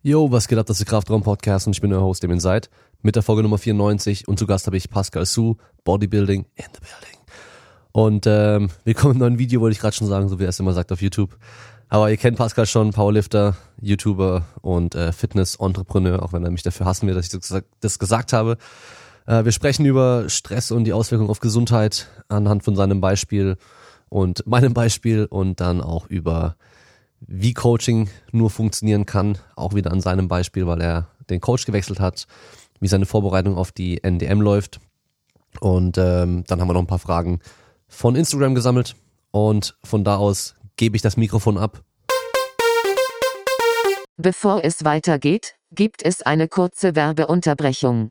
Yo, was geht ab? Das ist der Kraftraum Podcast und ich bin euer Host, dem seid. Mit der Folge Nummer 94 und zu Gast habe ich Pascal Su, Bodybuilding in the Building. Und ähm, willkommen im neuen Video, wollte ich gerade schon sagen, so wie er es immer sagt auf YouTube. Aber ihr kennt Pascal schon, Powerlifter, YouTuber und äh, Fitness-Entrepreneur, auch wenn er mich dafür hassen wird, dass ich das gesagt, das gesagt habe. Äh, wir sprechen über Stress und die Auswirkungen auf Gesundheit anhand von seinem Beispiel und meinem Beispiel und dann auch über wie Coaching nur funktionieren kann, auch wieder an seinem Beispiel, weil er den Coach gewechselt hat, wie seine Vorbereitung auf die NDM läuft. Und ähm, dann haben wir noch ein paar Fragen von Instagram gesammelt und von da aus gebe ich das Mikrofon ab. Bevor es weitergeht, gibt es eine kurze Werbeunterbrechung.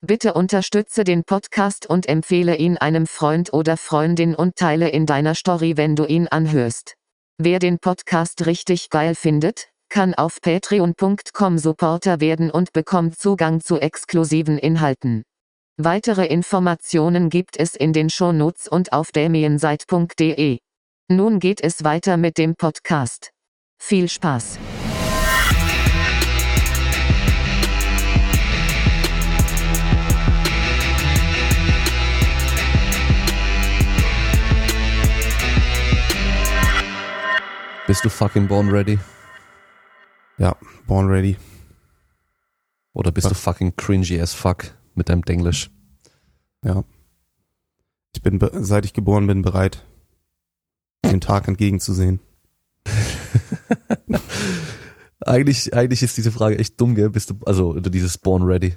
Bitte unterstütze den Podcast und empfehle ihn einem Freund oder Freundin und teile in deiner Story, wenn du ihn anhörst. Wer den Podcast richtig geil findet, kann auf patreon.com Supporter werden und bekommt Zugang zu exklusiven Inhalten. Weitere Informationen gibt es in den Shownotes und auf damienseit.de. Nun geht es weiter mit dem Podcast. Viel Spaß! Bist du fucking born ready? Ja, born ready. Oder bist Was? du fucking cringy as fuck mit deinem Denglisch? Ja. Ich bin, seit ich geboren bin, bereit, den Tag entgegenzusehen. Eigentlich, eigentlich ist diese Frage echt dumm, gell? Bist du, also dieses born ready?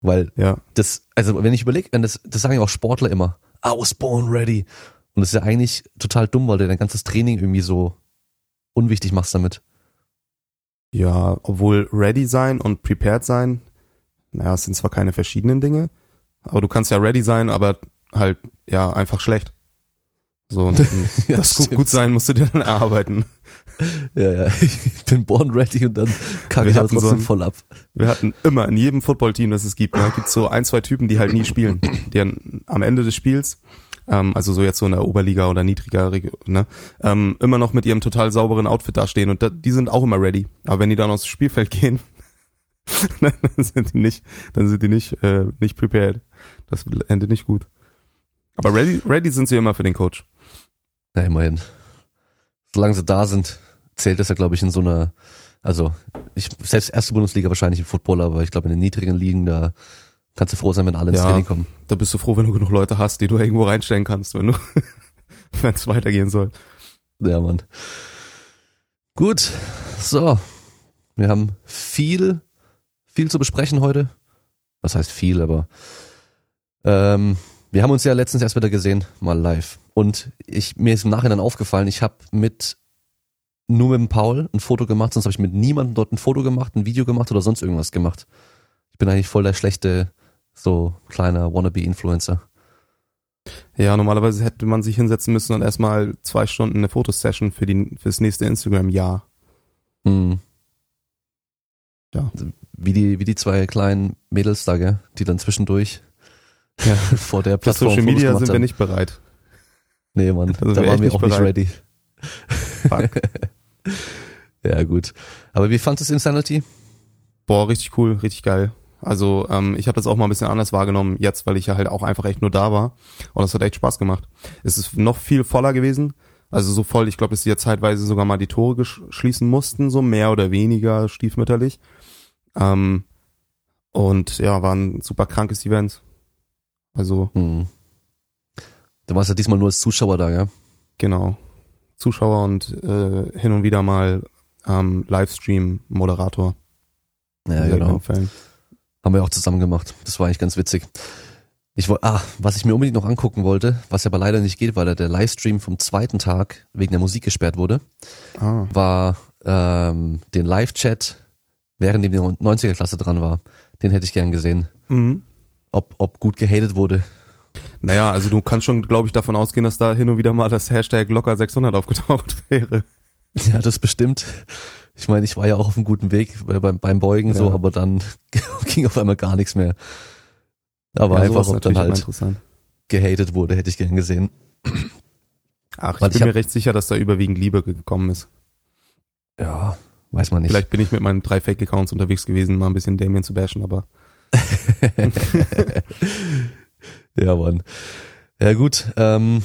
Weil Ja, das, also wenn ich überlege, das, das sagen ja auch Sportler immer, I was born ready. Und das ist ja eigentlich total dumm, weil du dein ganzes Training irgendwie so unwichtig machst damit. ja, obwohl ready sein und prepared sein, naja, es sind zwar keine verschiedenen Dinge, aber du kannst ja ready sein, aber halt, ja, einfach schlecht. So, und Ja, das gut, stimmt. gut sein musst du dir dann erarbeiten. Ja, ja, ich bin born ready und dann kacke ich hatten trotzdem so ein- voll ab. Wir hatten immer in jedem Footballteam, das es gibt, ne, gibt so ein, zwei Typen, die halt nie spielen. Die dann am Ende des Spiels, ähm, also so jetzt so in der Oberliga oder niedriger Region, ne, ähm, immer noch mit ihrem total sauberen Outfit dastehen und da, die sind auch immer ready. Aber wenn die dann aufs Spielfeld gehen, dann sind die nicht, dann sind die nicht, äh, nicht prepared. Das endet nicht gut. Aber ready, ready sind sie immer für den Coach. Ja, immerhin. Solange sie da sind, zählt das ja, glaube ich, in so einer, also ich selbst erste Bundesliga wahrscheinlich im Football, aber ich glaube in den niedrigen Ligen, da kannst du froh sein, wenn alle ins Ja. Training kommen. Da bist du froh, wenn du genug Leute hast, die du irgendwo reinstellen kannst, wenn du, wenn es weitergehen soll. Ja, Mann. Gut, so. Wir haben viel, viel zu besprechen heute. Was heißt viel, aber ähm, wir haben uns ja letztens erst wieder gesehen, mal live. Und ich, mir ist im Nachhinein aufgefallen, ich habe mit nur mit dem Paul ein Foto gemacht, sonst habe ich mit niemandem dort ein Foto gemacht, ein Video gemacht oder sonst irgendwas gemacht. Ich bin eigentlich voll der schlechte, so kleiner Wannabe-Influencer. Ja, normalerweise hätte man sich hinsetzen müssen und erstmal zwei Stunden eine Fotosession für die fürs nächste Instagram-Jahr. Hm. Ja. Wie die, wie die zwei kleinen Mädels da, gell? die dann zwischendurch Ja. vor der Für Plattform Social Fotos Media sind wir nicht bereit. Nee, Mann, Also da wir waren wir nicht auch nicht bereit. ready. Fuck. Ja, gut. Aber wie fandest du Insanity? Boah, richtig cool, richtig geil. Also ähm, ich habe das auch mal ein bisschen anders wahrgenommen jetzt, weil ich ja halt auch einfach echt nur da war. Und das hat echt Spaß gemacht. Es ist noch viel voller gewesen. Also so voll, ich glaube, dass sie ja zeitweise sogar mal die Tore schließen mussten, so mehr oder weniger stiefmütterlich. Ähm, und ja, war ein super krankes Event. Also Hm. Du warst ja diesmal nur als Zuschauer da, ja? Genau. Zuschauer und äh, hin und wieder mal ähm, Livestream-Moderator. Ja, in genau. Fällen. Haben wir auch zusammen gemacht. Das war eigentlich ganz witzig. Ich wollte, ah, was ich mir unbedingt noch angucken wollte, was aber leider nicht geht, weil der Livestream vom zweiten Tag wegen der Musik gesperrt wurde, Ah, war ähm, den Live-Chat, während die 90er-Klasse dran war. Den hätte ich gern gesehen. mhm. Ob, ob gut gehatet wurde. Naja, also du kannst schon, glaube ich, davon ausgehen, dass da hin und wieder mal das Hashtag locker 600 aufgetaucht wäre. Ja, das bestimmt. Ich meine, ich war ja auch auf einem guten Weg bei- beim, beim Beugen so, Ja. aber dann ging auf einmal gar nichts mehr. Aber Ja, einfach, ob dann halt gehatet wurde, hätte ich gern gesehen. Ach, Weil ich ich bin hab- mir recht sicher, dass da überwiegend Liebe gekommen ist. Ja, Weiß man nicht. Vielleicht bin ich mit meinen drei Fake-Accounts unterwegs gewesen, mal ein bisschen Damien zu bashen, aber ja, Mann. Ja gut, ähm,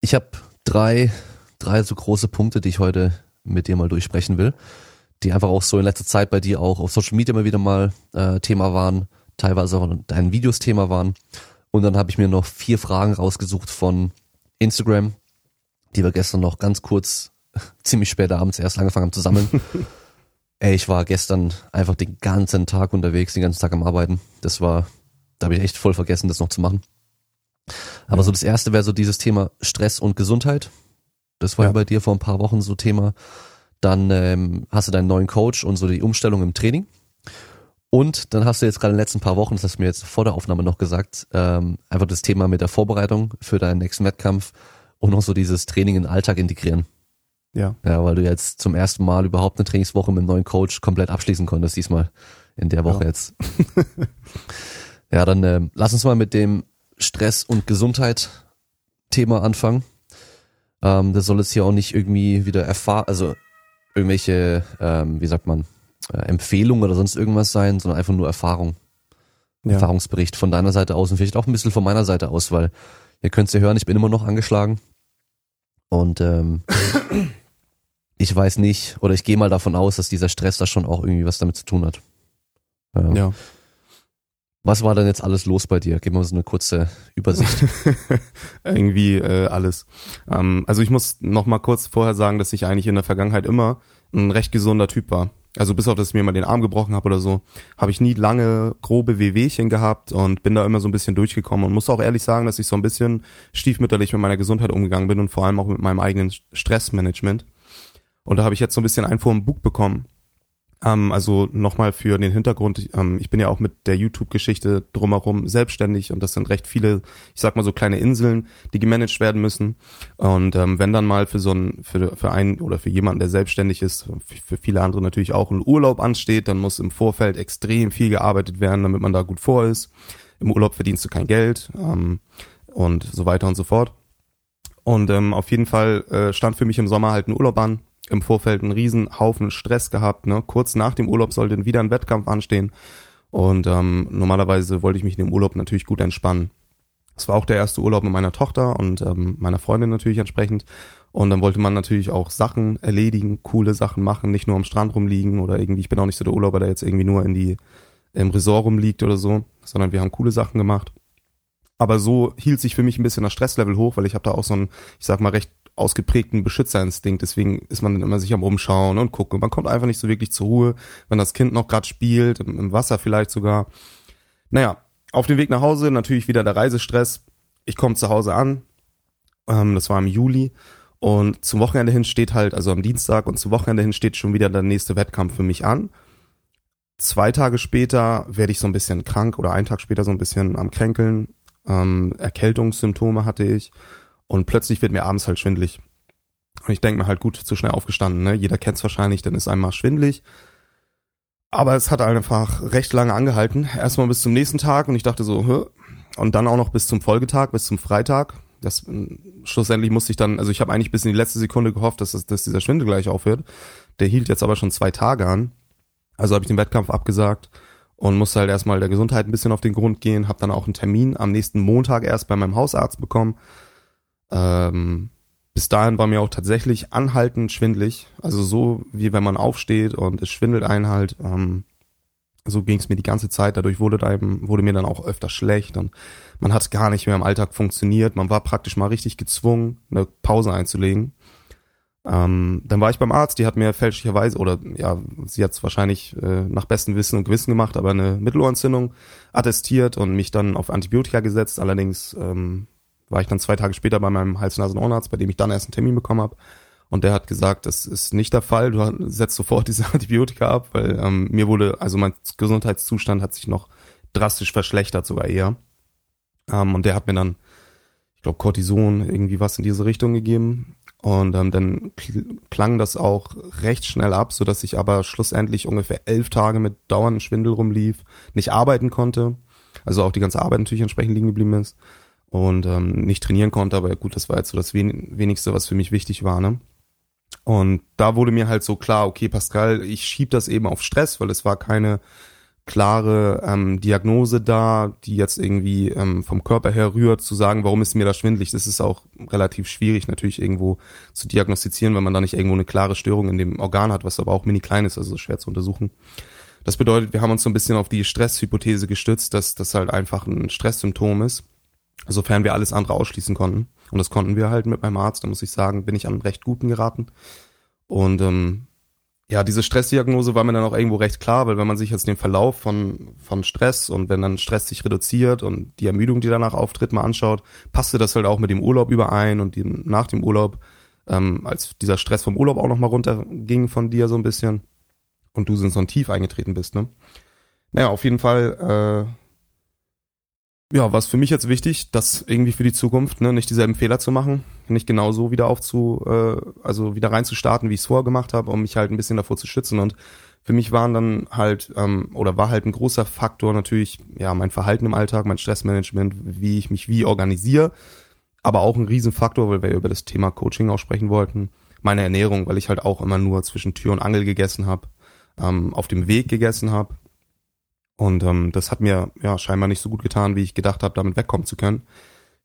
ich habe drei, drei so große Punkte, die ich heute mit dir mal durchsprechen will, die einfach auch so in letzter Zeit bei dir auch auf Social Media immer wieder mal äh, Thema waren, teilweise auch in deinen Videos Thema waren. Und dann habe ich mir noch vier Fragen rausgesucht von Instagram, die wir gestern noch ganz kurz, ziemlich spät abends erst angefangen haben zu sammeln. Ey, ich war gestern einfach den ganzen Tag unterwegs, den ganzen Tag am Arbeiten. Das war, da habe ich echt voll vergessen, das noch zu machen. Aber ja. so das erste wäre so dieses Thema Stress und Gesundheit. Das war ja. bei dir vor ein paar Wochen so Thema. Dann ähm, hast du deinen neuen Coach und so die Umstellung im Training. Und dann hast du jetzt gerade in den letzten paar Wochen, das hast du mir jetzt vor der Aufnahme noch gesagt, ähm, einfach das Thema mit der Vorbereitung für deinen nächsten Wettkampf und noch so dieses Training in den Alltag integrieren. Ja. Ja, weil du jetzt zum ersten Mal überhaupt eine Trainingswoche mit einem neuen Coach komplett abschließen konntest, diesmal in der Woche ja. jetzt. ja, dann äh, lass uns mal mit dem Stress und Gesundheit Thema anfangen. Ähm, das soll jetzt hier auch nicht irgendwie wieder erfahren, also irgendwelche, ähm, wie sagt man, äh, Empfehlungen oder sonst irgendwas sein, sondern einfach nur Erfahrung. Ja. Erfahrungsbericht von deiner Seite aus und vielleicht auch ein bisschen von meiner Seite aus, weil ihr könnt es ja hören, ich bin immer noch angeschlagen. Und ähm, ich weiß nicht, oder ich gehe mal davon aus, dass dieser Stress da schon auch irgendwie was damit zu tun hat. Ja. ja. Was war denn jetzt alles los bei dir? Gib mal so eine kurze Übersicht. Irgendwie äh, alles. Ähm, also ich muss noch mal kurz vorher sagen, dass ich eigentlich in der Vergangenheit immer ein recht gesunder Typ war. Also bis auf, dass ich mir mal den Arm gebrochen habe oder so, habe ich nie lange grobe Wehwehchen gehabt und bin da immer so ein bisschen durchgekommen und muss auch ehrlich sagen, dass ich so ein bisschen stiefmütterlich mit meiner Gesundheit umgegangen bin und vor allem auch mit meinem eigenen Stressmanagement. Und da habe ich jetzt so ein bisschen Einfuhr im Bug bekommen ähm, also nochmal für den Hintergrund, ähm, ich bin ja auch mit der YouTube-Geschichte drumherum selbstständig und das sind recht viele, ich sag mal so kleine Inseln, die gemanagt werden müssen. Und ähm, wenn dann mal für so ein, für, für einen oder für jemanden, der selbstständig ist, für viele andere natürlich auch ein Urlaub ansteht, dann muss im Vorfeld extrem viel gearbeitet werden, damit man da gut vor ist. Im Urlaub verdienst du kein Geld ähm, und so weiter und so fort. Und ähm, auf jeden Fall äh, stand für mich im Sommer halt ein Urlaub an, im Vorfeld einen riesen Haufen Stress gehabt. Ne? Kurz nach dem Urlaub sollte wieder ein Wettkampf anstehen. Und ähm, normalerweise wollte ich mich in dem Urlaub natürlich gut entspannen. Es war auch der erste Urlaub mit meiner Tochter und ähm, meiner Freundin natürlich entsprechend. Und dann wollte man natürlich auch Sachen erledigen, coole Sachen machen, nicht nur am Strand rumliegen oder irgendwie, ich bin auch nicht so der Urlauber, der jetzt irgendwie nur in die im Resort rumliegt oder so, sondern wir haben coole Sachen gemacht. Aber so hielt sich für mich ein bisschen das Stresslevel hoch, weil ich habe da auch so ein, ich sag mal, recht ausgeprägten Beschützerinstinkt. Deswegen ist man dann immer sich am Rumschauen und gucken. Man kommt einfach nicht so wirklich zur Ruhe, wenn das Kind noch gerade spielt, im, im Wasser vielleicht sogar. Naja, auf dem Weg nach Hause natürlich wieder der Reisestress. Ich komme zu Hause an. Ähm, das war im Juli. Und zum Wochenende hin steht halt, also am Dienstag und zum Wochenende hin steht schon wieder der nächste Wettkampf für mich an. Zwei Tage später werde ich so ein bisschen krank oder einen Tag später so ein bisschen am Kränkeln. Ähm, Erkältungssymptome hatte ich. Und plötzlich wird mir abends halt schwindlig. Und ich denke mir halt, gut, zu schnell aufgestanden, ne? Jeder kennt's wahrscheinlich, dann ist einmal schwindlig. Aber es hat einfach recht lange angehalten. Erstmal bis zum nächsten Tag und ich dachte so, Hö? und dann auch noch bis zum Folgetag, bis zum Freitag. Das schlussendlich musste ich dann, also ich habe eigentlich bis in die letzte Sekunde gehofft, dass, das, dass dieser Schwindel gleich aufhört. Der hielt jetzt aber schon zwei Tage an. Also habe ich den Wettkampf abgesagt und musste halt erstmal der Gesundheit ein bisschen auf den Grund gehen. Habe dann auch einen Termin am nächsten Montag erst bei meinem Hausarzt bekommen ähm, bis dahin war mir auch tatsächlich anhaltend schwindlig. Also so wie wenn man aufsteht und es schwindelt einen halt. Ähm, so ging es mir die ganze Zeit. Dadurch wurde, eben, wurde mir dann auch öfter schlecht und man hat gar nicht mehr im Alltag funktioniert. Man war praktisch mal richtig gezwungen, eine Pause einzulegen. Ähm, dann war ich beim Arzt, die hat mir fälschlicherweise, oder ja, sie hat es wahrscheinlich äh, nach bestem Wissen und Gewissen gemacht, aber eine Mittelohrentzündung attestiert und mich dann auf Antibiotika gesetzt. Allerdings ähm, war ich dann zwei Tage später bei meinem Hals-Nasen-Ohrenarzt, bei dem ich dann erst einen Termin bekommen habe. Und der hat gesagt, das ist nicht der Fall. Du setzt sofort diese Antibiotika ab, weil ähm, mir wurde, also mein Gesundheitszustand hat sich noch drastisch verschlechtert, sogar eher. Ähm, und der hat mir dann, ich glaube, Cortison, irgendwie was in diese Richtung gegeben. Und ähm, dann klang das auch recht schnell ab, so dass ich aber schlussendlich ungefähr elf Tage mit dauerndem Schwindel rumlief, nicht arbeiten konnte, also auch die ganze Arbeit natürlich entsprechend liegen geblieben ist und ähm, nicht trainieren konnte, aber gut, das war jetzt so das wen wenigste, was für mich wichtig war, ne? Und da wurde mir halt so klar, okay, Pascal, ich schieb das eben auf Stress, weil es war keine klare ähm, Diagnose da, die jetzt irgendwie ähm, vom Körper her rührt, zu sagen, warum ist mir da schwindlig. Das ist auch relativ schwierig natürlich irgendwo zu diagnostizieren, wenn man da nicht irgendwo eine klare Störung in dem Organ hat, was aber auch mini klein ist, also schwer zu untersuchen. Das bedeutet, wir haben uns so ein bisschen auf die Stresshypothese gestützt, dass das halt einfach ein Stresssymptom ist, sofern wir alles andere ausschließen konnten. Und das konnten wir halt mit meinem Arzt, da muss ich sagen, bin ich an recht guten geraten. Und ähm, ja, diese Stressdiagnose war mir dann auch irgendwo recht klar, weil wenn man sich jetzt den Verlauf von, von Stress und wenn dann Stress sich reduziert und die Ermüdung, die danach auftritt, mal anschaut, passte das halt auch mit dem Urlaub überein und die, nach dem Urlaub, ähm, als dieser Stress vom Urlaub auch nochmal runterging von dir so ein bisschen und du in so ein Tief eingetreten bist, ne? Naja, auf jeden Fall, äh, ja, was für mich jetzt wichtig, das irgendwie für die Zukunft, ne, nicht dieselben Fehler zu machen, nicht genauso wieder aufzu, äh, also wieder reinzustarten, wie ich es vorher gemacht habe, um mich halt ein bisschen davor zu schützen. Und für mich waren dann halt, ähm, oder war halt ein großer Faktor natürlich, ja, mein Verhalten im Alltag, mein Stressmanagement, wie ich mich wie organisiere, aber auch ein Riesenfaktor, weil wir über das Thema Coaching auch sprechen wollten, meine Ernährung, weil ich halt auch immer nur zwischen Tür und Angel gegessen habe, ähm, auf dem Weg gegessen habe und ähm, das hat mir ja scheinbar nicht so gut getan, wie ich gedacht habe, damit wegkommen zu können.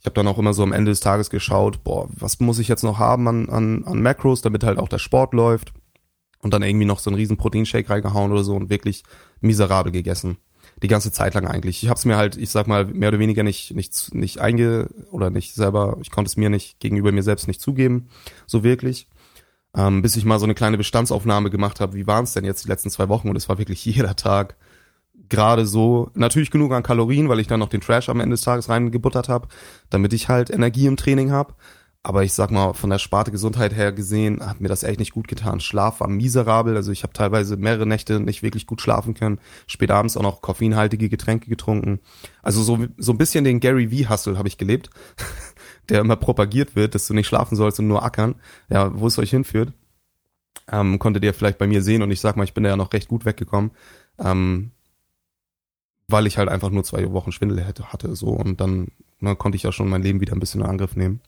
Ich habe dann auch immer so am Ende des Tages geschaut, boah, was muss ich jetzt noch haben an, an, an Macros, damit halt auch der Sport läuft. Und dann irgendwie noch so einen riesen Proteinshake reingehauen oder so und wirklich miserabel gegessen. Die ganze Zeit lang eigentlich. Ich habe es mir halt, ich sag mal, mehr oder weniger nicht, nicht, nicht einge oder nicht selber, ich konnte es mir nicht gegenüber mir selbst nicht zugeben, so wirklich. Ähm, bis ich mal so eine kleine Bestandsaufnahme gemacht habe, wie waren es denn jetzt die letzten zwei Wochen? Und es war wirklich jeder Tag gerade so, natürlich genug an Kalorien, weil ich dann noch den Trash am Ende des Tages reingebuttert habe, damit ich halt Energie im Training habe. Aber ich sag mal, von der Sparte Gesundheit her gesehen, hat mir das echt nicht gut getan. Schlaf war miserabel, also ich habe teilweise mehrere Nächte nicht wirklich gut schlafen können. Spät abends auch noch koffeinhaltige Getränke getrunken. Also so, so ein bisschen den Gary V-Hustle habe ich gelebt, der immer propagiert wird, dass du nicht schlafen sollst und nur ackern. Ja, wo es euch hinführt, ähm, konntet ihr vielleicht bei mir sehen und ich sag mal, ich bin da ja noch recht gut weggekommen. Ähm, weil ich halt einfach nur zwei Wochen Schwindel hätte, hatte so und dann ne, konnte ich ja schon mein Leben wieder ein bisschen in Angriff nehmen.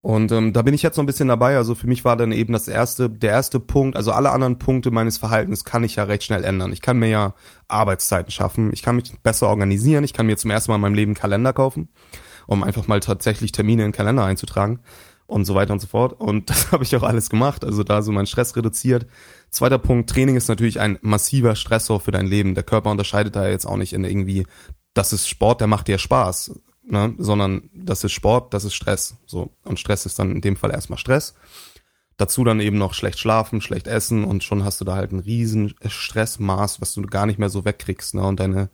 Und ähm, da bin ich jetzt noch ein bisschen dabei. Also für mich war dann eben das erste, der erste Punkt, also alle anderen Punkte meines Verhaltens kann ich ja recht schnell ändern. Ich kann mir ja Arbeitszeiten schaffen, ich kann mich besser organisieren, ich kann mir zum ersten Mal in meinem Leben einen Kalender kaufen, um einfach mal tatsächlich Termine in den Kalender einzutragen und so weiter und so fort. Und das habe ich auch alles gemacht. Also da so mein Stress reduziert. Zweiter Punkt, Training ist natürlich ein massiver Stressor für dein Leben. Der Körper unterscheidet da jetzt auch nicht in irgendwie, das ist Sport, der macht dir Spaß, ne? sondern das ist Sport, das ist Stress. So Und Stress ist dann in dem Fall erstmal Stress. Dazu dann eben noch schlecht schlafen, schlecht essen und schon hast du da halt ein riesen Stressmaß, was du gar nicht mehr so wegkriegst. Ne? Und deine,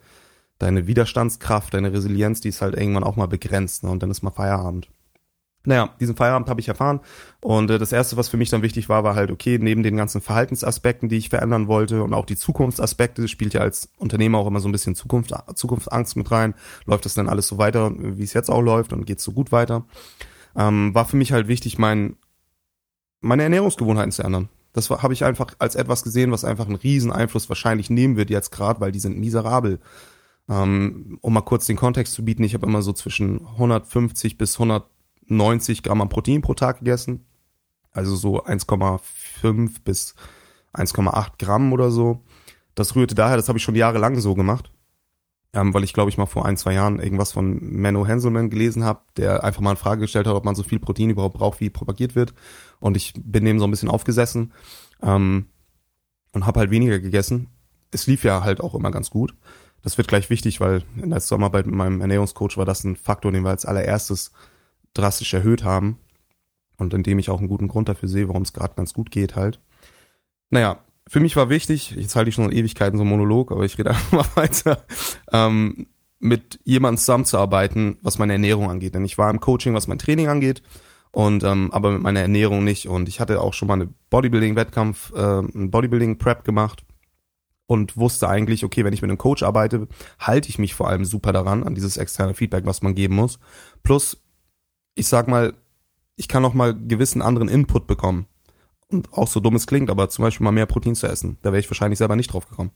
deine Widerstandskraft, deine Resilienz, die ist halt irgendwann auch mal begrenzt. Ne? Und dann ist mal Feierabend. Naja, diesen Feierabend habe ich erfahren und äh, das Erste, was für mich dann wichtig war, war halt, okay, neben den ganzen Verhaltensaspekten, die ich verändern wollte und auch die Zukunftsaspekte, spielt ja als Unternehmer auch immer so ein bisschen Zukunft, Zukunftsangst mit rein, läuft das dann alles so weiter, wie es jetzt auch läuft und geht so gut weiter, ähm, war für mich halt wichtig, mein, meine Ernährungsgewohnheiten zu ändern. Das habe ich einfach als etwas gesehen, was einfach einen riesen Einfluss wahrscheinlich nehmen wird jetzt gerade, weil die sind miserabel. Ähm, um mal kurz den Kontext zu bieten, ich habe immer so zwischen 150 bis 100 90 Gramm an Protein pro Tag gegessen. Also so 1,5 bis 1,8 Gramm oder so. Das rührte daher, das habe ich schon jahrelang so gemacht. Ähm, weil ich glaube ich mal vor ein, zwei Jahren irgendwas von Menno Henselmann gelesen habe, der einfach mal eine Frage gestellt hat, ob man so viel Protein überhaupt braucht, wie propagiert wird. Und ich bin dem so ein bisschen aufgesessen ähm, und habe halt weniger gegessen. Es lief ja halt auch immer ganz gut. Das wird gleich wichtig, weil in der Zusammenarbeit mit meinem Ernährungscoach war das ein Faktor, den wir als allererstes drastisch erhöht haben. Und indem ich auch einen guten Grund dafür sehe, warum es gerade ganz gut geht halt. Naja, für mich war wichtig, jetzt halte ich schon Ewigkeiten so einen Monolog, aber ich rede einfach mal weiter, ähm, mit jemandem zusammenzuarbeiten, was meine Ernährung angeht. Denn ich war im Coaching, was mein Training angeht, und ähm, aber mit meiner Ernährung nicht. Und ich hatte auch schon mal eine Bodybuilding-Wettkampf, äh, ein Bodybuilding-Prep gemacht und wusste eigentlich, okay, wenn ich mit einem Coach arbeite, halte ich mich vor allem super daran, an dieses externe Feedback, was man geben muss. Plus, ich sag mal, ich kann noch mal gewissen anderen Input bekommen. Und auch so dumm es klingt, aber zum Beispiel mal mehr Protein zu essen. Da wäre ich wahrscheinlich selber nicht drauf gekommen.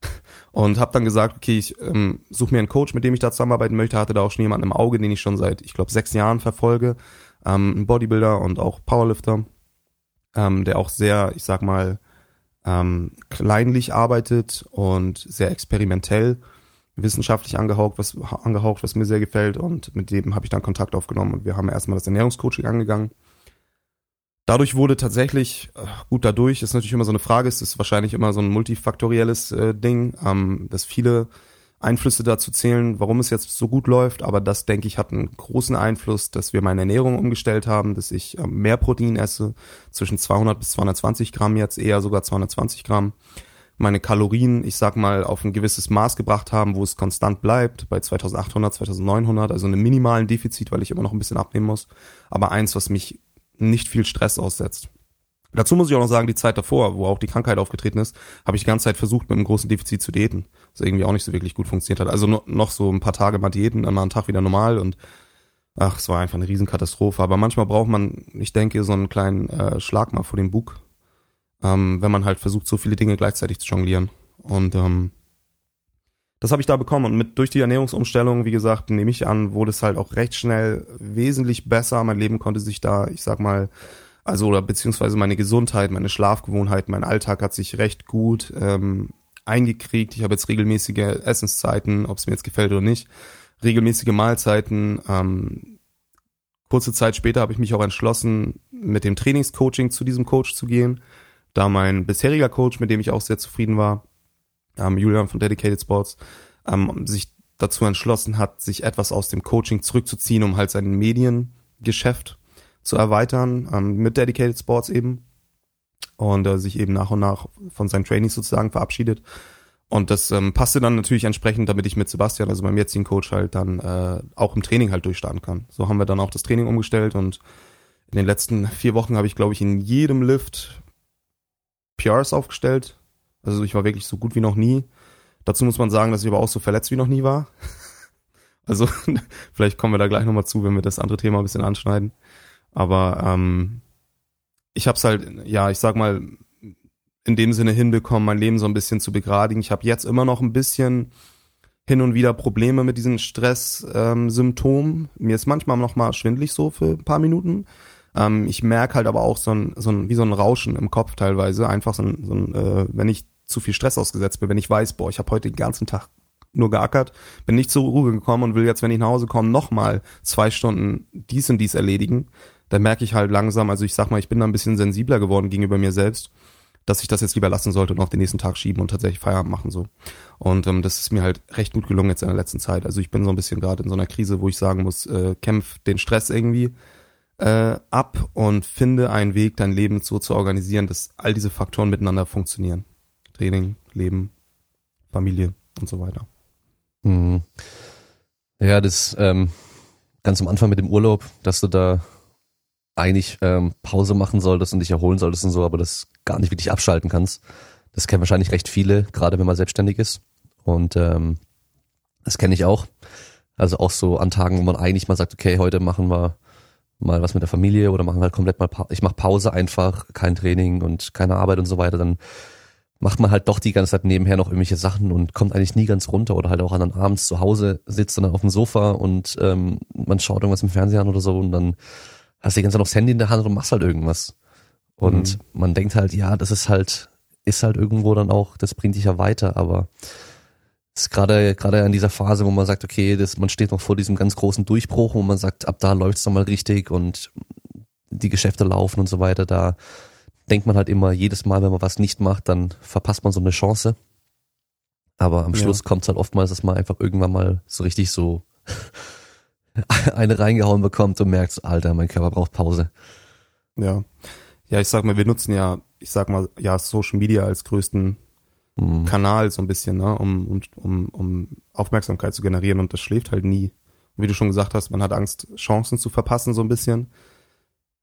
Und habe dann gesagt, okay, ich ähm, suche mir einen Coach, mit dem ich da zusammenarbeiten möchte. Hatte da auch schon jemanden im Auge, den ich schon seit, ich glaube, sechs Jahren verfolge. Ähm, ein Bodybuilder und auch Powerlifter. ähm, der auch sehr, ich sag mal, ähm, kleinlich arbeitet und sehr experimentell, wissenschaftlich angehaucht, was angehaucht, was mir sehr gefällt. Und mit dem habe ich dann Kontakt aufgenommen und wir haben erstmal das Ernährungscoaching angegangen. Dadurch wurde tatsächlich, äh, gut dadurch, ist natürlich immer so eine Frage, ist es wahrscheinlich immer so ein multifaktorielles äh, Ding, ähm, dass viele Einflüsse dazu zählen, warum es jetzt so gut läuft, aber das, denke ich, hat einen großen Einfluss, dass wir meine Ernährung umgestellt haben, dass ich ähm, mehr Protein esse, zwischen 200 bis 220 Gramm jetzt, eher sogar 220 Gramm. Meine Kalorien, ich sag mal, auf ein gewisses Maß gebracht haben, wo es konstant bleibt, bei 2800, 2900, also einem minimalen Defizit, weil ich immer noch ein bisschen abnehmen muss, aber eins, was mich nicht viel Stress aussetzt. Dazu muss ich auch noch sagen, die Zeit davor, wo auch die Krankheit aufgetreten ist, habe ich die ganze Zeit versucht, mit einem großen Defizit zu diäten. Was irgendwie auch nicht so wirklich gut funktioniert hat. Also noch so ein paar Tage mal diäten, dann mal einen Tag wieder normal und ach, es war einfach eine Riesenkatastrophe. Aber manchmal braucht man, ich denke, so einen kleinen äh, Schlag mal vor den Bug, ähm, wenn man halt versucht, so viele Dinge gleichzeitig zu jonglieren. Und ähm, das habe ich da bekommen. Und mit durch die Ernährungsumstellung, wie gesagt, nehme ich an, wurde es halt auch recht schnell wesentlich besser. Mein Leben konnte sich da, ich sag mal, also oder beziehungsweise meine Gesundheit, meine Schlafgewohnheit, mein Alltag hat sich recht gut ähm, eingekriegt. Ich habe jetzt regelmäßige Essenszeiten, ob es mir jetzt gefällt oder nicht, regelmäßige Mahlzeiten. Ähm, kurze Zeit später habe ich mich auch entschlossen, mit dem Trainingscoaching zu diesem Coach zu gehen, da mein bisheriger Coach, mit dem ich auch sehr zufrieden war, ähm, Julian von Dedicated Sports, ähm, sich dazu entschlossen hat, sich etwas aus dem Coaching zurückzuziehen, um halt sein Mediengeschäft zu erweitern, ähm, mit Dedicated Sports eben. Und äh, sich eben nach und nach von seinen Trainings sozusagen verabschiedet. Und das ähm, passte dann natürlich entsprechend, damit ich mit Sebastian, also meinem jetzigen Coach, halt dann äh, auch im Training halt durchstarten kann. So haben wir dann auch das Training umgestellt und in den letzten vier Wochen habe ich, glaube ich, in jedem Lift PRs aufgestellt. Also ich war wirklich so gut wie noch nie. Dazu muss man sagen, dass ich aber auch so verletzt wie noch nie war. Also vielleicht kommen wir da gleich nochmal zu, wenn wir das andere Thema ein bisschen anschneiden. Aber ähm, ich habe es halt, ja, ich sag mal, in dem Sinne hinbekommen, mein Leben so ein bisschen zu begradigen. Ich habe jetzt immer noch ein bisschen hin und wieder Probleme mit diesen Stresssymptomen. Ähm, Mir ist manchmal noch mal schwindlig so für ein paar Minuten. Ähm, ich merke halt aber auch so ein, so ein, wie so ein Rauschen im Kopf teilweise. Einfach so ein, so ein äh, wenn ich zu viel Stress ausgesetzt bin, wenn ich weiß, boah, ich habe heute den ganzen Tag nur geackert, bin nicht zur Ruhe gekommen und will jetzt, wenn ich nach Hause komme, nochmal zwei Stunden dies und dies erledigen dann merke ich halt langsam, also ich sag mal, ich bin da ein bisschen sensibler geworden gegenüber mir selbst, dass ich das jetzt lieber lassen sollte und auf den nächsten Tag schieben und tatsächlich Feierabend machen so. Und ähm, das ist mir halt recht gut gelungen jetzt in der letzten Zeit. Also ich bin so ein bisschen gerade in so einer Krise, wo ich sagen muss, äh, kämpf den Stress irgendwie äh, ab und finde einen Weg, dein Leben so zu organisieren, dass all diese Faktoren miteinander funktionieren. Training, Leben, Familie und so weiter. Mhm. Ja, das ähm, ganz am Anfang mit dem Urlaub, dass du da eigentlich ähm, Pause machen solltest und dich erholen solltest und so, aber das gar nicht wirklich abschalten kannst. Das kennen wahrscheinlich recht viele, gerade wenn man selbstständig ist. Und ähm, das kenne ich auch. Also auch so an Tagen, wo man eigentlich mal sagt, okay, heute machen wir mal was mit der Familie oder machen halt komplett mal, pa ich mache Pause einfach, kein Training und keine Arbeit und so weiter, dann macht man halt doch die ganze Zeit nebenher noch irgendwelche Sachen und kommt eigentlich nie ganz runter oder halt auch dann abends zu Hause sitzt dann auf dem Sofa und ähm, man schaut irgendwas im Fernsehen an oder so und dann hast die ganze Zeit noch das Handy in der Hand und machst halt irgendwas. Und mhm. man denkt halt, ja, das ist halt, ist halt irgendwo dann auch, das bringt dich ja weiter, aber ist gerade gerade in dieser Phase, wo man sagt, okay, das, man steht noch vor diesem ganz großen Durchbruch, wo man sagt, ab da läuft's dann mal richtig und die Geschäfte laufen und so weiter, da denkt man halt immer, jedes Mal, wenn man was nicht macht, dann verpasst man so eine Chance. Aber am Schluss ja. kommt's halt oftmals, dass man einfach irgendwann mal so richtig so eine reingehauen bekommt und merkt, Alter, mein Körper braucht Pause. Ja. Ja, ich sag mal, wir nutzen ja, ich sag mal, ja, Social Media als größten mhm. Kanal so ein bisschen, ne, um, um, um, um Aufmerksamkeit zu generieren und das schläft halt nie. wie du schon gesagt hast, man hat Angst, Chancen zu verpassen, so ein bisschen.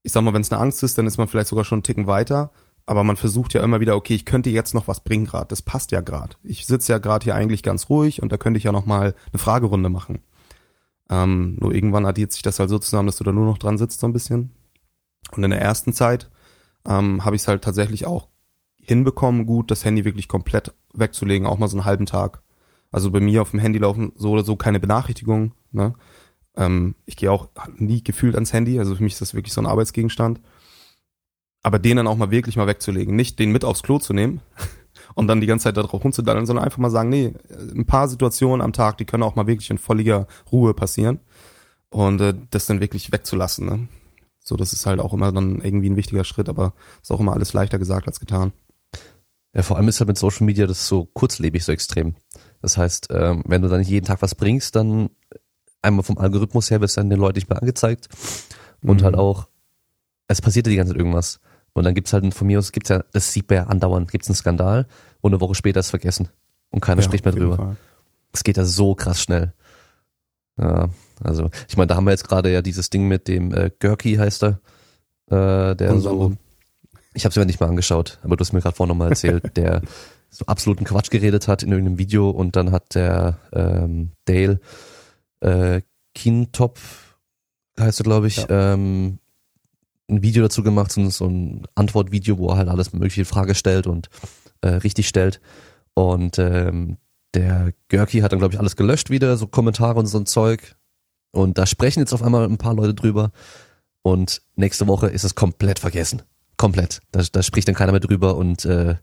Ich sag mal, wenn es eine Angst ist, dann ist man vielleicht sogar schon einen Ticken weiter. Aber man versucht ja immer wieder, okay, ich könnte jetzt noch was bringen gerade. Das passt ja gerade. Ich sitze ja gerade hier eigentlich ganz ruhig und da könnte ich ja noch mal eine Fragerunde machen. Ähm, nur irgendwann addiert sich das halt so zusammen, dass du da nur noch dran sitzt so ein bisschen. Und in der ersten Zeit ähm, habe ich es halt tatsächlich auch hinbekommen, gut das Handy wirklich komplett wegzulegen, auch mal so einen halben Tag. Also bei mir auf dem Handy laufen so oder so keine Benachrichtigungen. Ne? Ähm, ich gehe auch nie gefühlt ans Handy, also für mich ist das wirklich so ein Arbeitsgegenstand. Aber den dann auch mal wirklich mal wegzulegen. Nicht den mit aufs Klo zu nehmen und dann die ganze Zeit darauf rumzudallen, sondern einfach mal sagen, nee, ein paar Situationen am Tag, die können auch mal wirklich in volliger Ruhe passieren. Und äh, das dann wirklich wegzulassen. Ne? So, das ist halt auch immer dann irgendwie ein wichtiger Schritt, aber ist auch immer alles leichter gesagt als getan. Ja, vor allem ist halt mit Social Media das so kurzlebig, so extrem. Das heißt, ähm, wenn du dann nicht jeden Tag was bringst, dann einmal vom Algorithmus her wirst dann den Leuten nicht mehr angezeigt und Mhm. halt auch, es passiert ja die ganze Zeit irgendwas. Und dann gibt's halt von mir aus, gibt's ja, das sieht man ja andauernd, gibt's einen Skandal und eine Woche später ist vergessen. Und keiner Ja, spricht mehr drüber. Es geht ja so krass schnell. Ja, also ich meine, da haben wir jetzt gerade ja dieses Ding mit dem äh, Görki heißt er, äh, der Und so, Sandro. Ich habe es mir nicht mal angegangeschaop, aber du hast mir gerade vorhin nochmal erzählt, der so absoluten Quatsch geredet hat in irgendeinem Video und dann hat der ähm, Dale äh, Kintop heißt er glaube ich, Ja. ähm, ein Video dazu gemacht, so, ein- so ein Antwortvideo, wo er halt alles mögliche in Frage stellt und äh, richtig stellt und ähm, der Görki hat dann, glaube ich, alles gelöscht wieder, so Kommentare und so ein Zeug. Und da sprechen jetzt auf einmal ein paar Leute drüber. Und nächste Woche ist es komplett vergessen. Komplett. Da, da spricht dann keiner mehr drüber und äh,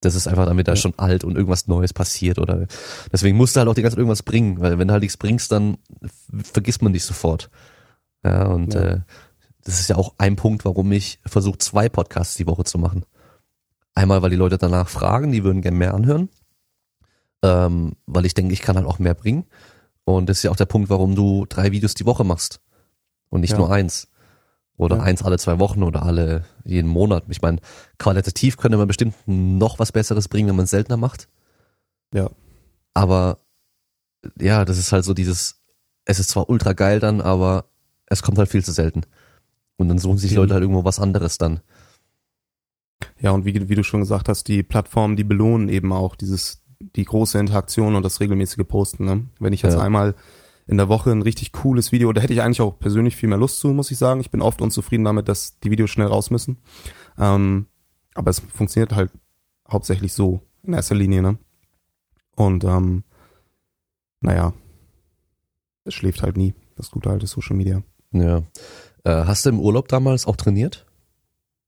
das ist einfach dann wieder Ja. schon alt und irgendwas Neues passiert oder deswegen musst du halt auch die ganze Zeit irgendwas bringen, weil wenn du halt nichts bringst, dann vergisst man dich sofort. Ja, und Ja. Äh, das ist ja auch ein Punkt, warum ich versuche, zwei Podcasts die Woche zu machen. Einmal, weil die Leute danach fragen, die würden gerne mehr anhören ähm, weil ich denke, ich kann halt auch mehr bringen. Und das ist ja auch der Punkt, warum du drei Videos die Woche machst und nicht Ja. nur eins. Oder Ja. eins alle zwei Wochen oder alle jeden Monat. Ich meine, qualitativ könnte man bestimmt noch was Besseres bringen, wenn man es seltener macht. Ja. Aber ja, das ist halt so dieses, es ist zwar ultra geil dann, aber es kommt halt viel zu selten. Und dann suchen sich Eben. Leute halt irgendwo was anderes dann. Ja, und wie, wie du schon gesagt hast, die Plattformen, die belohnen eben auch dieses, die große Interaktion und das regelmäßige Posten. Ne? Wenn ich jetzt Ja. einmal in der Woche ein richtig cooles Video, da hätte ich eigentlich auch persönlich viel mehr Lust zu, muss ich sagen. Ich bin oft unzufrieden damit, dass die Videos schnell raus müssen. Ähm, aber es funktioniert halt hauptsächlich so in erster Linie, ne? Und ähm, naja, es schläft halt nie, das gute alte Social Media. Ja. Äh, hast du im Urlaub damals auch trainiert?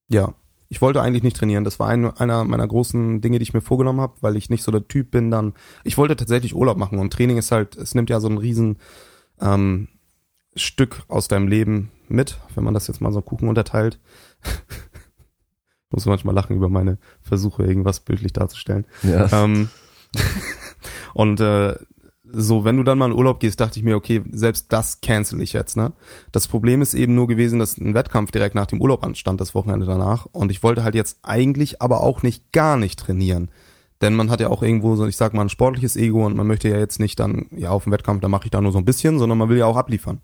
Ja, ich wollte eigentlich nicht trainieren. Das war ein, einer meiner großen Dinge, die ich mir vorgenommen habe, weil ich nicht so der Typ bin. Dann, ich wollte tatsächlich Urlaub machen und Training ist halt, es nimmt ja so ein riesen ähm, Stück aus deinem Leben mit, wenn man das jetzt mal so Kuchen unterteilt. ich muss manchmal lachen über meine Versuche, irgendwas bildlich darzustellen. Ja. Ähm, und äh, so, wenn du dann mal in Urlaub gehst, dachte ich mir, okay, selbst das cancel ich jetzt, ne? Das Problem ist eben nur gewesen, dass ein Wettkampf direkt nach dem Urlaub anstand, das Wochenende danach. Und ich wollte halt jetzt eigentlich aber auch nicht gar nicht trainieren. Denn man hat ja auch irgendwo so, ich sag mal, ein sportliches Ego und man möchte ja jetzt nicht dann, ja, auf dem Wettkampf, da mache ich da nur so ein bisschen, sondern man will ja auch abliefern.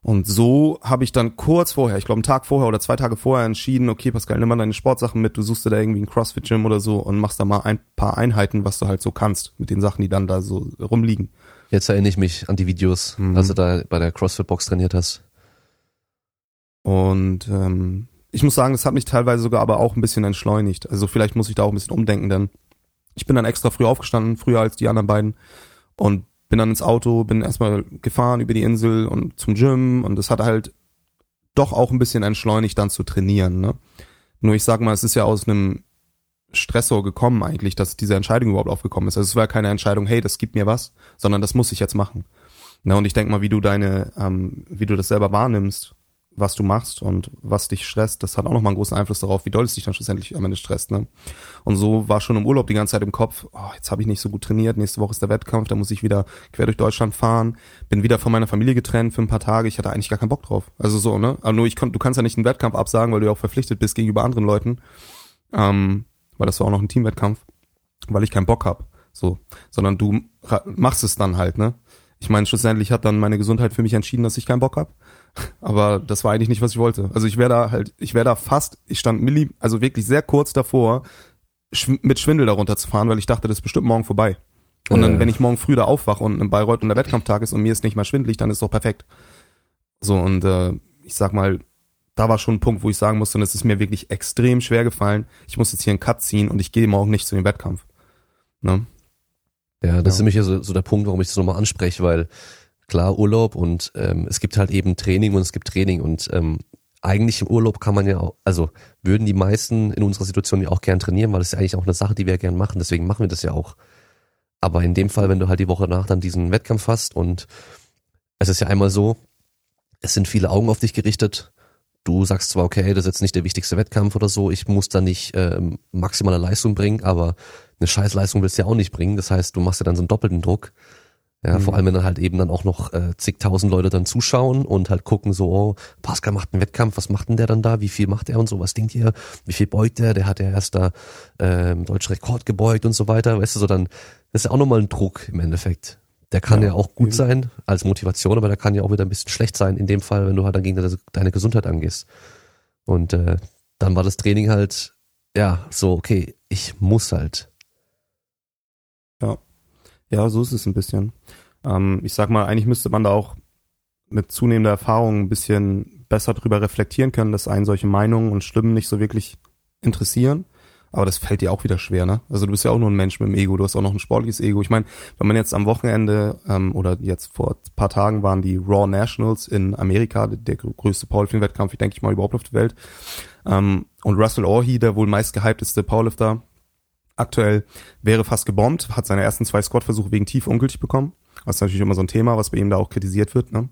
Und so habe ich dann kurz vorher, ich glaube einen Tag vorher oder zwei Tage vorher entschieden, okay, Pascal, nimm mal deine Sportsachen mit, du suchst dir da irgendwie ein CrossFit-Gym oder so und machst da mal ein paar Einheiten, was du halt so kannst, mit den Sachen, die dann da so rumliegen. Jetzt erinnere ich mich an die Videos, Mhm. als du da bei der CrossFit-Box trainiert hast. Und ähm, ich muss sagen, das hat mich teilweise sogar aber auch ein bisschen entschleunigt. Also vielleicht muss ich da auch ein bisschen umdenken, denn ich bin dann extra früh aufgestanden, früher als die anderen beiden und bin dann ins Auto, bin erstmal gefahren über die Insel und zum Gym und das hat halt doch auch ein bisschen entschleunigt dann zu trainieren. Ne? Nur ich sag mal, es ist ja aus einem Stressor gekommen eigentlich, dass diese Entscheidung überhaupt aufgekommen ist. Also es war keine Entscheidung, hey, das gibt mir was, sondern das muss ich jetzt machen. Na, und ich denk mal, wie du deine, ähm, wie du das selber wahrnimmst, was du machst und was dich stresst, das hat auch nochmal einen großen Einfluss darauf, wie doll es dich dann schlussendlich am Ende stresst. Ne? Und so war schon im Urlaub die ganze Zeit im Kopf, oh, jetzt habe ich nicht so gut trainiert, nächste Woche ist der Wettkampf, da muss ich wieder quer durch Deutschland fahren, bin wieder von meiner Familie getrennt für ein paar Tage, ich hatte eigentlich gar keinen Bock drauf. Also so, ne? Aber nur ich kon, du kannst ja nicht einen Wettkampf absagen, weil du ja auch verpflichtet bist gegenüber anderen Leuten. Ähm, weil das war auch noch ein Teamwettkampf, weil ich keinen Bock hab. So. Sondern du machst es dann halt, ne? Ich meine, schlussendlich hat dann meine Gesundheit für mich entschieden, dass ich keinen Bock hab. Aber das war eigentlich nicht, was ich wollte. Also ich wäre da halt, ich wäre da fast, ich stand milli, also wirklich sehr kurz davor, schw mit Schwindel darunter zu fahren, weil ich dachte, das ist bestimmt morgen vorbei. Und dann, wenn ich morgen früh da aufwache und in Bayreuth und der Wettkampftag ist und mir ist nicht mehr schwindelig, dann ist doch perfekt. So, und äh, ich sag mal, da war schon ein Punkt, wo ich sagen musste, und es ist mir wirklich extrem schwer gefallen, ich muss jetzt hier einen Cut ziehen und ich gehe morgen nicht zu dem Wettkampf. Ne? Ja, das Ja. ist nämlich ja so, so der Punkt, warum ich das nochmal anspreche, weil klar Urlaub und ähm, es gibt halt eben Training und es gibt Training und ähm, eigentlich im Urlaub kann man ja auch, also würden die meisten in unserer Situation ja auch gern trainieren, weil das ist ja eigentlich auch eine Sache, die wir gern machen, deswegen machen wir das ja auch. Aber in dem Fall, wenn du halt die Woche nach dann diesen Wettkampf hast und es ist ja einmal so, es sind viele Augen auf dich gerichtet. Du sagst zwar, okay, das ist jetzt nicht der wichtigste Wettkampf oder so, ich muss da nicht äh, maximale Leistung bringen, aber eine Scheißleistung willst du ja auch nicht bringen. Das heißt, du machst ja dann so einen doppelten Druck. Ja, mhm. vor allem, wenn dann halt eben dann auch noch äh, zigtausend Leute dann zuschauen und halt gucken so, oh, Pascal macht einen Wettkampf, was macht denn der dann da? Wie viel macht er und so? Was denkt ihr? Wie viel beugt der? Der hat ja erst da ähm, deutschen Rekord gebeugt und so weiter. Weißt du, so dann, das ist ja auch nochmal ein Druck im Endeffekt. Der kann ja, ja auch gut sein als Motivation, aber der kann ja auch wieder ein bisschen schlecht sein in dem Fall, wenn du halt dann gegen deine Gesundheit angehst. Und äh, dann war das Training halt, ja, so, okay, ich muss halt. Ja. Ja, so ist es ein bisschen. Ähm, ich sag mal, eigentlich müsste man da auch mit zunehmender Erfahrung ein bisschen besser drüber reflektieren können, dass einen solche Meinungen und Stimmen nicht so wirklich interessieren. Aber das fällt dir auch wieder schwer, ne? Also du bist ja auch nur ein Mensch mit dem Ego, du hast auch noch ein sportliches Ego. Ich meine, wenn man jetzt am Wochenende ähm, oder jetzt vor paar Tagen waren die Raw Nationals in Amerika, der größte Powerlifting-Wettkampf, ich denke ich mal, überhaupt auf der Welt. Ähm, und Russell Orhi, der wohl meist gehypteste Powerlifter aktuell, wäre fast gebombt, hat seine ersten zwei Squat-Versuche wegen tief ungültig bekommen. Das ist natürlich immer so ein Thema, was bei ihm da auch kritisiert wird, ne?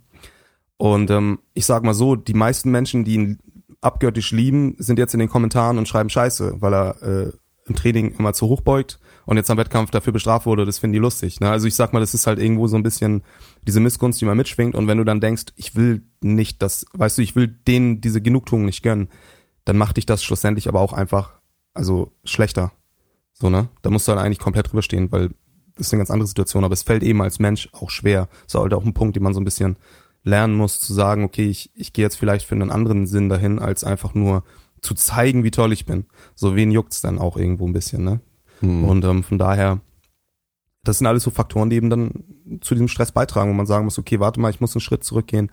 Und ähm, ich sag mal so, die meisten Menschen, die ihn abgöttisch lieben, sind jetzt in den Kommentaren und schreiben Scheiße, weil er äh, im Training immer zu hoch beugt und jetzt am Wettkampf dafür bestraft wurde, das finden die lustig. Ne? Also ich sag mal, das ist halt irgendwo so ein bisschen diese Missgunst, die man mitschwingt und wenn du dann denkst, ich will nicht das, weißt du, ich will denen diese Genugtuung nicht gönnen, dann macht dich das schlussendlich aber auch einfach, also schlechter. So, ne? Da musst du halt eigentlich komplett drüber stehen, weil das ist eine ganz andere Situation, aber es fällt eben als Mensch auch schwer. Das ist halt auch ein Punkt, den man so ein bisschen lernen muss, zu sagen, okay, ich, ich gehe jetzt vielleicht für einen anderen Sinn dahin, als einfach nur zu zeigen, wie toll ich bin. So wen juckt's dann auch irgendwo ein bisschen, ne? Hm. Und ähm, von daher, das sind alles so Faktoren, die eben dann zu diesem Stress beitragen, wo man sagen muss, okay, warte mal, ich muss einen Schritt zurückgehen,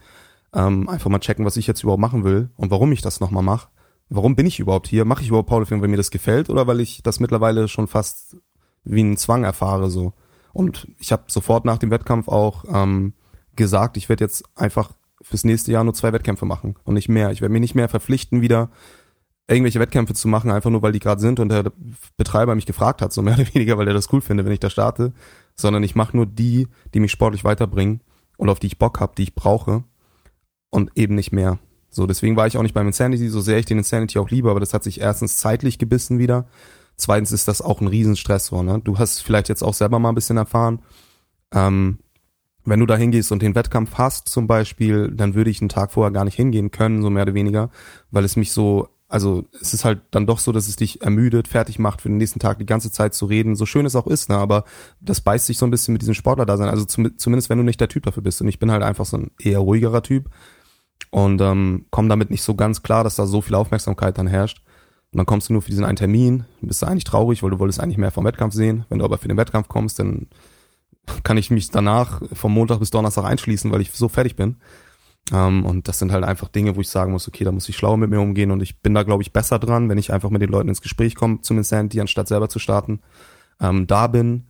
ähm, einfach mal checken, was ich jetzt überhaupt machen will und warum ich das nochmal mache. Warum bin ich überhaupt hier? Mache ich überhaupt Powerlifting, weil mir das gefällt oder weil ich das mittlerweile schon fast wie einen Zwang erfahre so? Und ich habe sofort nach dem Wettkampf auch ähm, gesagt, ich werde jetzt einfach fürs nächste Jahr nur zwei Wettkämpfe machen und nicht mehr. Ich werde mich nicht mehr verpflichten, wieder irgendwelche Wettkämpfe zu machen, einfach nur weil die gerade sind und der Betreiber mich gefragt hat, so mehr oder weniger, weil er das cool findet, wenn ich da starte, sondern ich mache nur die, die mich sportlich weiterbringen und auf die ich Bock habe, die ich brauche und eben nicht mehr. So, deswegen war ich auch nicht beim Insanity, so sehr ich den Insanity auch liebe, aber das hat sich erstens zeitlich gebissen wieder. Zweitens ist das auch ein Riesenstress, so, ne? Du hast vielleicht jetzt auch selber mal ein bisschen erfahren. Ähm, wenn du da hingehst und den Wettkampf hast zum Beispiel, dann würde ich einen Tag vorher gar nicht hingehen können, so mehr oder weniger, weil es mich so, also es ist halt dann doch so, dass es dich ermüdet, fertig macht für den nächsten Tag die ganze Zeit zu reden, so schön es auch ist, ne, aber das beißt sich so ein bisschen mit diesem Sportler da sein, also zum, zumindest wenn du nicht der Typ dafür bist und ich bin halt einfach so ein eher ruhigerer Typ und ähm, komme damit nicht so ganz klar, dass da so viel Aufmerksamkeit dann herrscht. Und dann kommst du nur für diesen einen Termin, bist du eigentlich traurig, weil du wolltest eigentlich mehr vom Wettkampf sehen. Wenn du aber für den Wettkampf kommst, dann kann ich mich danach vom Montag bis Donnerstag einschließen, weil ich so fertig bin. Ähm, und das sind halt einfach Dinge, wo ich sagen muss, okay, da muss ich schlauer mit mir umgehen und ich bin da, glaube ich, besser dran, wenn ich einfach mit den Leuten ins Gespräch komme, zum Insanity, anstatt selber zu starten, ähm, da bin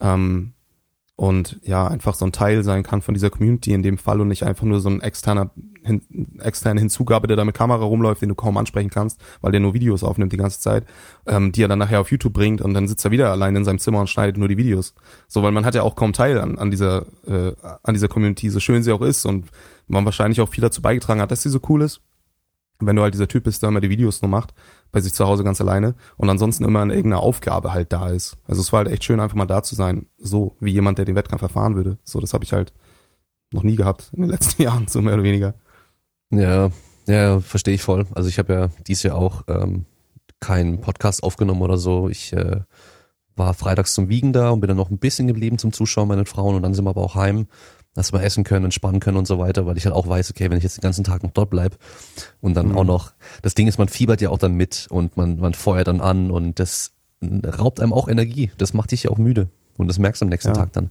ähm, und ja, einfach so ein Teil sein kann von dieser Community in dem Fall und nicht einfach nur so ein externer hin, externe Hinzugabe, der da mit Kamera rumläuft, den du kaum ansprechen kannst, weil der nur Videos aufnimmt die ganze Zeit, ähm, die er dann nachher auf YouTube bringt und dann sitzt er wieder allein in seinem Zimmer und schneidet nur die Videos. So, weil man hat ja auch kaum Teil an, an dieser äh, an dieser Community, so schön sie auch ist und man wahrscheinlich auch viel dazu beigetragen hat, dass sie so cool ist. Wenn du halt dieser Typ bist, der immer die Videos nur macht, bei sich zu Hause ganz alleine und ansonsten immer in irgendeiner Aufgabe halt da ist. Also es war halt echt schön, einfach mal da zu sein, so wie jemand, der den Wettkampf erfahren würde. So, das habe ich halt noch nie gehabt in den letzten Jahren, so mehr oder weniger. Ja, ja, verstehe ich voll. Also ich habe ja dies Jahr auch ähm, keinen Podcast aufgenommen oder so. Ich äh, war freitags zum Wiegen da und bin dann noch ein bisschen geblieben zum Zuschauen meinen Frauen und dann sind wir aber auch heim, dass wir essen können, entspannen können und so weiter, weil ich halt auch weiß, okay, wenn ich jetzt den ganzen Tag noch dort bleib und dann mhm. auch noch, das Ding ist, man fiebert ja auch dann mit und man, man feuert dann an und das raubt einem auch Energie. Das macht dich ja auch müde und das merkst du am nächsten ja. Tag dann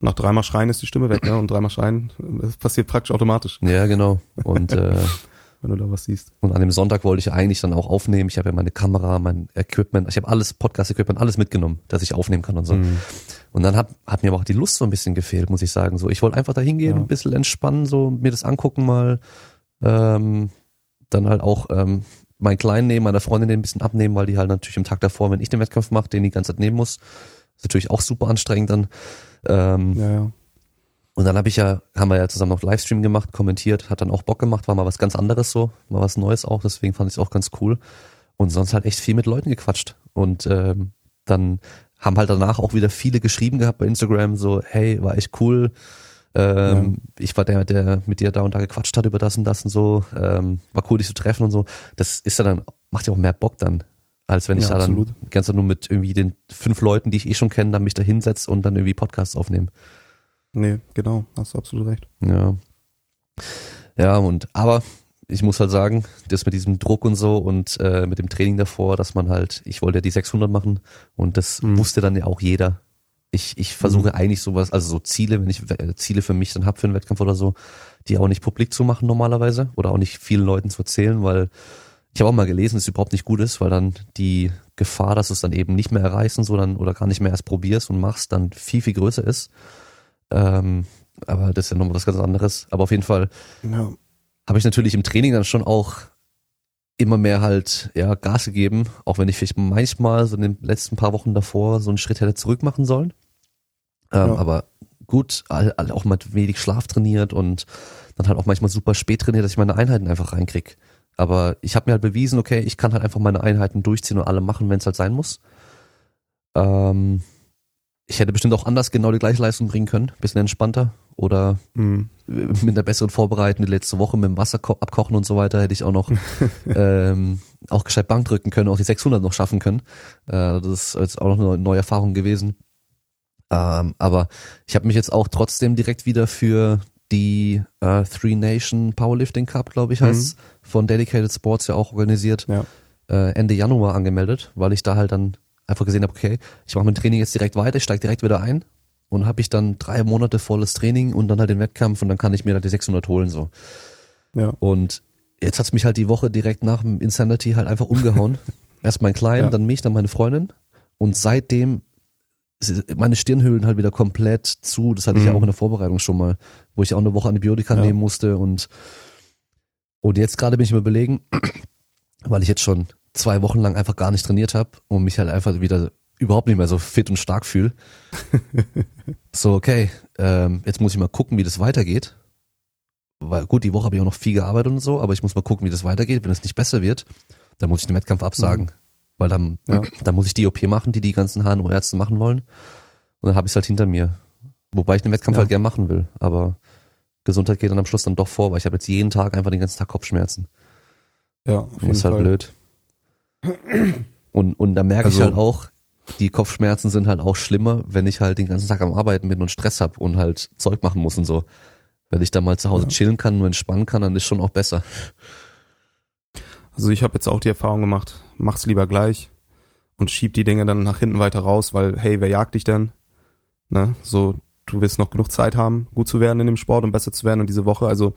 nach dreimal Schreien ist die Stimme weg, ne? Und dreimal Schreien, das passiert praktisch automatisch. Ja, genau. Und äh, wenn du da was siehst. Und an dem Sonntag wollte ich eigentlich dann auch aufnehmen. Ich habe ja meine Kamera, mein Equipment, ich habe alles, Podcast-Equipment, alles mitgenommen, dass ich aufnehmen kann und so. Mhm. Und dann hat, hat mir aber auch die Lust so ein bisschen gefehlt, muss ich sagen. So, ich wollte einfach da hingehen, ja. ein bisschen entspannen, so mir das angucken mal. Ähm, dann halt auch ähm, meinen Kleinen nehmen, meiner Freundin den ein bisschen abnehmen, weil die halt natürlich im Tag davor, wenn ich den Wettkampf mache, den die ganze Zeit nehmen muss. Ist natürlich auch super anstrengend dann. Ähm, Ja, ja. Und dann habe ich ja, haben wir ja zusammen noch Livestream gemacht, kommentiert, hat dann auch Bock gemacht, war mal was ganz anderes so, mal was Neues auch, deswegen fand ich es auch ganz cool. Und sonst halt echt viel mit Leuten gequatscht. Und ähm, dann haben halt danach auch wieder viele geschrieben gehabt bei Instagram, so, hey, war echt cool. Ähm, Ich war der, der mit dir da und da gequatscht hat über das und das und so. Ähm, war cool, dich zu treffen und so. Das ist ja dann, macht ja auch mehr Bock dann, als wenn ich Ja, da dann absolut. ganze Zeit nur mit irgendwie den fünf Leuten, die ich eh schon kenne, dann mich da hinsetze und dann irgendwie Podcasts aufnehme. Nee, genau, hast du absolut recht. Ja. Ja, und aber ich muss halt sagen, das mit diesem Druck und so und äh, mit dem Training davor, dass man halt, ich wollte ja die 600 machen und das Mhm. wusste dann ja auch jeder. Ich, ich versuche eigentlich sowas, also so Ziele, wenn ich äh, Ziele für mich dann hab für einen Wettkampf oder so, die auch nicht publik zu machen normalerweise oder auch nicht vielen Leuten zu erzählen, weil ich habe auch mal gelesen, dass es überhaupt nicht gut ist, weil dann die Gefahr, dass du es dann eben nicht mehr erreichst und so dann oder gar nicht mehr erst probierst und machst, dann viel, viel größer ist. Ähm, aber das ist ja nochmal was ganz anderes. Aber auf jeden Fall Ja, habe ich natürlich im Training dann schon auch immer mehr halt ja Gas gegeben, auch wenn ich vielleicht manchmal so in den letzten paar Wochen davor so einen Schritt hätte zurück machen sollen. Ähm, Ja. Aber gut, all, all, auch mit wenig Schlaf trainiert und dann halt auch manchmal super spät trainiert, dass ich meine Einheiten einfach reinkrieg. Aber ich habe mir halt bewiesen, okay, ich kann halt einfach meine Einheiten durchziehen und alle machen, wenn es halt sein muss. Ähm, ich hätte bestimmt auch anders genau die gleiche Leistung bringen können, bisschen entspannter oder mhm. mit einer besseren Vorbereitung die letzte Woche mit dem Wasser ko- abkochen und so weiter hätte ich auch noch ähm, auch gescheit Bank drücken können, auch die 600 noch schaffen können. Äh, das ist jetzt auch noch eine neue Erfahrung gewesen. Ähm, aber ich habe mich jetzt auch trotzdem direkt wieder für die äh, Three Nation Powerlifting Cup, glaube ich, heißt von Dedicated Sports ja auch organisiert, ja. äh, Ende Januar angemeldet, weil ich da halt dann einfach gesehen habe, okay, ich mache mein Training jetzt direkt weiter, ich steige direkt wieder ein und habe ich dann drei Monate volles Training und dann halt den Wettkampf und dann kann ich mir halt die 600 holen so. Ja. Und jetzt hat's mich halt die Woche direkt nach dem Insanity halt einfach umgehauen. Erst mein Kleinen, Ja. dann mich, dann meine Freundin und seitdem meine Stirnhöhlen halt wieder komplett zu. Das hatte ich ja Mhm. auch in der Vorbereitung schon mal, wo ich auch eine Woche Antibiotika Ja. nehmen musste und und jetzt gerade bin ich mir überlegen, weil ich jetzt schon zwei Wochen lang einfach gar nicht trainiert habe und mich halt einfach wieder überhaupt nicht mehr so fit und stark fühle. so, okay, ähm, jetzt muss ich mal gucken, wie das weitergeht. Weil gut, die Woche habe ich auch noch viel gearbeitet und so, aber ich muss mal gucken, wie das weitergeht. Wenn es nicht besser wird, dann muss ich den Wettkampf absagen. Weil dann, Ja. dann muss ich die OP machen, die die ganzen HNO-Ärzte machen wollen. Und dann habe ich es halt hinter mir. Wobei ich den Wettkampf Ja. halt gern machen will. Aber Gesundheit geht dann am Schluss dann doch vor, weil ich habe jetzt jeden Tag einfach den ganzen Tag Kopfschmerzen. Ja, auf Das jeden ist halt Fall. blöd. Und, und da merke ich Also- halt auch, die Kopfschmerzen sind halt auch schlimmer, wenn ich halt den ganzen Tag am Arbeiten bin und Stress hab und halt Zeug machen muss und so. Wenn ich da mal zu Hause Ja. chillen kann und entspannen kann, dann ist schon auch besser. Also ich habe jetzt auch die Erfahrung gemacht, mach's lieber gleich und schieb die Dinge dann nach hinten weiter raus, weil hey, wer jagt dich denn? Ne? So, du wirst noch genug Zeit haben, gut zu werden in dem Sport und besser zu werden und diese Woche, also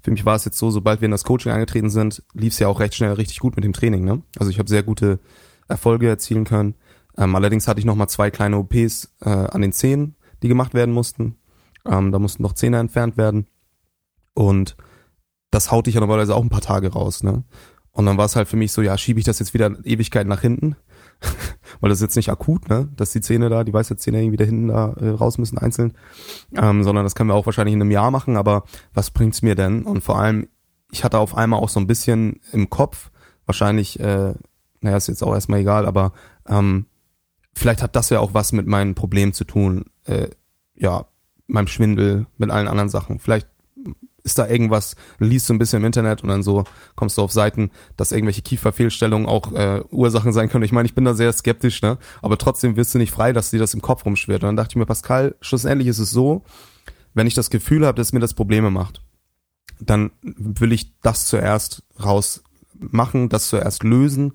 für mich war es jetzt so, sobald wir in das Coaching eingetreten sind, lief's ja auch recht schnell richtig gut mit dem Training, ne? Also ich habe sehr gute Erfolge erzielen können. Ähm, allerdings hatte ich noch mal zwei kleine OPs äh, an den Zähnen, die gemacht werden mussten. Ähm, da mussten noch Zähne entfernt werden und das haut dich ja normalerweise auch ein paar Tage raus, ne? Und dann war es halt für mich so, ja, schiebe ich das jetzt wieder Ewigkeit nach hinten, weil das ist jetzt nicht akut, ne, dass die Zähne da, die Weisheitszähne irgendwie da hinten da äh, raus müssen einzeln, ähm, sondern das können wir auch wahrscheinlich in einem Jahr machen, aber was bringt's mir denn? Und vor allem, ich hatte auf einmal auch so ein bisschen im Kopf, wahrscheinlich, äh, naja, ist jetzt auch erstmal egal, aber ähm, vielleicht hat das ja auch was mit meinen Problemen zu tun, äh, ja, meinem Schwindel, mit allen anderen Sachen. Vielleicht ist da irgendwas, liest du ein bisschen im Internet und dann so kommst du auf Seiten, dass irgendwelche Kieferfehlstellungen auch äh, Ursachen sein können. Ich meine, ich bin da sehr skeptisch, ne? Aber trotzdem wirst du nicht frei, dass dir das im Kopf rumschwirrt. Und dann dachte ich mir, Pascal, schlussendlich ist es so, wenn ich das Gefühl habe, dass mir das Probleme macht, dann will ich das zuerst raus machen, das zuerst lösen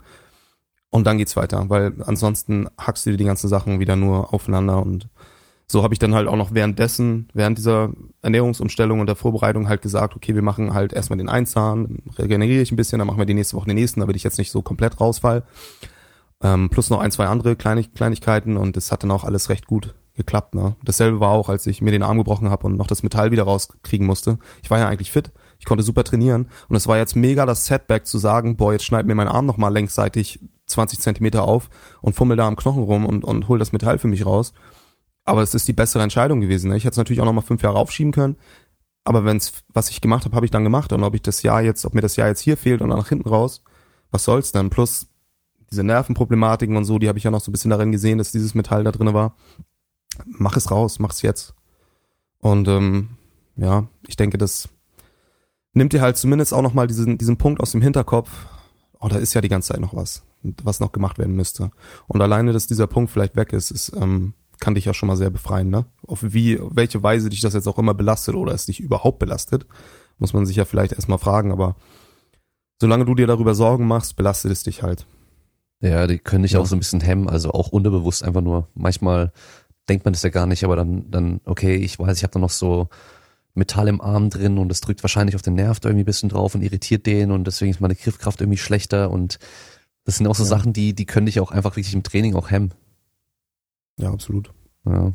und dann geht's weiter, weil ansonsten hackst du dir die ganzen Sachen wieder nur aufeinander und so habe ich dann halt auch noch währenddessen, während dieser Ernährungsumstellung und der Vorbereitung halt gesagt, okay, wir machen halt erstmal den Einzahn, regeneriere ich ein bisschen, dann machen wir die nächste Woche den nächsten, damit ich jetzt nicht so komplett rausfall. Ähm, plus noch ein, zwei andere Kleinig Kleinigkeiten und es hat dann auch alles recht gut geklappt. Ne? Dasselbe war auch, als ich mir den Arm gebrochen habe und noch das Metall wieder rauskriegen musste. Ich war ja eigentlich fit. Ich konnte super trainieren und es war jetzt mega das Setback zu sagen, boah, jetzt schneid mir mein Arm nochmal längsseitig 20 Zentimeter auf und fummel da am Knochen rum und, und hol das Metall für mich raus. Aber es ist die bessere Entscheidung gewesen. Ne? Ich hätte es natürlich auch nochmal fünf Jahre aufschieben können. Aber wenn's, was ich gemacht habe, habe ich dann gemacht. Und ob ich das Jahr jetzt, ob mir das Jahr jetzt hier fehlt und dann nach hinten raus, was soll's denn? Plus diese Nervenproblematiken und so, die habe ich ja noch so ein bisschen darin gesehen, dass dieses Metall da drin war. Mach es raus, mach es jetzt. Und ähm, ja, ich denke, das nimmt dir halt zumindest auch nochmal diesen, diesen Punkt aus dem Hinterkopf. Oh, da ist ja die ganze Zeit noch was, was noch gemacht werden müsste. Und alleine, dass dieser Punkt vielleicht weg ist, ist ähm, kann dich ja schon mal sehr befreien, ne? Auf wie, welche Weise dich das jetzt auch immer belastet oder es dich überhaupt belastet, muss man sich ja vielleicht erstmal fragen, aber solange du dir darüber Sorgen machst, belastet es dich halt. Ja, die können dich ja. auch so ein bisschen hemmen, also auch unterbewusst einfach nur. Manchmal denkt man das ja gar nicht, aber dann, dann, okay, ich weiß, ich habe da noch so Metall im Arm drin und das drückt wahrscheinlich auf den Nerv da irgendwie ein bisschen drauf und irritiert den und deswegen ist meine Griffkraft irgendwie schlechter und das sind auch so ja. Sachen, die, die können dich auch einfach wirklich im Training auch hemmen. Ja, absolut. Ja.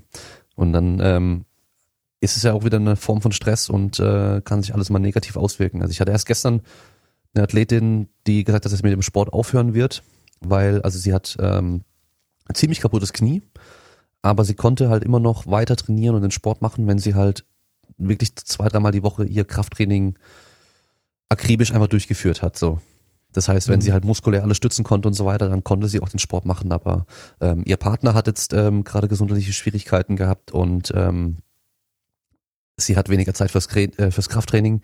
Und dann ähm, ist es ja auch wieder eine Form von Stress und äh, kann sich alles mal negativ auswirken. Also ich hatte erst gestern eine Athletin, die gesagt hat, dass sie mit dem Sport aufhören wird, weil, also sie hat ähm, ein ziemlich kaputtes Knie, aber sie konnte halt immer noch weiter trainieren und den Sport machen, wenn sie halt wirklich zwei, dreimal die Woche ihr Krafttraining akribisch einfach durchgeführt hat. So. Das heißt, wenn mhm. sie halt muskulär alles stützen konnte und so weiter, dann konnte sie auch den Sport machen. Aber ähm, ihr Partner hat jetzt ähm, gerade gesundheitliche Schwierigkeiten gehabt und ähm, sie hat weniger Zeit fürs, äh, fürs Krafttraining.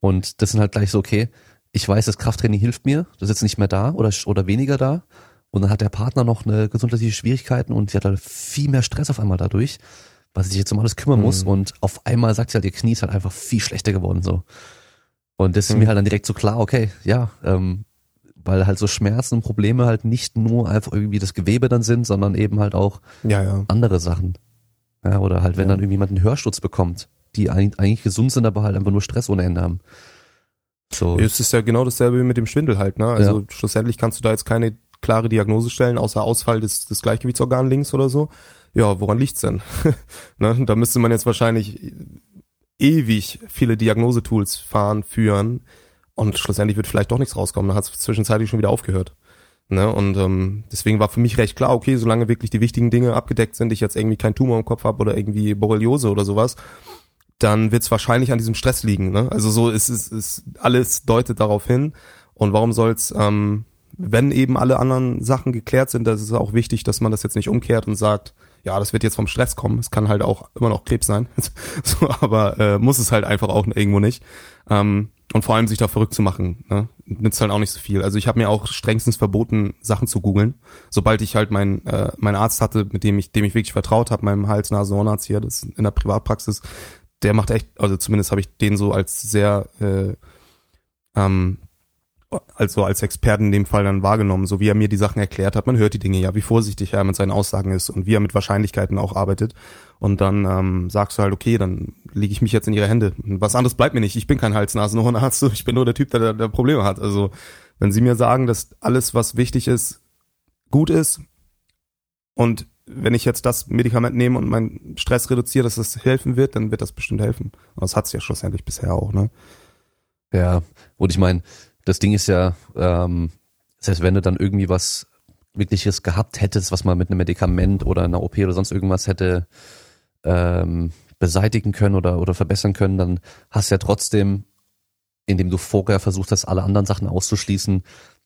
Und das sind halt gleich so, okay, ich weiß, das Krafttraining hilft mir, das ist jetzt nicht mehr da oder, oder weniger da. Und dann hat der Partner noch eine gesundheitliche Schwierigkeiten und sie hat halt viel mehr Stress auf einmal dadurch, weil sie sich jetzt um alles kümmern mhm. muss. Und auf einmal sagt sie halt, ihr Knie ist halt einfach viel schlechter geworden so. Und das ist mhm. mir halt dann direkt so klar, okay, ja, ähm, weil halt so Schmerzen und Probleme halt nicht nur einfach irgendwie das Gewebe dann sind, sondern eben halt auch ja, ja. andere Sachen. Ja, oder halt, wenn ja. dann irgendwie jemand einen Hörsturz bekommt, die eigentlich gesund sind, aber halt einfach nur Stress ohne Ende haben. So. Es ist ja genau dasselbe wie mit dem Schwindel halt, ne? Also ja. schlussendlich kannst du da jetzt keine klare Diagnose stellen, außer Ausfall des, des Gleichgewichtsorgan links oder so. Ja, woran liegt's denn? ne? Da müsste man jetzt wahrscheinlich ewig viele Diagnosetools fahren, führen und schlussendlich wird vielleicht doch nichts rauskommen. Dann hat es zwischenzeitlich schon wieder aufgehört. Ne? Und ähm, deswegen war für mich recht klar, okay, solange wirklich die wichtigen Dinge abgedeckt sind, ich jetzt irgendwie keinen Tumor im Kopf habe oder irgendwie Borreliose oder sowas, dann wird es wahrscheinlich an diesem Stress liegen. Ne? Also so ist es, ist, alles deutet darauf hin. Und warum soll's, ähm, wenn eben alle anderen Sachen geklärt sind, das ist auch wichtig, dass man das jetzt nicht umkehrt und sagt, ja, das wird jetzt vom Stress kommen. Es kann halt auch immer noch Krebs sein. so, aber äh, muss es halt einfach auch irgendwo nicht. Ähm, und vor allem sich da verrückt zu machen, ne? nützt halt auch nicht so viel. Also ich habe mir auch strengstens verboten, Sachen zu googeln. Sobald ich halt meinen äh, mein Arzt hatte, mit dem ich dem ich wirklich vertraut habe, meinem Hals Nase Ohrenarzt hier, das in der Privatpraxis, der macht echt, also zumindest habe ich den so als sehr äh, ähm, also als Experten in dem Fall dann wahrgenommen, so wie er mir die Sachen erklärt hat. Man hört die Dinge ja, wie vorsichtig er mit seinen Aussagen ist und wie er mit Wahrscheinlichkeiten auch arbeitet. Und dann ähm, sagst du halt, okay, dann lege ich mich jetzt in ihre Hände. Was anderes bleibt mir nicht. Ich bin kein Hals-Nasen-Ohrenarzt, ich bin nur der Typ, der, der Probleme hat. Also wenn sie mir sagen, dass alles, was wichtig ist, gut ist und wenn ich jetzt das Medikament nehme und meinen Stress reduziere, dass das helfen wird, dann wird das bestimmt helfen. Und das hat's ja schlussendlich bisher auch, ne? Ja, und ich meine, das Ding ist ja, ähm, selbst wenn du dann irgendwie was wirkliches gehabt hättest, was man mit einem Medikament oder einer OP oder sonst irgendwas hätte ähm, beseitigen können oder, oder verbessern können, dann hast du ja trotzdem, indem du vorher versucht hast, alle anderen Sachen auszuschließen,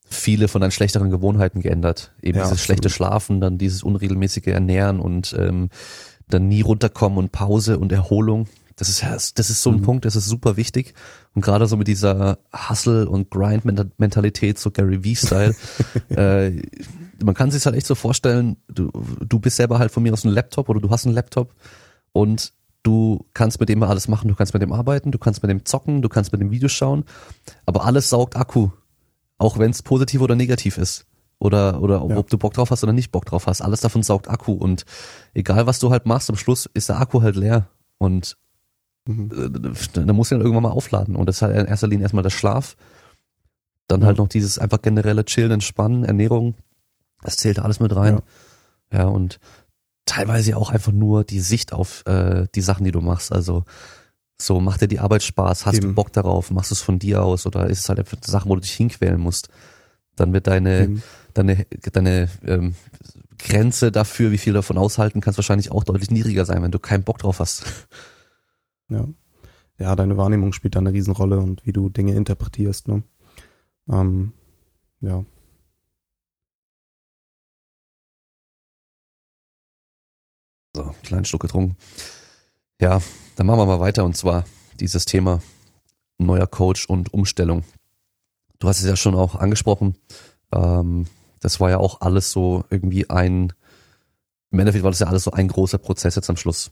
viele von deinen schlechteren Gewohnheiten geändert. Eben ja, dieses absolut. schlechte Schlafen, dann dieses unregelmäßige Ernähren und ähm, dann nie runterkommen und Pause und Erholung. Das ist, das ist so ein mhm. Punkt, das ist super wichtig. Und gerade so mit dieser Hustle- und Grind-Mentalität, so Gary V-Style, äh, man kann sich halt echt so vorstellen, du, du bist selber halt von mir aus ein Laptop oder du hast einen Laptop und du kannst mit dem alles machen, du kannst mit dem arbeiten, du kannst mit dem zocken, du kannst mit dem Videos schauen, aber alles saugt Akku, auch wenn es positiv oder negativ ist. Oder, oder ja. ob du Bock drauf hast oder nicht Bock drauf hast. Alles davon saugt Akku und egal was du halt machst, am Schluss ist der Akku halt leer. Und Mhm. Da muss ich dann irgendwann mal aufladen. Und das ist halt in erster Linie erstmal der Schlaf. Dann halt noch dieses einfach generelle Chillen, Entspannen, Ernährung. Das zählt alles mit rein. Ja, ja und teilweise auch einfach nur die Sicht auf äh, die Sachen, die du machst. Also So, macht dir die Arbeit Spaß? Hast Eben. du Bock darauf? Machst du es von dir aus? Oder ist es halt einfach eine Sache, wo du dich hinquälen musst? Dann wird deine, Eben. deine, deine ähm, Grenze dafür, wie viel davon aushalten kannst, wahrscheinlich auch deutlich niedriger sein, wenn du keinen Bock drauf hast. Ja. Ja, deine Wahrnehmung spielt da eine Riesenrolle und wie du Dinge interpretierst, ne? Ähm, ja. So, kleinen Schluck getrunken. Ja, dann machen wir mal weiter und zwar dieses Thema neuer Coach und Umstellung. Du hast es ja schon auch angesprochen. Ähm, das war ja auch alles so irgendwie ein, im Endeffekt war das ja alles so ein großer Prozess jetzt am Schluss.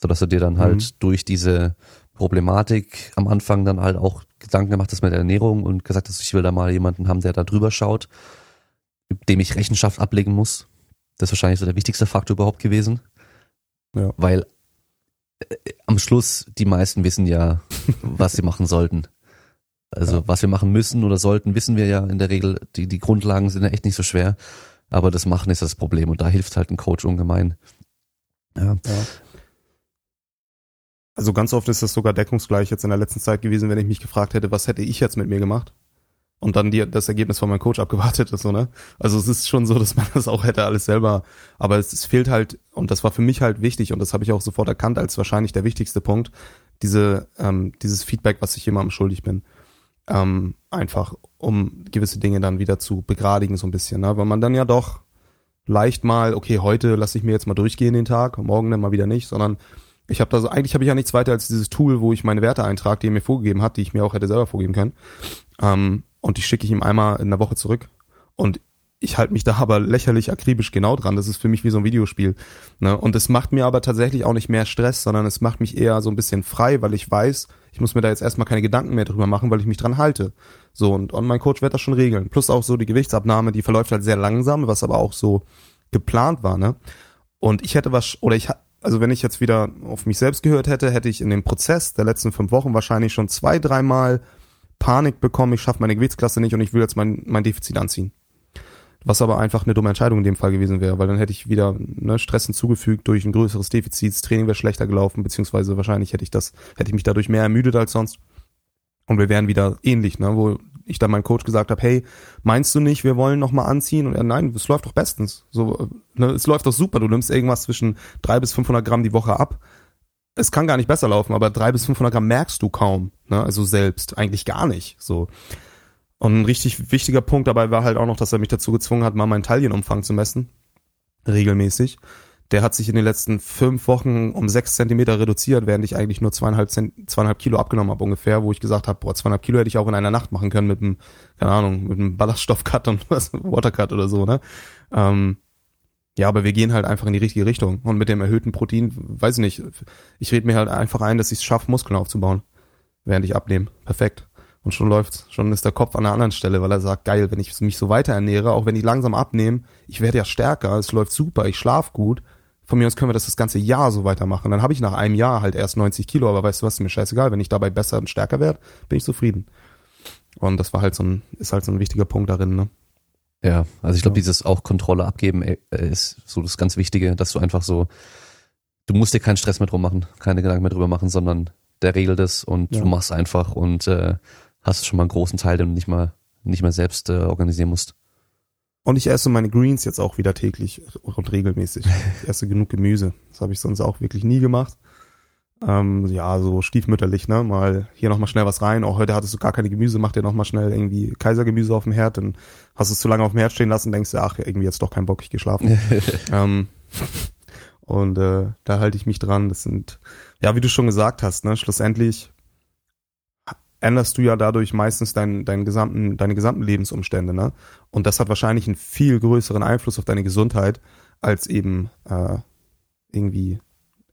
So dass du dir dann halt Mhm. durch diese Problematik am Anfang dann halt auch Gedanken gemacht hast mit der Ernährung und gesagt hast, ich will da mal jemanden haben, der da drüber schaut, dem ich Rechenschaft ablegen muss. Das ist wahrscheinlich so der wichtigste Faktor überhaupt gewesen. Ja. Weil äh, am Schluss die meisten wissen ja, was sie machen sollten. Also Ja. was wir machen müssen oder sollten, wissen wir ja in der Regel. Die, die Grundlagen sind ja echt nicht so schwer. Aber das Machen ist das Problem und da hilft halt ein Coach ungemein. Ja, Ja. Also ganz oft ist das sogar deckungsgleich jetzt in der letzten Zeit gewesen, wenn ich mich gefragt hätte, was hätte ich jetzt mit mir gemacht? Und dann die, das Ergebnis von meinem Coach abgewartet ist, so, ne? Also es ist schon so, dass man das auch hätte alles selber, aber es, es fehlt halt, und das war für mich halt wichtig, und das habe ich auch sofort erkannt als wahrscheinlich der wichtigste Punkt, diese, ähm, dieses Feedback, was ich jemandem schuldig bin. Ähm, einfach, um gewisse Dinge dann wieder zu begradigen, so ein bisschen, ne? Weil man dann ja doch leicht mal, okay, heute lasse ich mir jetzt mal durchgehen den Tag, morgen dann mal wieder nicht, sondern ich habe da so, eigentlich habe ich ja nichts weiter als dieses Tool, wo ich meine Werte eintrage, die er mir vorgegeben hat, die ich mir auch hätte selber vorgeben können. Ähm, und die schicke ich ihm einmal in der Woche zurück. Und ich halte mich da aber lächerlich akribisch genau dran. Das ist für mich wie so ein Videospiel. Ne? Und es macht mir aber tatsächlich auch nicht mehr Stress, sondern es macht mich eher so ein bisschen frei, weil ich weiß, ich muss mir da jetzt erstmal keine Gedanken mehr drüber machen, weil ich mich dran halte. So, und, und mein Coach wird das schon regeln. Plus auch so die Gewichtsabnahme, die verläuft halt sehr langsam, was aber auch so geplant war, ne? Und ich hätte was, oder ich, also wenn ich jetzt wieder auf mich selbst gehört hätte, hätte ich in dem Prozess der letzten fünf Wochen wahrscheinlich schon zwei, dreimal Panik bekommen, ich schaffe meine Gewichtsklasse nicht und ich will jetzt mein, mein Defizit anziehen. Was aber einfach eine dumme Entscheidung in dem Fall gewesen wäre, weil dann hätte ich wieder ne, Stress hinzugefügt durch ein größeres Defizit, das Training wäre schlechter gelaufen, beziehungsweise wahrscheinlich hätte ich das, hätte ich mich dadurch mehr ermüdet als sonst. Und wir wären wieder ähnlich, ne, wo ich dann meinem Coach gesagt habe, hey, meinst du nicht, wir wollen noch mal anziehen? Und er, nein, es läuft doch bestens. So, ne, es läuft doch super. Du nimmst irgendwas zwischen drei bis 500 Gramm die Woche ab. Es kann gar nicht besser laufen, aber drei bis 500 Gramm merkst du kaum, ne, also selbst eigentlich gar nicht. So. Und ein richtig wichtiger Punkt dabei war halt auch noch, dass er mich dazu gezwungen hat, mal meinen Taillenumfang zu messen. Regelmäßig. Der hat sich in den letzten fünf Wochen um sechs Zentimeter reduziert, während ich eigentlich nur zweieinhalb, Zent zweieinhalb Kilo abgenommen habe ungefähr, wo ich gesagt habe, boah, zweieinhalb Kilo hätte ich auch in einer Nacht machen können mit einem, keine Ahnung, mit einem Ballaststoffcut und was, Watercut oder so, ne? Ähm, ja, aber wir gehen halt einfach in die richtige Richtung. Und mit dem erhöhten Protein, weiß ich nicht, ich rede mir halt einfach ein, dass ich es schaffe, Muskeln aufzubauen, während ich abnehme. Perfekt. Und schon läuft's. Schon ist der Kopf an einer anderen Stelle, weil er sagt, geil, wenn ich mich so weiter ernähre, auch wenn ich langsam abnehme, ich werde ja stärker, es läuft super, ich schlaf gut. Von mir aus können wir das das ganze Jahr so weitermachen. Dann habe ich nach einem Jahr halt erst 90 Kilo, aber weißt du was, ist mir scheißegal. Wenn ich dabei besser und stärker werde, bin ich zufrieden. Und das war halt so ein, ist halt so ein wichtiger Punkt darin, ne? Ja, also ich glaube, Ja. dieses auch Kontrolle abgeben äh, ist so das ganz Wichtige, dass du einfach so, du musst dir keinen Stress mehr drum machen, keine Gedanken mehr drüber machen, sondern der regelt es und Ja. du machst einfach und äh, hast schon mal einen großen Teil, den du nicht mal nicht mehr selbst äh, organisieren musst. Und ich esse meine Greens jetzt auch wieder täglich und regelmäßig. Ich esse genug Gemüse. Das habe ich sonst auch wirklich nie gemacht. Ähm, ja, so stiefmütterlich, ne? Mal hier nochmal schnell was rein. Auch heute hattest du gar keine Gemüse, mach dir nochmal schnell irgendwie Kaisergemüse auf dem Herd, dann hast du es zu lange auf dem Herd stehen lassen, denkst du, ach, irgendwie jetzt doch kein Bock, ich geh schlafen. ähm, und äh, da halte ich mich dran. Das sind, ja, wie du schon gesagt hast, ne, schlussendlich änderst du ja dadurch meistens deinen, deinen gesamten, deine gesamten Lebensumstände, ne? Und das hat wahrscheinlich einen viel größeren Einfluss auf deine Gesundheit als eben äh, irgendwie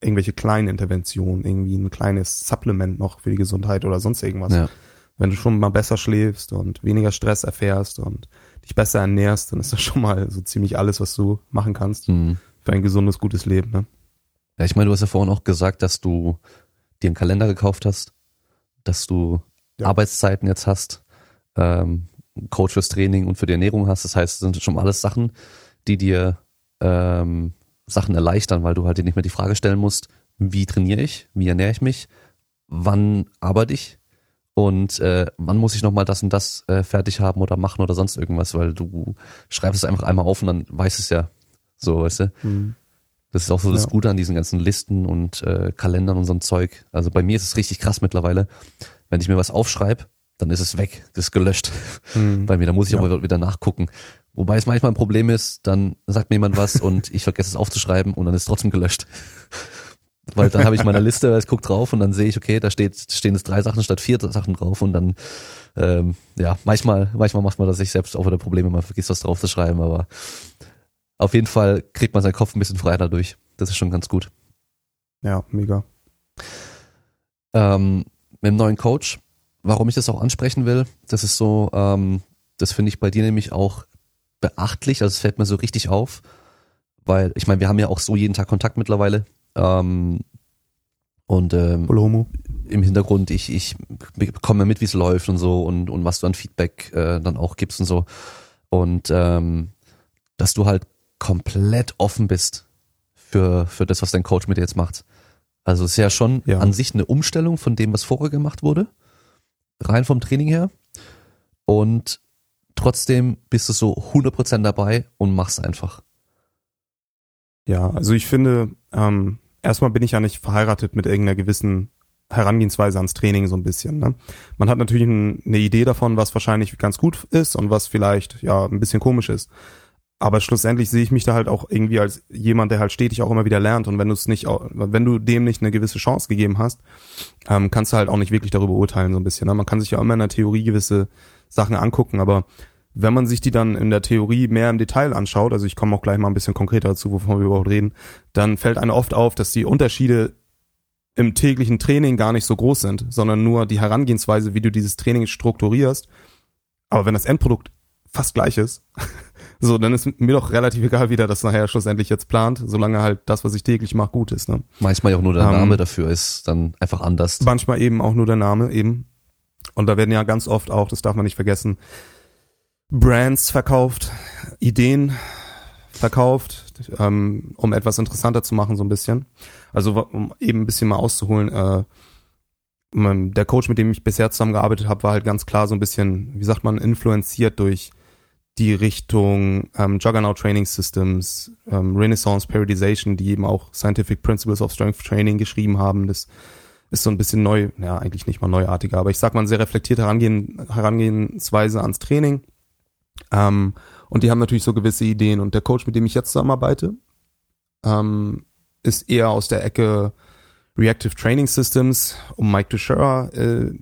irgendwelche kleinen Interventionen, irgendwie ein kleines Supplement noch für die Gesundheit oder sonst irgendwas. Ja. Wenn du schon mal besser schläfst und weniger Stress erfährst und dich besser ernährst, dann ist das schon mal so ziemlich alles, was du machen kannst Mhm. für ein gesundes, gutes Leben. Ne? Ja, ich meine, du hast ja vorhin auch gesagt, dass du dir einen Kalender gekauft hast, dass du Ja. Arbeitszeiten jetzt hast, ähm, Coach fürs Training und für die Ernährung hast. Das heißt, das sind schon alles Sachen, die dir ähm, Sachen erleichtern, weil du halt dir nicht mehr die Frage stellen musst, wie trainiere ich, wie ernähre ich mich, wann arbeite ich und äh, wann muss ich nochmal das und das äh, fertig haben oder machen oder sonst irgendwas, weil du schreibst es einfach einmal auf und dann weißt es ja. So, weißt du? Mhm. Das ist auch so das Ja. Gute an diesen ganzen Listen und äh, Kalendern und so ein Zeug. Also bei mir ist es richtig krass mittlerweile. Wenn ich mir was aufschreibe, dann ist es weg, das ist gelöscht Mhm. bei mir. Da muss ich Ja. aber wieder nachgucken. Wobei es manchmal ein Problem ist, dann sagt mir jemand was und ich vergesse es aufzuschreiben und dann ist es trotzdem gelöscht. Weil dann habe ich meine Liste, ich guck drauf und dann sehe ich, okay, da steht, stehen jetzt drei Sachen statt vier Sachen drauf und dann, ähm, ja, manchmal, manchmal macht man das sich selbst auch wieder Probleme, man vergisst was drauf zu schreiben, aber auf jeden Fall kriegt man seinen Kopf ein bisschen freier dadurch. Das ist schon ganz gut. Ja, mega. ähm, mit dem neuen Coach. Warum ich das auch ansprechen will, das ist so, ähm, das finde ich bei dir nämlich auch beachtlich, also es fällt mir so richtig auf, weil ich meine, wir haben ja auch so jeden Tag Kontakt mittlerweile ähm, und ähm, im Hintergrund, ich, ich bekomme mit, wie es läuft und so und, und was du an Feedback äh, dann auch gibst und so und ähm, dass du halt komplett offen bist für, für das, was dein Coach mit dir jetzt macht. Also es ist ja schon Ja. an sich eine Umstellung von dem, was vorher gemacht wurde, rein vom Training her. Und trotzdem bist du so 100% dabei und machst einfach. Ja, also ich finde, ähm, erstmal bin ich ja nicht verheiratet mit irgendeiner gewissen Herangehensweise ans Training so ein bisschen. Ne? Man hat natürlich ein, eine Idee davon, was wahrscheinlich ganz gut ist und was vielleicht ja ein bisschen komisch ist. Aber schlussendlich sehe ich mich da halt auch irgendwie als jemand, der halt stetig auch immer wieder lernt. Und wenn du es nicht, wenn du dem nicht eine gewisse Chance gegeben hast, ähm, kannst du halt auch nicht wirklich darüber urteilen so ein bisschen. Ne? Man kann sich ja immer in der Theorie gewisse Sachen angucken, aber wenn man sich die dann in der Theorie mehr im Detail anschaut, also ich komme auch gleich mal ein bisschen konkreter dazu, wovon wir überhaupt reden, dann fällt einem oft auf, dass die Unterschiede im täglichen Training gar nicht so groß sind, sondern nur die Herangehensweise, wie du dieses Training strukturierst. Aber wenn das Endprodukt fast gleich ist, so, dann ist mir doch relativ egal, wie der das nachher schlussendlich jetzt plant, solange halt das, was ich täglich mache, gut ist. Ne? Manchmal ja auch nur der Ähm, Name dafür ist dann einfach anders. Manchmal eben auch nur der Name eben. Und da werden ja ganz oft auch, das darf man nicht vergessen, Brands verkauft, Ideen verkauft, ähm, um etwas interessanter zu machen, so ein bisschen. Also um eben ein bisschen mal auszuholen, äh, der Coach, mit dem ich bisher zusammengearbeitet habe, war halt ganz klar so ein bisschen, wie sagt man, influenziert durch die Richtung ähm, Juggernaut Training Systems, ähm, Renaissance Periodization, die eben auch Scientific Principles of Strength Training geschrieben haben. Das ist so ein bisschen neu, ja, eigentlich nicht mal neuartiger, aber ich sag mal, sehr reflektierte Herangehen, Herangehensweise ans Training. Ähm, und die haben natürlich so gewisse Ideen. Und der Coach, mit dem ich jetzt zusammenarbeite, ähm, ist eher aus der Ecke Reactive Training Systems um Mike Teixeira äh,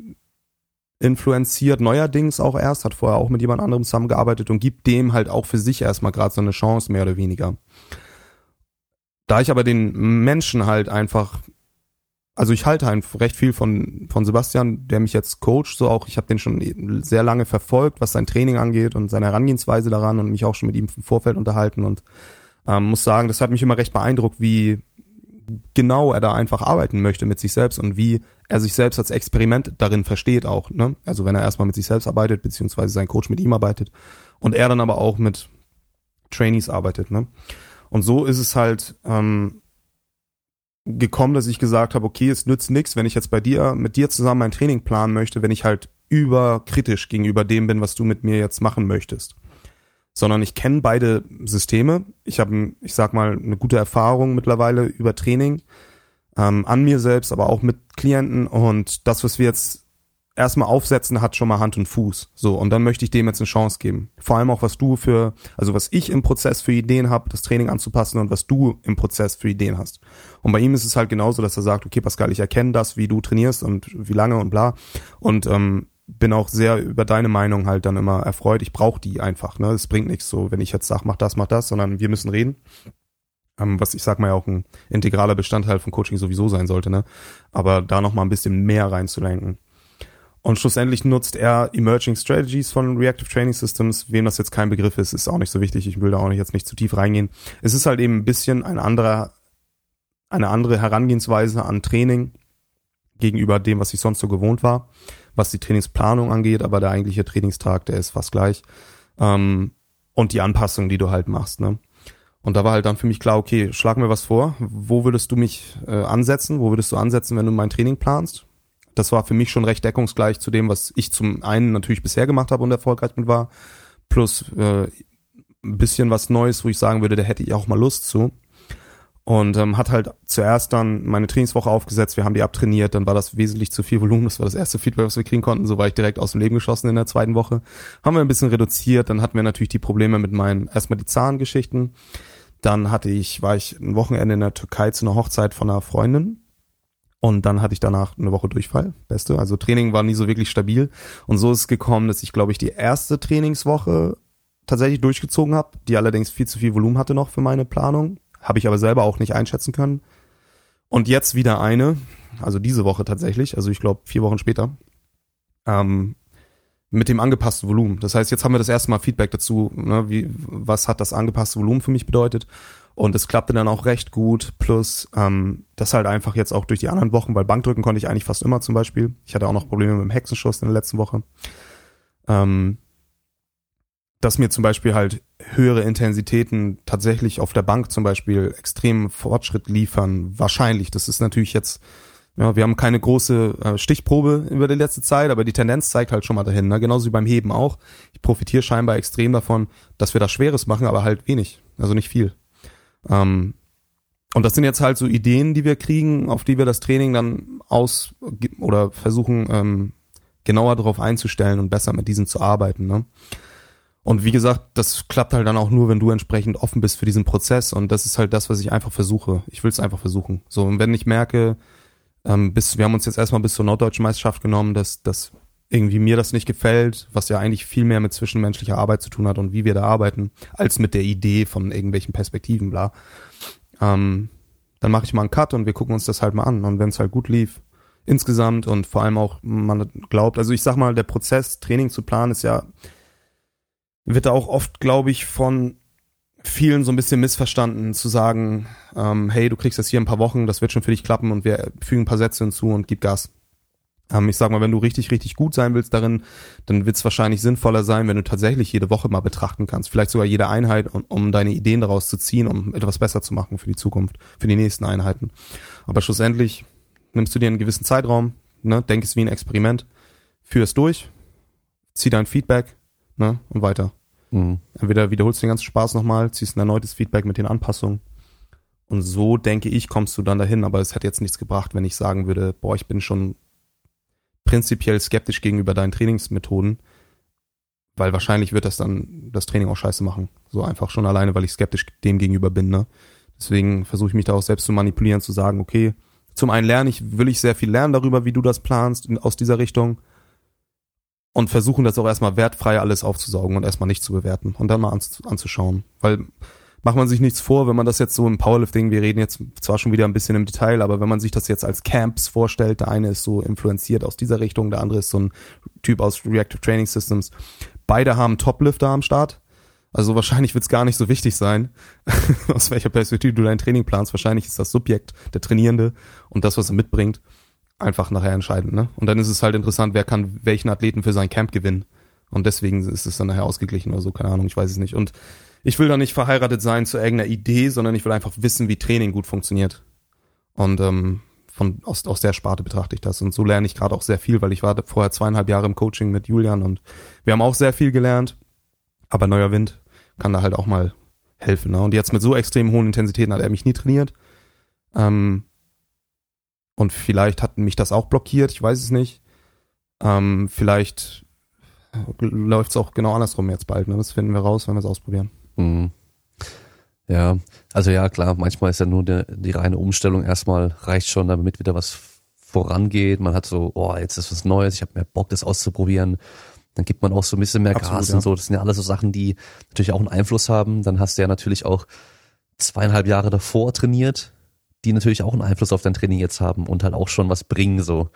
influenziert, neuerdings auch erst, hat vorher auch mit jemand anderem zusammengearbeitet und gibt dem halt auch für sich erstmal gerade so eine Chance, mehr oder weniger. Da ich aber den Menschen halt einfach, also ich halte halt recht viel von, von Sebastian, der mich jetzt coacht, so auch, ich habe den schon sehr lange verfolgt, was sein Training angeht und seine Herangehensweise daran und mich auch schon mit ihm im Vorfeld unterhalten und ähm, muss sagen, das hat mich immer recht beeindruckt, wie genau er da einfach arbeiten möchte mit sich selbst und wie er sich selbst als Experiment darin versteht auch. Ne? Also wenn er erstmal mit sich selbst arbeitet, beziehungsweise sein Coach mit ihm arbeitet und er dann aber auch mit Trainees arbeitet. Ne? Und so ist es halt ähm, gekommen, dass ich gesagt habe, okay, es nützt nichts, wenn ich jetzt bei dir, mit dir zusammen mein Training planen möchte, wenn ich halt überkritisch gegenüber dem bin, was du mit mir jetzt machen möchtest. Sondern ich kenne beide Systeme. Ich habe, ich sag mal, eine gute Erfahrung mittlerweile über Training ähm, an mir selbst, aber auch mit Klienten. Und das, was wir jetzt erstmal aufsetzen, hat schon mal Hand und Fuß. So, und dann möchte ich dem jetzt eine Chance geben. Vor allem auch, was du für, also was ich im Prozess für Ideen habe, das Training anzupassen und was du im Prozess für Ideen hast. Und bei ihm ist es halt genauso, dass er sagt, okay, Pascal, ich erkenne das, wie du trainierst und wie lange und bla. Und ähm, bin auch sehr über deine Meinung halt dann immer erfreut. Ich brauche die einfach. Ne, es bringt nichts so, wenn ich jetzt sage, mach das, mach das, sondern wir müssen reden. Ähm, was ich sag mal ja auch ein integraler Bestandteil von Coaching sowieso sein sollte. Ne, aber da noch mal ein bisschen mehr reinzulenken. Und schlussendlich nutzt er Emerging Strategies von Reactive Training Systems. Wem das jetzt kein Begriff ist, ist auch nicht so wichtig. Ich will da auch nicht jetzt nicht zu tief reingehen. Es ist halt eben ein bisschen ein anderer, eine andere Herangehensweise an Training gegenüber dem, was ich sonst so gewohnt war, was die Trainingsplanung angeht, aber der eigentliche Trainingstag, der ist fast gleich. Ähm, und die Anpassung, die du halt machst, ne? Und da war halt dann für mich klar, okay, schlag mir was vor. Wo würdest du mich äh, ansetzen? Wo würdest du ansetzen, wenn du mein Training planst? Das war für mich schon recht deckungsgleich zu dem, was ich zum einen natürlich bisher gemacht habe und erfolgreich mit war, plus äh, ein bisschen was Neues, wo ich sagen würde, da hätte ich auch mal Lust zu. Und ähm, hat halt zuerst dann meine Trainingswoche aufgesetzt, wir haben die abtrainiert, dann war das wesentlich zu viel Volumen, das war das erste Feedback, was wir kriegen konnten, so war ich direkt aus dem Leben geschossen in der zweiten Woche. Haben wir ein bisschen reduziert, dann hatten wir natürlich die Probleme mit meinen, erstmal die Zahngeschichten, dann hatte ich, war ich ein Wochenende in der Türkei zu einer Hochzeit von einer Freundin, und dann hatte ich danach eine Woche Durchfall, beste. Also Training war nie so wirklich stabil. Und so ist es gekommen, dass ich, glaube ich, die erste Trainingswoche tatsächlich durchgezogen habe, die allerdings viel zu viel Volumen hatte noch für meine Planung. Habe ich aber selber auch nicht einschätzen können. Und jetzt wieder eine, also diese Woche tatsächlich, also ich glaube vier Wochen später, ähm, mit dem angepassten Volumen. Das heißt, jetzt haben wir das erste Mal Feedback dazu, ne, wie, was hat das angepasste Volumen für mich bedeutet. Und es klappte dann auch recht gut. Plus ähm, das halt einfach jetzt auch durch die anderen Wochen, weil Bankdrücken konnte ich eigentlich fast immer zum Beispiel. Ich hatte auch noch Probleme mit dem Hexenschuss in der letzten Woche. Ähm, dass mir zum Beispiel halt höhere Intensitäten tatsächlich auf der Bank zum Beispiel extremen Fortschritt liefern. Wahrscheinlich. Das ist natürlich jetzt, ja, wir haben keine große äh, Stichprobe über die letzte Zeit, aber die Tendenz zeigt halt schon mal dahin. Ne? Genauso wie beim Heben auch. Ich profitiere scheinbar extrem davon, dass wir das Schweres machen, aber halt wenig. Also nicht viel. Ähm, und das sind jetzt halt so Ideen, die wir kriegen, auf die wir das Training dann aus oder versuchen ähm, genauer darauf einzustellen und besser mit diesen zu arbeiten. Ne? Und wie gesagt, das klappt halt dann auch nur, wenn du entsprechend offen bist für diesen Prozess. Und das ist halt das, was ich einfach versuche. Ich will es einfach versuchen. So, und wenn ich merke, ähm, bis, wir haben uns jetzt erstmal bis zur norddeutschen Meisterschaft genommen, dass, dass irgendwie mir das nicht gefällt, was ja eigentlich viel mehr mit zwischenmenschlicher Arbeit zu tun hat und wie wir da arbeiten, als mit der Idee von irgendwelchen Perspektiven, bla. Ähm, dann mache ich mal einen Cut und wir gucken uns das halt mal an. Und wenn es halt gut lief, insgesamt und vor allem auch man glaubt, also ich sag mal, der Prozess, Training zu planen, ist ja wird da auch oft, glaube ich, von vielen so ein bisschen missverstanden, zu sagen, ähm, hey, du kriegst das hier ein paar Wochen, das wird schon für dich klappen und wir fügen ein paar Sätze hinzu und gib Gas. Ähm, ich sag mal, wenn du richtig, richtig gut sein willst darin, dann wird es wahrscheinlich sinnvoller sein, wenn du tatsächlich jede Woche mal betrachten kannst, vielleicht sogar jede Einheit, um, um deine Ideen daraus zu ziehen, um etwas besser zu machen für die Zukunft, für die nächsten Einheiten. Aber schlussendlich nimmst du dir einen gewissen Zeitraum, ne, denk es wie ein Experiment, führ es durch, zieh dein Feedback, ne, und weiter. Mhm. Entweder wiederholst du den ganzen Spaß nochmal, ziehst ein erneutes Feedback mit den Anpassungen. Und so, denke ich, kommst du dann dahin. Aber es hätte jetzt nichts gebracht, wenn ich sagen würde, boah, ich bin schon prinzipiell skeptisch gegenüber deinen Trainingsmethoden, weil wahrscheinlich wird das dann das Training auch scheiße machen. So einfach schon alleine, weil ich skeptisch dem gegenüber bin. Ne? Deswegen versuche ich mich da auch selbst zu manipulieren, zu sagen, okay, zum einen lerne ich, will ich sehr viel lernen darüber, wie du das planst, aus dieser Richtung und versuchen das auch erstmal wertfrei alles aufzusaugen und erstmal nicht zu bewerten und dann mal anzuschauen. Weil macht man sich nichts vor, wenn man das jetzt so im Powerlifting, wir reden jetzt zwar schon wieder ein bisschen im Detail, aber wenn man sich das jetzt als Camps vorstellt, der eine ist so influenziert aus dieser Richtung, der andere ist so ein Typ aus Reactive Training Systems. Beide haben Toplifter am Start. Also wahrscheinlich wird es gar nicht so wichtig sein, aus welcher Perspektive du dein Training planst. Wahrscheinlich ist das Subjekt, der Trainierende und das, was er mitbringt, einfach nachher entscheidend. Ne? Und dann ist es halt interessant, wer kann welchen Athleten für sein Camp gewinnen. Und deswegen ist es dann nachher ausgeglichen oder so, keine Ahnung, ich weiß es nicht. Und ich will da nicht verheiratet sein zu irgendeiner Idee, sondern ich will einfach wissen, wie Training gut funktioniert. Und ähm, von aus, aus der Sparte betrachte ich das. Und so lerne ich gerade auch sehr viel, weil ich war vorher zweieinhalb Jahre im Coaching mit Julian und wir haben auch sehr viel gelernt. Aber neuer Wind kann da halt auch mal helfen. Ne? Und jetzt mit so extrem hohen Intensitäten hat er mich nie trainiert. Ähm, und vielleicht hat mich das auch blockiert, ich weiß es nicht. Ähm, vielleicht läuft es auch genau andersrum jetzt bald. Ne? Das finden wir raus, wenn wir es ausprobieren. Mhm. Ja, also ja, klar, manchmal ist ja nur die, die reine Umstellung erstmal reicht schon, damit wieder was vorangeht. Man hat so, oh, jetzt ist was Neues, ich habe mehr Bock, das auszuprobieren. Dann gibt man auch so ein bisschen mehr Absolut, Gas ja. und so. Das sind ja alles so Sachen, die natürlich auch einen Einfluss haben. Dann hast du ja natürlich auch zweieinhalb Jahre davor trainiert, die natürlich auch einen Einfluss auf dein Training jetzt haben und halt auch schon was bringen, so.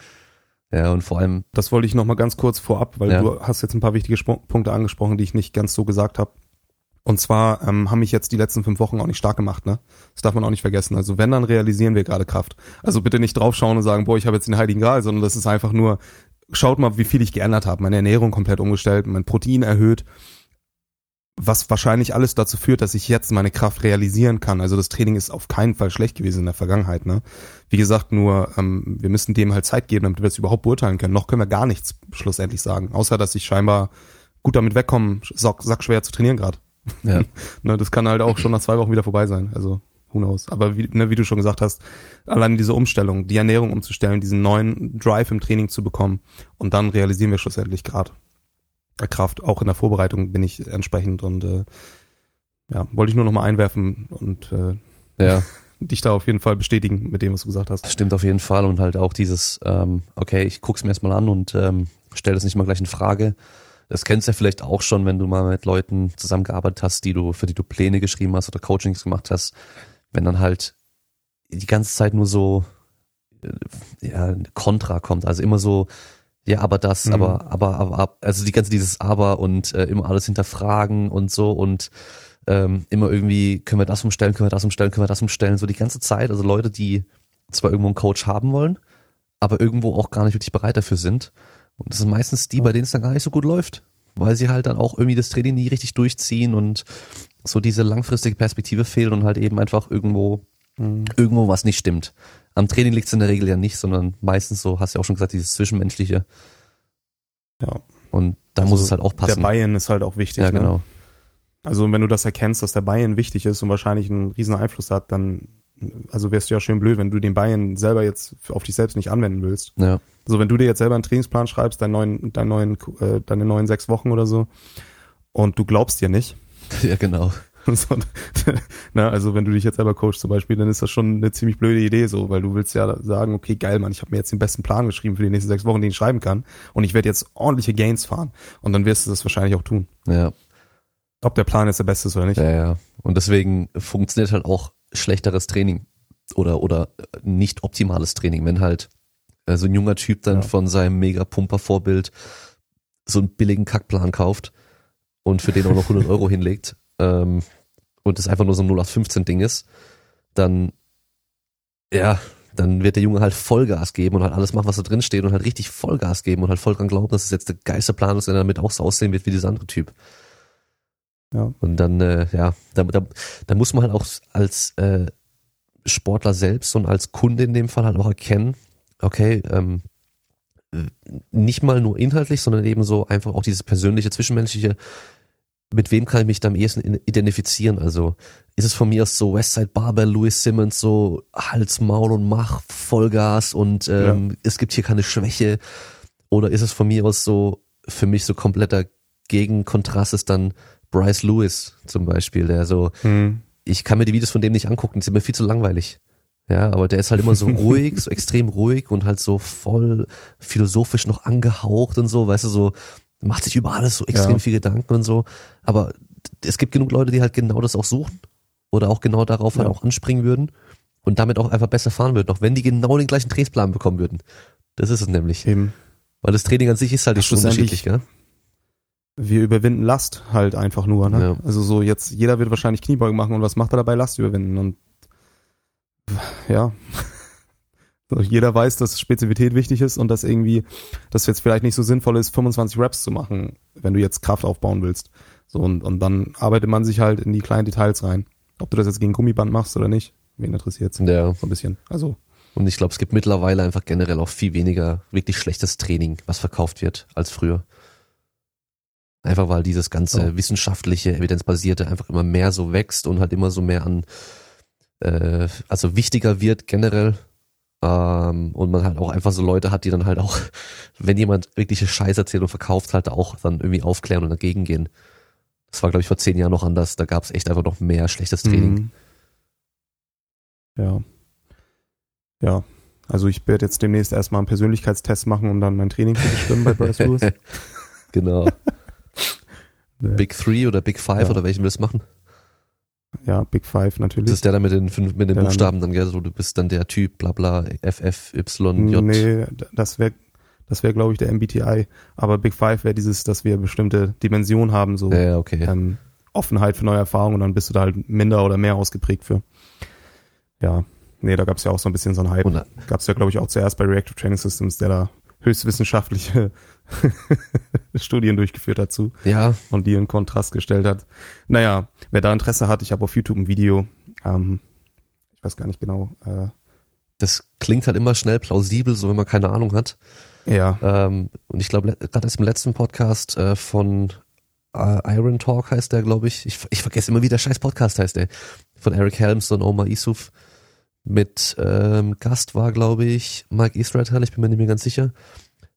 Ja, und vor allem. Das wollte ich noch mal ganz kurz vorab, weil ja. du hast jetzt ein paar wichtige Sp Punkte angesprochen, die ich nicht ganz so gesagt habe. Und zwar ähm, haben mich jetzt die letzten fünf Wochen auch nicht stark gemacht, ne? Das darf man auch nicht vergessen. Also wenn, dann realisieren wir gerade Kraft. Also bitte nicht draufschauen und sagen, boah, ich habe jetzt den Heiligen Gral, sondern das ist einfach nur, schaut mal, wie viel ich geändert habe. Meine Ernährung komplett umgestellt, mein Protein erhöht, was wahrscheinlich alles dazu führt, dass ich jetzt meine Kraft realisieren kann. Also das Training ist auf keinen Fall schlecht gewesen in der Vergangenheit. Ne? Wie gesagt, nur ähm, wir müssen dem halt Zeit geben, damit wir es überhaupt beurteilen können. Noch können wir gar nichts schlussendlich sagen, außer dass ich scheinbar gut damit wegkomme, sack, sackschwer zu trainieren gerade. Ja. ne, das kann halt auch schon nach zwei Wochen wieder vorbei sein. Also who knows. Aber wie, ne, wie du schon gesagt hast, allein diese Umstellung, die Ernährung umzustellen, diesen neuen Drive im Training zu bekommen und dann realisieren wir schlussendlich gerade Kraft. Auch in der Vorbereitung bin ich entsprechend und äh, ja, wollte ich nur noch mal einwerfen und äh, Ja, dich da auf jeden Fall bestätigen mit dem, was du gesagt hast. stimmt auf jeden Fall. Und halt auch dieses, ähm, okay, ich guck's mir erstmal an und ähm, stell das nicht mal gleich in Frage. Das kennst du ja vielleicht auch schon, wenn du mal mit Leuten zusammengearbeitet hast, die du, für die du Pläne geschrieben hast oder Coachings gemacht hast, wenn dann halt die ganze Zeit nur so äh, ja, Kontra kommt. Also immer so, ja, aber das, Mhm. aber, aber, aber, ab- also die ganze dieses Aber und äh, immer alles hinterfragen und so und ähm, immer irgendwie, können wir das umstellen, können wir das umstellen, können wir das umstellen, so die ganze Zeit. Also Leute, die zwar irgendwo einen Coach haben wollen, aber irgendwo auch gar nicht wirklich bereit dafür sind. Und das sind meistens die, bei denen es dann gar nicht so gut läuft, weil sie halt dann auch irgendwie das Training nie richtig durchziehen und so diese langfristige Perspektive fehlt und halt eben einfach irgendwo, irgendwo was nicht stimmt. Am Training liegt es in der Regel ja nicht, sondern meistens so, hast du ja auch schon gesagt, dieses Zwischenmenschliche. Ja. Und da Also muss es halt auch passen. Der Buy-in ist halt auch wichtig. ja, ne? genau. Also wenn du das erkennst, dass der Buy-in wichtig ist und wahrscheinlich einen riesen Einfluss hat, dann also wärst du ja schön blöd, wenn du den Buy-in selber jetzt auf dich selbst nicht anwenden willst. Ja, Also wenn du dir jetzt selber einen Trainingsplan schreibst, deinen neuen, deinen neuen, äh, deine neuen sechs Wochen oder so, und du glaubst dir nicht, ja, genau. so, na, also wenn du dich jetzt selber coachst zum Beispiel, dann ist das schon eine ziemlich blöde Idee so, weil du willst ja sagen, okay, geil, Mann, ich habe mir jetzt den besten Plan geschrieben für die nächsten sechs Wochen, den ich schreiben kann, und ich werde jetzt ordentliche Gains fahren, und dann wirst du das wahrscheinlich auch tun. Ja, Ob der Plan jetzt der beste ist oder nicht. ja, ja. Und deswegen funktioniert halt auch schlechteres Training oder, oder nicht optimales Training, wenn halt äh, so ein junger Typ dann Ja. von seinem Mega-Pumper-Vorbild so einen billigen Kackplan kauft und für den auch noch 100 Euro hinlegt ähm, und das einfach nur so ein 0815-Ding ist, dann, ja, dann wird der Junge halt Vollgas geben und halt alles machen, was da drin steht und halt richtig Vollgas geben und halt voll dran glauben, dass es jetzt der geilste Plan ist und er damit auch so aussehen wird wie dieser andere Typ. Ja. Und dann, äh, ja, da, da, da muss man halt auch als äh, Sportler selbst und als Kunde in dem Fall halt auch erkennen, okay, ähm, nicht mal nur inhaltlich, sondern eben so einfach auch dieses persönliche, zwischenmenschliche, mit wem kann ich mich da am ehesten identifizieren? Also ist es von mir aus so Westside Barber, Louis Simmons, so Hals, Maul und Mach, Vollgas und ähm, es gibt hier keine Schwäche? Oder ist es von mir aus so, für mich so kompletter Gegenkontrast ist dann Bryce Lewis zum Beispiel, der so, Hm. ich kann mir die Videos von dem nicht angucken, die sind mir viel zu langweilig. Ja, aber der ist halt immer so ruhig, so extrem ruhig und halt so voll philosophisch noch angehaucht und so, weißt du, so macht sich über alles so extrem Ja. viel Gedanken und so. Aber es gibt genug Leute, die halt genau das auch suchen oder auch genau darauf halt Ja. auch anspringen würden und damit auch einfach besser fahren würden, auch wenn die genau den gleichen Trainingsplan bekommen würden. Das ist es nämlich. Eben. Weil das Training an sich ist halt nicht so unterschiedlich, gell? Wir überwinden Last halt einfach nur, ne? Ja. Also so jetzt, jeder wird wahrscheinlich Kniebeugen machen und was macht er dabei? Last überwinden und ja. Jeder weiß, dass Spezifität wichtig ist und dass irgendwie, dass jetzt vielleicht nicht so sinnvoll ist, 25 Reps zu machen, wenn du jetzt Kraft aufbauen willst. So, und, und dann arbeitet man sich halt in die kleinen Details rein. Ob du das jetzt gegen Gummiband machst oder nicht, wen interessiert's? Ja. So ein bisschen. Also, Und ich glaube, es gibt mittlerweile einfach generell auch viel weniger wirklich schlechtes Training, was verkauft wird, als früher. Einfach weil dieses ganze Oh. wissenschaftliche, evidenzbasierte einfach immer mehr so wächst und halt immer so mehr an, äh, also wichtiger wird generell. Ähm, und man halt auch einfach so Leute hat, die dann halt auch, wenn jemand wirkliche Scheiße erzählt und verkauft, halt auch dann irgendwie aufklären und dagegen gehen. Das war, glaube ich, vor zehn Jahren noch anders. Da gab es echt einfach noch mehr schlechtes Training. Mhm. Ja. Ja. Also ich werde jetzt demnächst erstmal einen Persönlichkeitstest machen, um dann mein Training zu bestimmen bei Bryce Lewis. Genau. Big Three oder Big Five Ja. oder welchen willst du machen? Ja, Big Five natürlich. Das ist der da mit den fünf, mit den Der Buchstaben dann, gell? So, du bist dann der Typ, bla bla, F, F, Y, J. Nee, das wäre, das wäre glaube ich der MBTI. Aber Big Five wäre dieses, dass wir bestimmte Dimensionen haben, so Ja, okay. ähm, Offenheit für neue Erfahrungen und dann bist du da halt minder oder mehr ausgeprägt für. Ja, nee, da gab's ja auch so ein bisschen so einen Hype. Und, Gab's ja glaube ich auch zuerst bei Reactive Training Systems, der da höchstwissenschaftliche Studien durchgeführt dazu Ja, und die in Kontrast gestellt hat. Naja, wer da Interesse hat, ich habe auf YouTube ein Video, ähm, ich weiß gar nicht genau, äh, das klingt halt immer schnell plausibel, so wenn man keine Ahnung hat. ja, Ähm, und ich glaube, gerade erst im letzten Podcast äh, von äh, Iron Talk heißt der, glaube ich. ich. Ich vergesse immer, wie der scheiß Podcast heißt, ey. Von Eric Helms und Omar Isuf. Mit ähm, Gast war, glaube ich, Mike Israel, ich bin mir nicht mehr ganz sicher.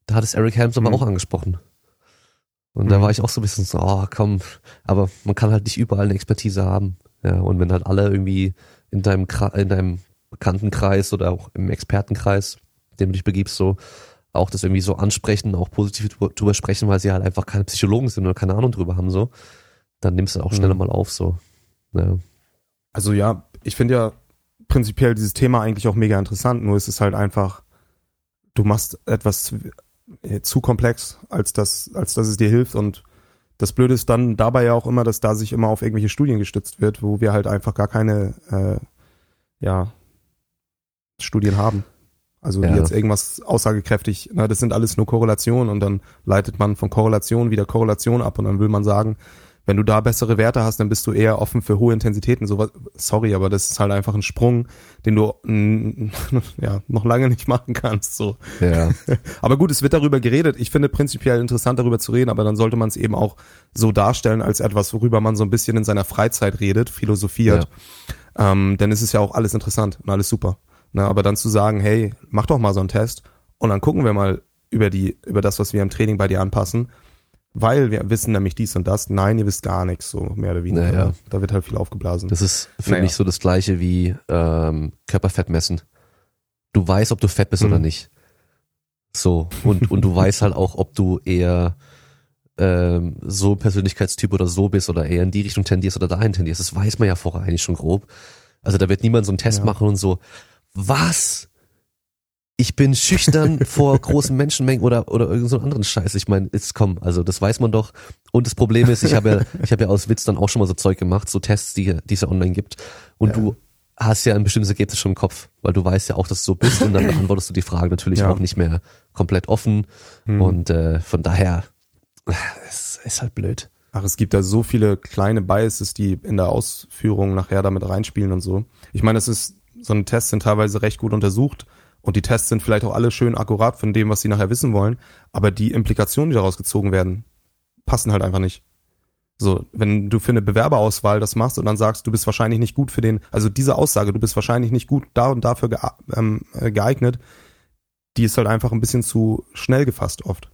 Da hat es Eric Helms aber Mhm. auch angesprochen. Und da Mhm. war ich auch so ein bisschen so, oh, komm, aber man kann halt nicht überall eine Expertise haben. Ja, und wenn halt alle irgendwie in deinem, in deinem Bekanntenkreis oder auch im Expertenkreis, dem du dich begibst, so auch das irgendwie so ansprechen, auch positiv drüber- drüber sprechen, weil sie halt einfach keine Psychologen sind oder keine Ahnung drüber haben, so, dann nimmst du auch schneller Mhm. mal auf, so. Ja. Also ja, ich finde ja prinzipiell dieses Thema eigentlich auch mega interessant, nur ist es halt einfach, du machst etwas zu, äh, zu komplex, als das, als dass es dir hilft und das Blöde ist dann dabei ja auch immer, dass da sich immer auf irgendwelche Studien gestützt wird, wo wir halt einfach gar keine, äh, ja, Studien haben. Also Ja. jetzt irgendwas aussagekräftig, na, das sind alles nur Korrelationen und dann leitet man von Korrelation wieder Korrelation ab und dann will man sagen, wenn du da bessere Werte hast, dann bist du eher offen für hohe Intensitäten. So, sorry, aber das ist halt einfach ein Sprung, den du ja noch lange nicht machen kannst. So. Ja. Aber gut, es wird darüber geredet. Ich finde prinzipiell interessant, darüber zu reden, aber dann sollte man es eben auch so darstellen als etwas, worüber man so ein bisschen in seiner Freizeit redet, philosophiert. Ähm, denn es ist ja auch alles interessant und alles super. Na, aber dann zu sagen, hey, mach doch mal so einen Test und dann gucken wir mal über die, über das, was wir im Training bei dir anpassen. Weil wir wissen nämlich dies und das. Nein, ihr wisst gar nichts, so mehr oder weniger. Naja. Da wird halt viel aufgeblasen. Das ist für Naja. mich so das gleiche wie ähm, Körperfett messen. Du weißt, ob du fett bist Mhm. oder nicht. So. Und, und du weißt halt auch, ob du eher ähm, so ein Persönlichkeitstyp oder so bist oder eher in die Richtung tendierst oder dahin tendierst. Das weiß man ja vorher eigentlich schon grob. Also da wird niemand so einen Test Ja. machen und so, was? Ich bin schüchtern vor großen Menschenmengen oder oder irgend so anderen Scheiß. Ich meine, jetzt komm, also das weiß man doch. Und das Problem ist, ich habe ja, ich habe ja aus Witz dann auch schon mal so Zeug gemacht, so Tests, die, die es ja online gibt. Und Ja. du hast ja ein bestimmtes Ergebnis schon im Kopf, weil du weißt ja auch, dass du so bist und dann beantwortest du die Frage natürlich Ja. auch nicht mehr komplett offen. Hm. Und äh, von daher, es ist halt blöd. Ach, es gibt da so viele kleine Biases, die in der Ausführung nachher damit reinspielen und so. Ich meine, es ist, so ein Test sind teilweise recht gut untersucht und die Tests sind vielleicht auch alle schön akkurat von dem, was sie nachher wissen wollen, aber die Implikationen, die daraus gezogen werden, passen halt einfach nicht. So, wenn du für eine Bewerberauswahl das machst und dann sagst, du bist wahrscheinlich nicht gut für den, also diese Aussage, du bist wahrscheinlich nicht gut da und dafür ähm, äh, geeignet, die ist halt einfach ein bisschen zu schnell gefasst oft.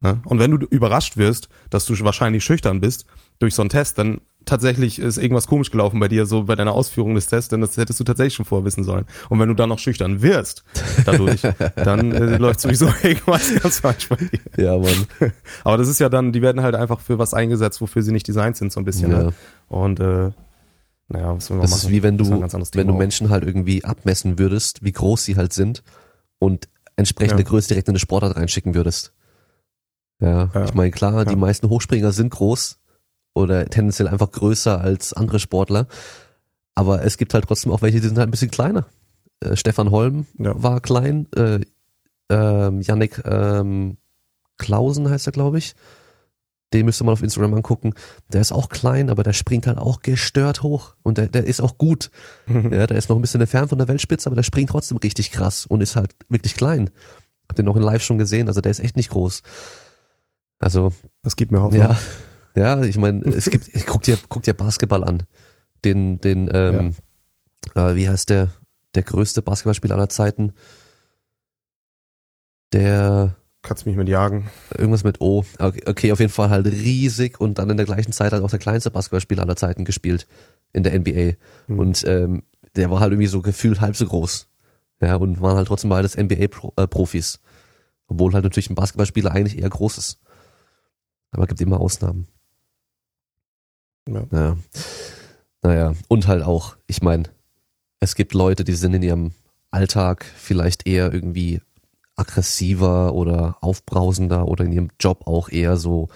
Ne? Und wenn du überrascht wirst, dass du wahrscheinlich schüchtern bist durch so einen Test, dann tatsächlich ist irgendwas komisch gelaufen bei dir, so bei deiner Ausführung des Tests, denn das hättest du tatsächlich schon vorher wissen sollen. Und wenn du dann noch schüchtern wirst dadurch, dann äh, läuft sowieso irgendwas ganz falsch bei dir. Ja, Mann. Aber das ist ja dann, die werden halt einfach für was eingesetzt, wofür sie nicht designt sind, so ein bisschen. Ja. Ne? Und äh, naja, was will man Das machen? ist wie wenn Das du, wenn du auch. Menschen halt irgendwie abmessen würdest, wie groß sie halt sind und entsprechende Ja. Größe direkt in eine Sportart reinschicken würdest. Ja, Ja. ich meine, klar, die meisten Hochspringer sind groß oder tendenziell einfach größer als andere Sportler, aber es gibt halt trotzdem auch welche, die sind halt ein bisschen kleiner. Äh, Stefan Holm Ja. war klein, äh, ähm, Yannick ähm, Klausen heißt er, glaube ich. Den müsste man auf Instagram angucken. Der ist auch klein, aber der springt halt auch gestört hoch. Und der, der ist auch gut. Ja, der ist noch ein bisschen entfernt von der Weltspitze, aber der springt trotzdem richtig krass und ist halt wirklich klein. Hab den auch in live schon gesehen, also der ist echt nicht groß. Also, Das gibt mir Hoffnung. ja, ja, ich meine, es gibt, guck dir, guck dir Basketball an. Den, den, ähm, äh, wie heißt der, der größte Basketballspieler aller Zeiten? Der, Kannst mich mit jagen. irgendwas mit O. Okay, okay, auf jeden Fall halt riesig und dann in der gleichen Zeit halt auch der kleinste Basketballspieler aller Zeiten gespielt in der NBA. Mhm. Und ähm, der war halt irgendwie so gefühlt halb so groß. Ja, und waren halt trotzdem beides NBA-Profis. Obwohl halt natürlich ein Basketballspieler eigentlich eher groß ist. Aber gibt immer Ausnahmen. Ja. Ja. Naja, und halt auch, ich meine, es gibt Leute, die sind in ihrem Alltag vielleicht eher irgendwie aggressiver oder aufbrausender oder in ihrem Job auch eher so,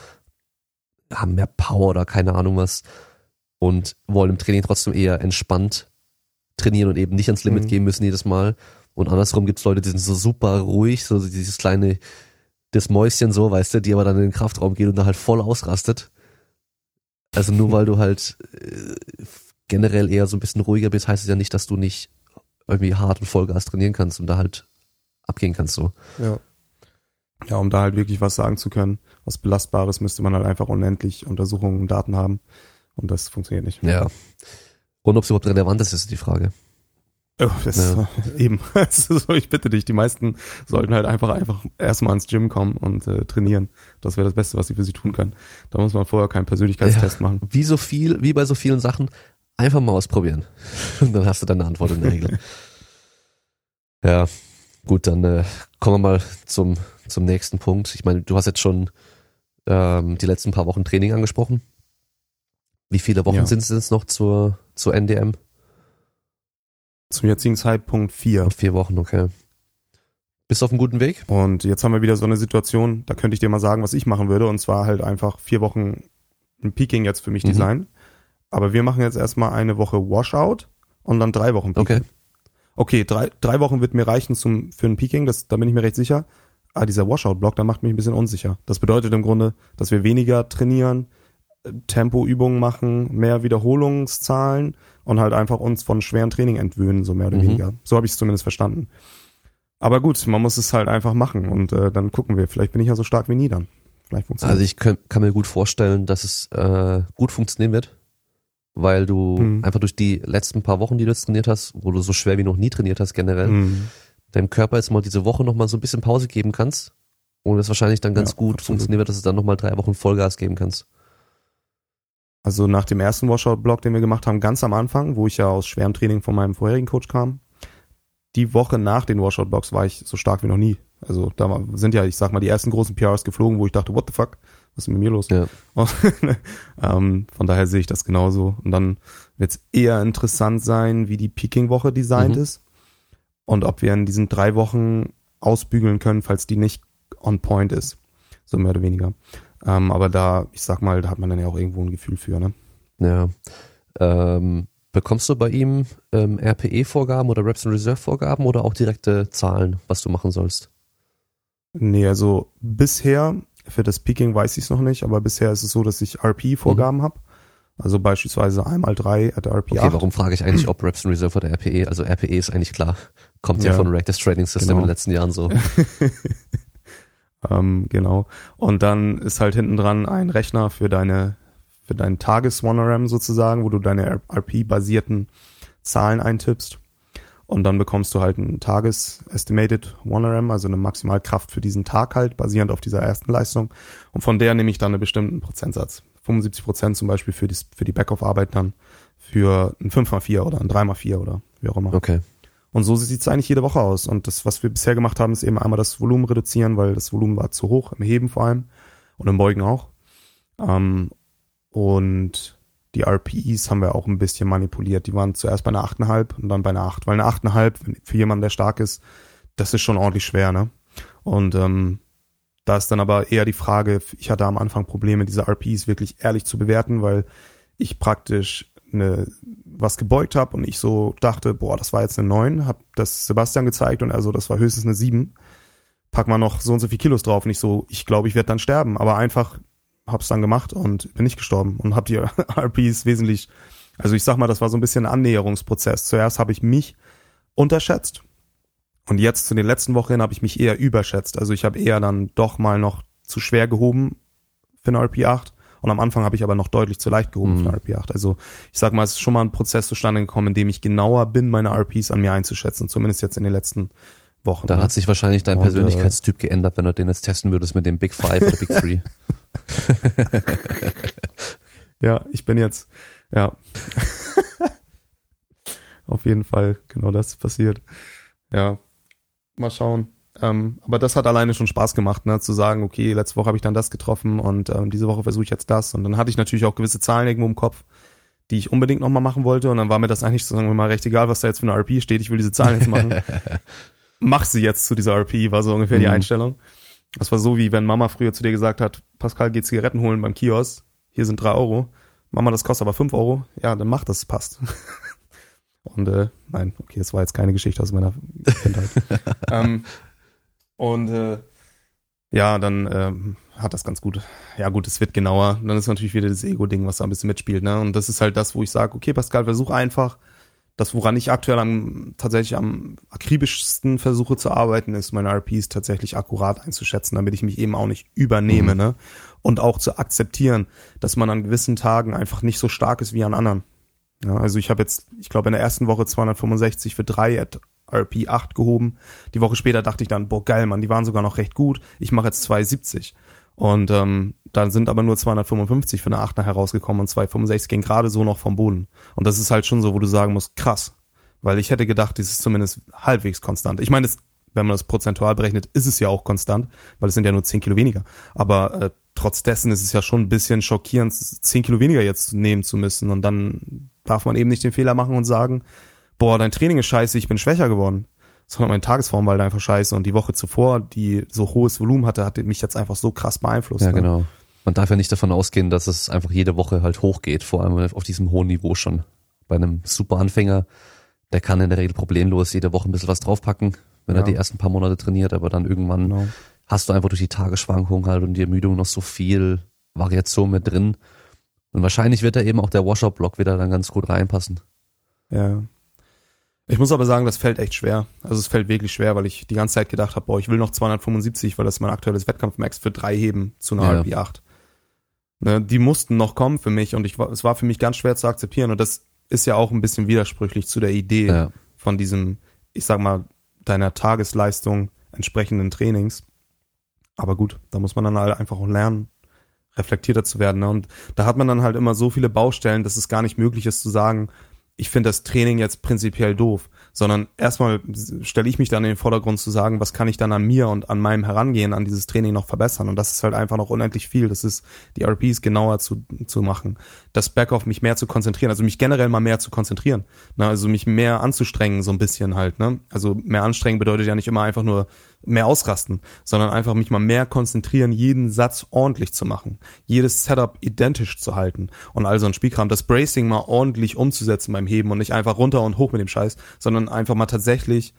haben mehr Power oder keine Ahnung was und wollen im Training trotzdem eher entspannt trainieren und eben nicht ans Limit Mhm. gehen müssen jedes Mal. Und andersrum gibt's Leute, die sind so super ruhig, so dieses kleine, das Mäuschen so, weißt du, die aber dann in den Kraftraum geht und da halt voll ausrastet. Also nur weil du halt äh, generell eher so ein bisschen ruhiger bist, heißt es ja nicht, dass du nicht irgendwie hart und Vollgas trainieren kannst und da halt abgehen kannst so. Ja. Ja, um da halt wirklich was sagen zu können, was Belastbares, müsste man halt einfach unendlich Untersuchungen und Daten haben. Und das funktioniert nicht. Ja. Und ob es überhaupt relevant ist, ist die Frage. Oh, das Ja. eben. So, ich bitte dich, die meisten sollten halt einfach einfach erstmal ins Gym kommen und äh, trainieren. Das wäre das Beste, was sie für sie tun können. Da muss man vorher keinen Persönlichkeitstest machen. Wie so viel, wie bei so vielen Sachen, einfach mal ausprobieren. Und dann hast du deine Antwort in der Regel. ja, gut, dann äh, kommen wir mal zum, zum nächsten Punkt. Ich meine, du hast jetzt schon ähm, die letzten paar Wochen Training angesprochen. Wie viele Wochen Ja. sind es jetzt noch zur, zur NDM? Zum jetzigen Zeitpunkt vier. Vier Wochen, okay. Bist du auf einem guten Weg? Und jetzt haben wir wieder so eine Situation, da könnte ich dir mal sagen, was ich machen würde. Und zwar halt einfach vier Wochen ein Peaking jetzt für mich Mhm. designen. Aber wir machen jetzt erstmal eine Woche Washout und dann drei Wochen Peaking. Okay. Okay, drei, drei Wochen wird mir reichen zum, für ein Peaking, das, da bin ich mir recht sicher. Ah, dieser Washout-Block, der macht mich ein bisschen unsicher. Das bedeutet im Grunde, dass wir weniger trainieren, äh, Tempoübungen machen, mehr Wiederholungszahlen und halt einfach uns von schweren Training entwöhnen, so mehr oder Mhm. weniger. So habe ich es zumindest verstanden. Aber gut, man muss es halt einfach machen und äh, dann gucken wir. Vielleicht bin ich ja so stark wie nie dann. Vielleicht funktioniert Also ich kann, kann mir gut vorstellen, dass es äh, gut funktionieren wird, weil du Mhm. einfach durch die letzten paar Wochen, die du jetzt trainiert hast, wo du so schwer wie noch nie trainiert hast generell, Mhm. deinem Körper jetzt mal diese Woche nochmal so ein bisschen Pause geben kannst und es wahrscheinlich dann ganz Ja, gut absolut. funktionieren wird, dass du dann nochmal drei Wochen Vollgas geben kannst. Also nach dem ersten Washout-Block, den wir gemacht haben, ganz am Anfang, wo ich ja aus schwerem Training von meinem vorherigen Coach kam, die Woche nach den Washout-Blocks war ich so stark wie noch nie. Also da sind ja, ich sag mal, die ersten großen PRs geflogen, wo ich dachte, what the fuck, was ist mit mir los? Ja. Ähm, von daher sehe ich das genauso. Und dann wird es eher interessant sein, wie die Peaking-Woche designt Mhm. ist und ob wir in diesen drei Wochen ausbügeln können, falls die nicht on point ist. So mehr oder weniger. Ähm, aber da, ich sag mal, da hat man dann ja auch irgendwo ein Gefühl für, ne? Ja. Ähm, bekommst du bei ihm ähm, RPE-Vorgaben oder Reps and Reserve-Vorgaben oder auch direkte Zahlen, was du machen sollst? Nee, also bisher, für das Peaking weiß ich es noch nicht, aber bisher ist es so, dass ich RP-Vorgaben hab. Also beispielsweise einmal drei at RP Okay, 8. warum frage ich eigentlich, ob Reps and Reserve oder RPE? Also RPE ist eigentlich klar. Kommt ja, Ja. von Reactive Training System Genau. in den letzten Jahren so. Ähm, genau. Und dann ist halt hinten dran ein Rechner für deine, für deinen Tages-1RM sozusagen, wo du deine RP-basierten Zahlen eintippst. Und dann bekommst du halt ein Tages-Estimated 1RM, also eine Maximalkraft für diesen Tag halt, basierend auf dieser ersten Leistung. Und von der nehme ich dann einen bestimmten Prozentsatz. 75 Prozent zum Beispiel für die, für die Backoff-Arbeit dann, für ein 5x4 oder ein 3x4 oder wie auch immer. Okay. Und so sieht es eigentlich jede Woche aus. Und das, was wir bisher gemacht haben, ist eben einmal das Volumen reduzieren, weil das Volumen war zu hoch, im Heben vor allem und im Beugen auch. Ähm, und die RPEs haben wir auch ein bisschen manipuliert. Die waren zuerst bei einer 8,5 und dann bei einer 8. Weil eine 8,5 wenn- für jemanden, der stark ist, das ist schon ordentlich schwer, ne? Und ähm, da ist dann aber eher die Frage, ich hatte am Anfang Probleme, diese RPs wirklich ehrlich zu bewerten, weil ich praktisch eine, was gebeugt habe und ich so dachte, boah, das war jetzt eine 9, hab das Sebastian gezeigt und also das war höchstens eine 7. Pack mal noch so und so viel Kilos drauf und ich so, ich glaube, ich werde dann sterben, aber einfach hab's dann gemacht und bin nicht gestorben und hab die RPs wesentlich, also ich sag mal, das war so ein bisschen ein Annäherungsprozess. Zuerst habe ich mich unterschätzt und jetzt zu den letzten Wochen habe ich mich eher überschätzt. Also ich habe eher dann doch mal noch zu schwer gehoben für eine RP8 und am Anfang habe ich aber noch deutlich zu leicht gehoben Mhm. für eine RP8. Also ich sag mal, es ist schon mal ein Prozess zustande gekommen, in dem ich genauer bin, meine RPs an mir einzuschätzen, zumindest jetzt in den letzten Wochen. Dann hat sich wahrscheinlich dein Und, Persönlichkeitstyp geändert, wenn du den jetzt testen würdest mit dem Big Five oder Big Three. Ja, ich bin jetzt, ja. Auf jeden Fall, genau das passiert. Ja, mal schauen. Ähm, aber das hat alleine schon Spaß gemacht, ne, zu sagen, okay, letzte Woche habe ich dann das getroffen und ähm, diese Woche versuche ich jetzt das. Und dann hatte ich natürlich auch gewisse Zahlen irgendwo im Kopf, die ich unbedingt nochmal machen wollte. Und dann war mir das eigentlich, sagen wir mal, recht egal, was da jetzt für eine RP steht. Ich will diese Zahlen jetzt machen. Mach sie jetzt zu dieser RP, war so ungefähr die Mhm. Einstellung. Das war so, wie wenn Mama früher zu dir gesagt hat, Pascal, geh Zigaretten holen beim Kiosk. Hier sind drei Euro. Mama, das kostet aber fünf Euro. Ja, dann mach das, passt. Und äh, nein, okay, das war jetzt keine Geschichte aus meiner Kindheit. ähm, und äh, ja, dann ähm, hat das ganz gut. Ja gut, es wird genauer. Dann ist natürlich wieder das Ego-Ding, was da ein bisschen mitspielt. Ne? Und das ist halt das, wo ich sage, okay, Pascal, versuch einfach. Das, woran ich aktuell am tatsächlich am akribischsten versuche zu arbeiten, ist meine RPs tatsächlich akkurat einzuschätzen, damit ich mich eben auch nicht übernehme, mhm. ne? Und auch zu akzeptieren, dass man an gewissen Tagen einfach nicht so stark ist wie an anderen. Ja, also ich habe jetzt, ich glaube, in der ersten Woche 265 für drei at RP 8 gehoben. Die Woche später dachte ich dann, boah, geil, Mann, die waren sogar noch recht gut. Ich mache jetzt 270. Und ähm, dann sind aber nur 255 für eine 8 nachher rausgekommen und 265 gehen gerade so noch vom Boden. Und das ist halt schon so, wo du sagen musst, krass. Weil ich hätte gedacht, das ist zumindest halbwegs konstant. Ich meine, das, wenn man das prozentual berechnet, ist es ja auch konstant, weil es sind ja nur 10 Kilo weniger. Aber äh, trotz dessen ist es ja schon ein bisschen schockierend, 10 Kilo weniger jetzt nehmen zu müssen. Und dann darf man eben nicht den Fehler machen und sagen, boah, dein Training ist scheiße, ich bin schwächer geworden sondern meine Tagesform war halt einfach scheiße und die Woche zuvor, die so hohes Volumen hatte, hat mich jetzt einfach so krass beeinflusst. Ja, ne? genau. Man darf ja nicht davon ausgehen, dass es einfach jede Woche halt hochgeht, vor allem auf diesem hohen Niveau schon. Bei einem super Anfänger, der kann in der Regel problemlos jede Woche ein bisschen was draufpacken, wenn ja. er die ersten paar Monate trainiert, aber dann irgendwann genau. hast du einfach durch die Tagesschwankung halt und die Ermüdung noch so viel Variation mit drin. Und wahrscheinlich wird da eben auch der Washout-Block wieder dann ganz gut reinpassen. Ja, ich muss aber sagen, das fällt echt schwer. Also es fällt wirklich schwer, weil ich die ganze Zeit gedacht habe, boah, ich will noch 275, weil das ist mein aktuelles Wettkampfmax für drei heben zu einer ja. RP8. Ne, die mussten noch kommen für mich und ich, es war für mich ganz schwer zu akzeptieren und das ist ja auch ein bisschen widersprüchlich zu der Idee ja. von diesem, ich sag mal, deiner Tagesleistung entsprechenden Trainings. Aber gut, da muss man dann halt einfach auch lernen, reflektierter zu werden. Ne? Und da hat man dann halt immer so viele Baustellen, dass es gar nicht möglich ist zu sagen, ich finde das Training jetzt prinzipiell doof, sondern erstmal stelle ich mich dann in den Vordergrund zu sagen, was kann ich dann an mir und an meinem Herangehen an dieses Training noch verbessern und das ist halt einfach noch unendlich viel. Das ist die RPs genauer zu, zu machen, das Backoff mich mehr zu konzentrieren, also mich generell mal mehr zu konzentrieren, ne? also mich mehr anzustrengen so ein bisschen halt. Ne? Also mehr anstrengen bedeutet ja nicht immer einfach nur mehr ausrasten, sondern einfach mich mal mehr konzentrieren, jeden Satz ordentlich zu machen, jedes Setup identisch zu halten und all so ein Spielkram, das Bracing mal ordentlich umzusetzen beim Heben und nicht einfach runter und hoch mit dem Scheiß, sondern einfach mal tatsächlich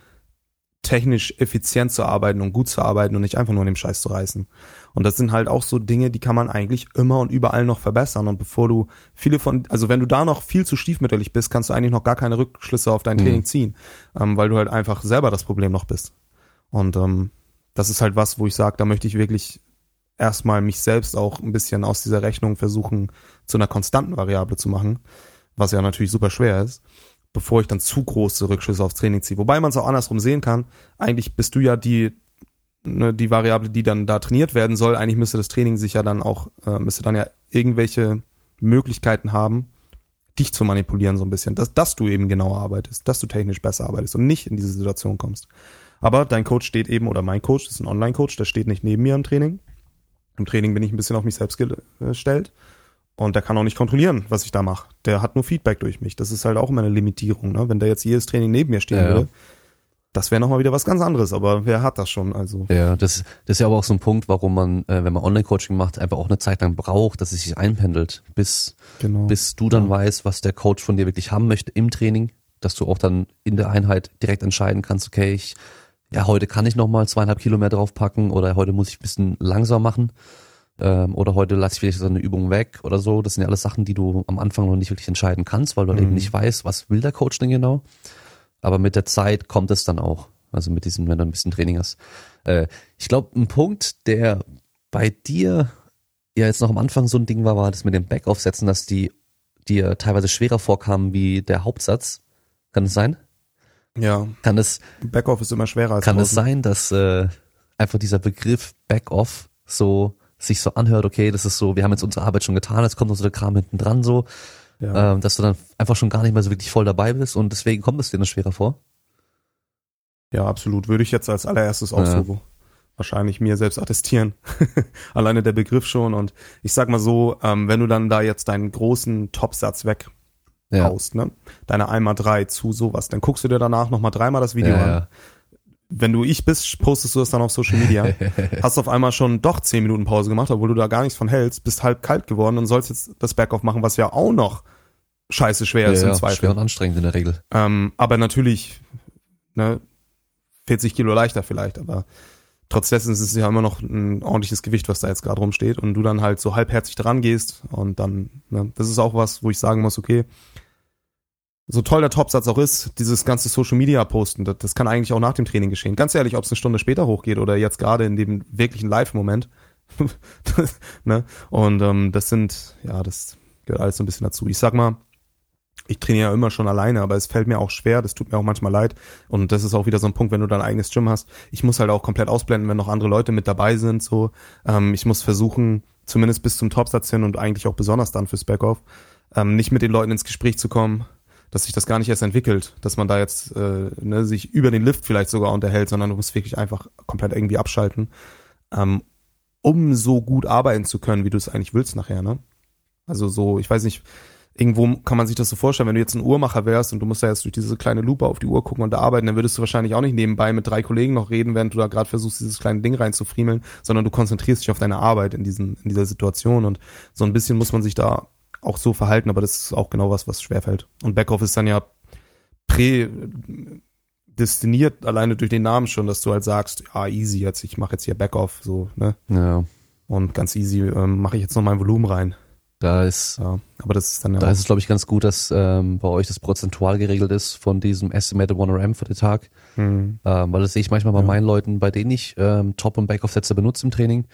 technisch effizient zu arbeiten und gut zu arbeiten und nicht einfach nur in dem Scheiß zu reißen. Und das sind halt auch so Dinge, die kann man eigentlich immer und überall noch verbessern. Und bevor du viele von, also wenn du da noch viel zu stiefmütterlich bist, kannst du eigentlich noch gar keine Rückschlüsse auf dein mhm. Training ziehen, ähm, weil du halt einfach selber das Problem noch bist. Und ähm, das ist halt was, wo ich sage, da möchte ich wirklich erstmal mich selbst auch ein bisschen aus dieser Rechnung versuchen, zu einer konstanten Variable zu machen, was ja natürlich super schwer ist, bevor ich dann zu große Rückschlüsse aufs Training ziehe. Wobei man es auch andersrum sehen kann. Eigentlich bist du ja die, ne, die Variable, die dann da trainiert werden soll. Eigentlich müsste das Training sich ja dann auch, äh, müsste dann ja irgendwelche Möglichkeiten haben, dich zu manipulieren so ein bisschen, dass, dass du eben genauer arbeitest, dass du technisch besser arbeitest und nicht in diese Situation kommst. Aber dein Coach steht eben, oder mein Coach, das ist ein Online-Coach, der steht nicht neben mir im Training. Im Training bin ich ein bisschen auf mich selbst gestellt. Und der kann auch nicht kontrollieren, was ich da mache. Der hat nur Feedback durch mich. Das ist halt auch immer eine Limitierung. Ne? Wenn der jetzt jedes Training neben mir stehen ja, würde, das wäre nochmal wieder was ganz anderes. Aber wer hat das schon? Also Ja, das, das ist ja aber auch so ein Punkt, warum man, äh, wenn man Online-Coaching macht, einfach auch eine Zeit lang braucht, dass es sich einpendelt, bis, genau. bis du dann ja. weißt, was der Coach von dir wirklich haben möchte im Training, dass du auch dann in der Einheit direkt entscheiden kannst, okay, ich ja, heute kann ich nochmal zweieinhalb Kilo mehr draufpacken oder heute muss ich ein bisschen langsam machen ähm, oder heute lasse ich vielleicht so eine Übung weg oder so. Das sind ja alles Sachen, die du am Anfang noch nicht wirklich entscheiden kannst, weil du mhm. eben nicht weißt, was will der Coach denn genau. Aber mit der Zeit kommt es dann auch. Also mit diesem, wenn du ein bisschen Training hast. Äh, ich glaube, ein Punkt, der bei dir ja jetzt noch am Anfang so ein Ding war, war das mit dem Backaufsetzen, dass die dir teilweise schwerer vorkamen wie der Hauptsatz. Kann es sein? Ja. Kann es Backoff ist immer schwerer als Kann draußen. es sein, dass äh, einfach dieser Begriff Backoff so sich so anhört, okay, das ist so, wir haben jetzt unsere Arbeit schon getan, jetzt kommt der Kram hinten dran so, ja. ähm, dass du dann einfach schon gar nicht mehr so wirklich voll dabei bist und deswegen kommt es dir dann schwerer vor? Ja, absolut. Würde ich jetzt als allererstes auch ja. so wahrscheinlich mir selbst attestieren. Alleine der Begriff schon. Und ich sag mal so, ähm, wenn du dann da jetzt deinen großen Topsatz weg ja. haust, ne? Deine einmal drei zu sowas. Dann guckst du dir danach nochmal dreimal das Video ja, an. Ja. Wenn du ich bist, postest du das dann auf Social Media. hast auf einmal schon doch zehn Minuten Pause gemacht, obwohl du da gar nichts von hältst, bist halb kalt geworden und sollst jetzt das Backoff machen, was ja auch noch scheiße schwer ist im ja, Zweifel. schwer und anstrengend in der Regel. Ähm, aber natürlich, ne, 40 Kilo leichter vielleicht, aber trotz dessen ist es ja immer noch ein ordentliches Gewicht, was da jetzt gerade rumsteht und du dann halt so halbherzig dran gehst und dann, ne, das ist auch was, wo ich sagen muss, okay, so toll der Topsatz auch ist, dieses ganze Social Media Posten, das, das kann eigentlich auch nach dem Training geschehen. Ganz ehrlich, ob es eine Stunde später hochgeht oder jetzt gerade in dem wirklichen Live-Moment. ne? Und ähm, das sind, ja, das gehört alles so ein bisschen dazu. Ich sag mal, ich trainiere ja immer schon alleine, aber es fällt mir auch schwer, das tut mir auch manchmal leid. Und das ist auch wieder so ein Punkt, wenn du dein eigenes Gym hast. Ich muss halt auch komplett ausblenden, wenn noch andere Leute mit dabei sind. So, ähm, ich muss versuchen, zumindest bis zum Topsatz hin und eigentlich auch besonders dann fürs Backoff, ähm, nicht mit den Leuten ins Gespräch zu kommen, dass sich das gar nicht erst entwickelt, dass man da jetzt äh, ne, sich über den Lift vielleicht sogar unterhält, sondern du musst wirklich einfach komplett irgendwie abschalten, ähm, um so gut arbeiten zu können, wie du es eigentlich willst nachher. Ne? Also so, ich weiß nicht, irgendwo kann man sich das so vorstellen, wenn du jetzt ein Uhrmacher wärst und du musst da jetzt durch diese kleine Lupe auf die Uhr gucken und da arbeiten, dann würdest du wahrscheinlich auch nicht nebenbei mit drei Kollegen noch reden, während du da gerade versuchst, dieses kleine Ding reinzufriemeln, sondern du konzentrierst dich auf deine Arbeit in diesen, in dieser Situation und so ein bisschen muss man sich da auch so verhalten, aber das ist auch genau was, was schwerfällt. Und Backoff ist dann ja prädestiniert alleine durch den Namen schon, dass du halt sagst, ja, easy, jetzt ich mache jetzt hier Backoff, so, ne? Ja. Und ganz easy ähm, mache ich jetzt noch mein Volumen rein. Da ist, Ja, aber das ist dann ja da ist es, glaube ich, ganz gut, dass ähm, bei euch das prozentual geregelt ist von diesem Estimated 1RM für den Tag. hm, Ähm, weil das sehe ich manchmal bei Ja. meinen Leuten, bei denen ich ähm, Top- und Backoff-Sätze benutze im Training,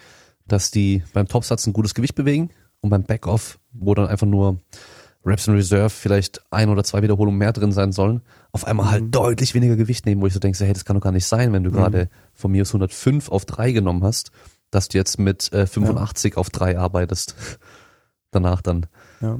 dass die beim Topsatz ein gutes Gewicht bewegen und beim Backoff, wo dann einfach nur Reps in Reserve vielleicht ein oder zwei Wiederholungen mehr drin sein sollen, auf einmal halt Mhm. deutlich weniger Gewicht nehmen, wo ich so denke, hey, das kann doch gar nicht sein, wenn du Mhm. gerade von mir aus 105 auf 3 genommen hast, dass du jetzt mit äh, 85 auf 3 arbeitest. Danach dann. Ja.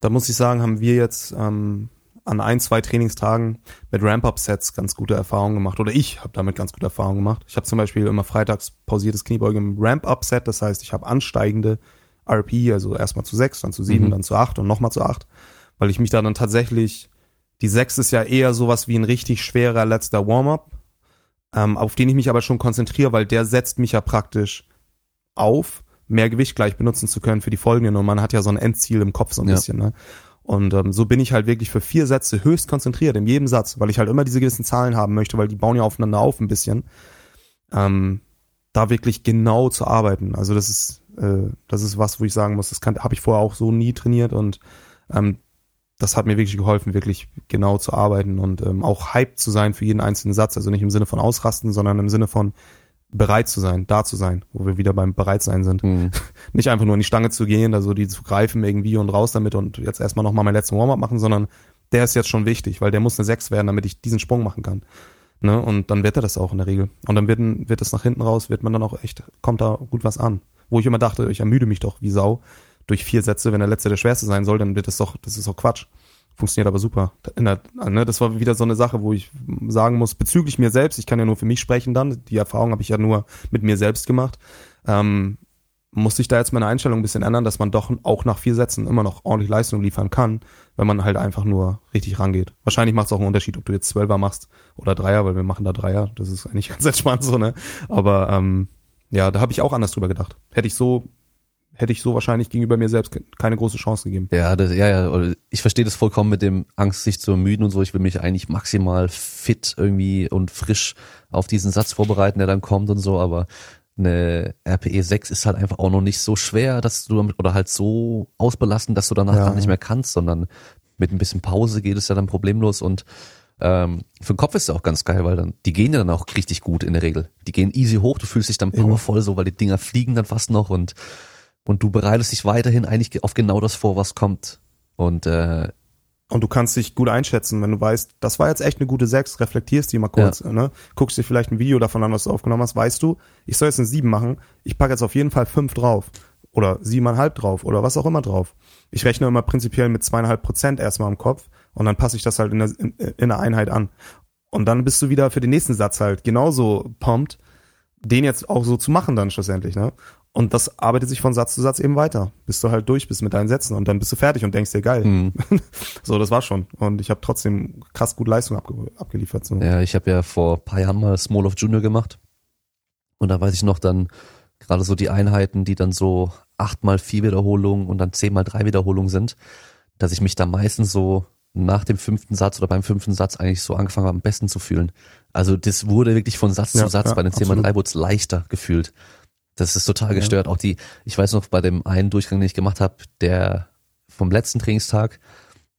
Da muss ich sagen, haben wir jetzt ähm, an ein, zwei Trainingstagen mit Ramp-Up-Sets ganz gute Erfahrungen gemacht. Oder ich habe damit ganz gute Erfahrungen gemacht. Ich habe zum Beispiel immer freitags pausiertes Kniebeugen im Ramp-Up-Set. Das heißt, ich habe ansteigende RP, also erstmal zu sechs, dann zu sieben, Mhm. dann zu acht und nochmal zu acht. Weil ich mich da dann tatsächlich, die sechs ist ja eher sowas wie ein richtig schwerer letzter Warm-Up, ähm, auf den ich mich aber schon konzentriere, weil der setzt mich ja praktisch auf, mehr Gewicht gleich benutzen zu können für die folgenden. Und man hat ja so ein Endziel im Kopf so ein Ja. bisschen. Ne? Und ähm, so bin ich halt wirklich für vier Sätze höchst konzentriert in jedem Satz, weil ich halt immer diese gewissen Zahlen haben möchte, weil die bauen ja aufeinander auf ein bisschen. Ähm, da wirklich genau zu arbeiten. Also das ist, äh, das ist was, wo ich sagen muss, das kann habe ich vorher auch so nie trainiert und ähm, das hat mir wirklich geholfen, wirklich genau zu arbeiten und ähm, auch hyped zu sein für jeden einzelnen Satz. Also nicht im Sinne von ausrasten, sondern im Sinne von bereit zu sein, da zu sein, wo wir wieder beim Bereitsein sind. Hm. Nicht einfach nur in die Stange zu gehen, also die zu greifen irgendwie und raus damit und jetzt erstmal nochmal meinen letzten Warm-up machen, sondern der ist jetzt schon wichtig, weil der muss eine 6 werden, damit ich diesen Sprung machen kann. Ne? Und dann wird er das auch in der Regel. Und dann wird, wird es nach hinten raus, wird man dann auch echt, kommt da gut was an. Wo ich immer dachte, ich ermüde mich doch wie Sau durch vier Sätze, wenn der letzte der schwerste sein soll, dann wird das doch, das ist doch Quatsch. Funktioniert aber super. Ne, das war wieder so eine Sache, wo ich sagen muss, bezüglich mir selbst, ich kann ja nur für mich sprechen dann, die Erfahrung habe ich ja nur mit mir selbst gemacht, ähm, muss sich da jetzt meine Einstellung ein bisschen ändern, dass man doch auch nach vier Sätzen immer noch ordentlich Leistung liefern kann, wenn man halt einfach nur richtig rangeht. Wahrscheinlich macht es auch einen Unterschied, ob du jetzt Zwölfer machst oder Dreier, weil wir machen da Dreier, das ist eigentlich ganz entspannt so, ne? Aber ähm, ja, da habe ich auch anders drüber gedacht. Hätte ich so, hätte ich so wahrscheinlich gegenüber mir selbst ke- keine große Chance gegeben. Ja, das, ja, ja, ich verstehe das vollkommen mit dem Angst, sich zu ermüden und so. Ich will mich eigentlich maximal fit irgendwie und frisch auf diesen Satz vorbereiten, der dann kommt und so, aber eine RPE 6 ist halt einfach auch noch nicht so schwer, dass du damit, oder halt so ausbelassen, dass du danach Ja. gar nicht mehr kannst, sondern mit ein bisschen Pause geht es ja dann problemlos und ähm, für den Kopf ist es auch ganz geil, weil dann, die gehen ja dann auch richtig gut in der Regel. Die gehen easy hoch, du fühlst dich dann powervoll so, weil die Dinger fliegen dann fast noch und, und du bereitest dich weiterhin eigentlich auf genau das vor, was kommt. Und äh, Und du kannst dich gut einschätzen, wenn du weißt, das war jetzt echt eine gute 6, reflektierst die mal kurz, ne? guckst dir vielleicht ein Video davon an, was du aufgenommen hast, weißt du, ich soll jetzt eine 7 machen, ich packe jetzt auf jeden Fall 5 drauf oder 7,5 drauf oder was auch immer drauf. Ich rechne immer prinzipiell mit zweieinhalb Prozent erstmal im Kopf und dann passe ich das halt in der, in, in der Einheit an. Und dann bist du wieder für den nächsten Satz halt genauso pumped, den jetzt auch so zu machen dann schlussendlich, ne? Und das arbeitet sich von Satz zu Satz eben weiter, bis du halt durch bist mit deinen Sätzen und dann bist du fertig und denkst dir geil. mh, So, das war schon. Und ich habe trotzdem krass gut Leistung abge abgeliefert. So. Ja, ich habe ja vor paar Jahren mal Small of Junior gemacht. Und da weiß ich noch dann gerade so die Einheiten, die dann so acht mal vier Wiederholungen und dann zehn mal drei Wiederholungen sind. dass ich mich da meistens so nach dem fünften Satz oder beim fünften Satz eigentlich so angefangen habe, am besten zu fühlen. Also das wurde wirklich von Satz Ja, zu Satz ja, bei den 10 mal. 3 wurde es leichter gefühlt. Das ist total Ja. gestört. Auch die, ich weiß noch, bei dem einen Durchgang, den ich gemacht habe, der vom letzten Trainingstag,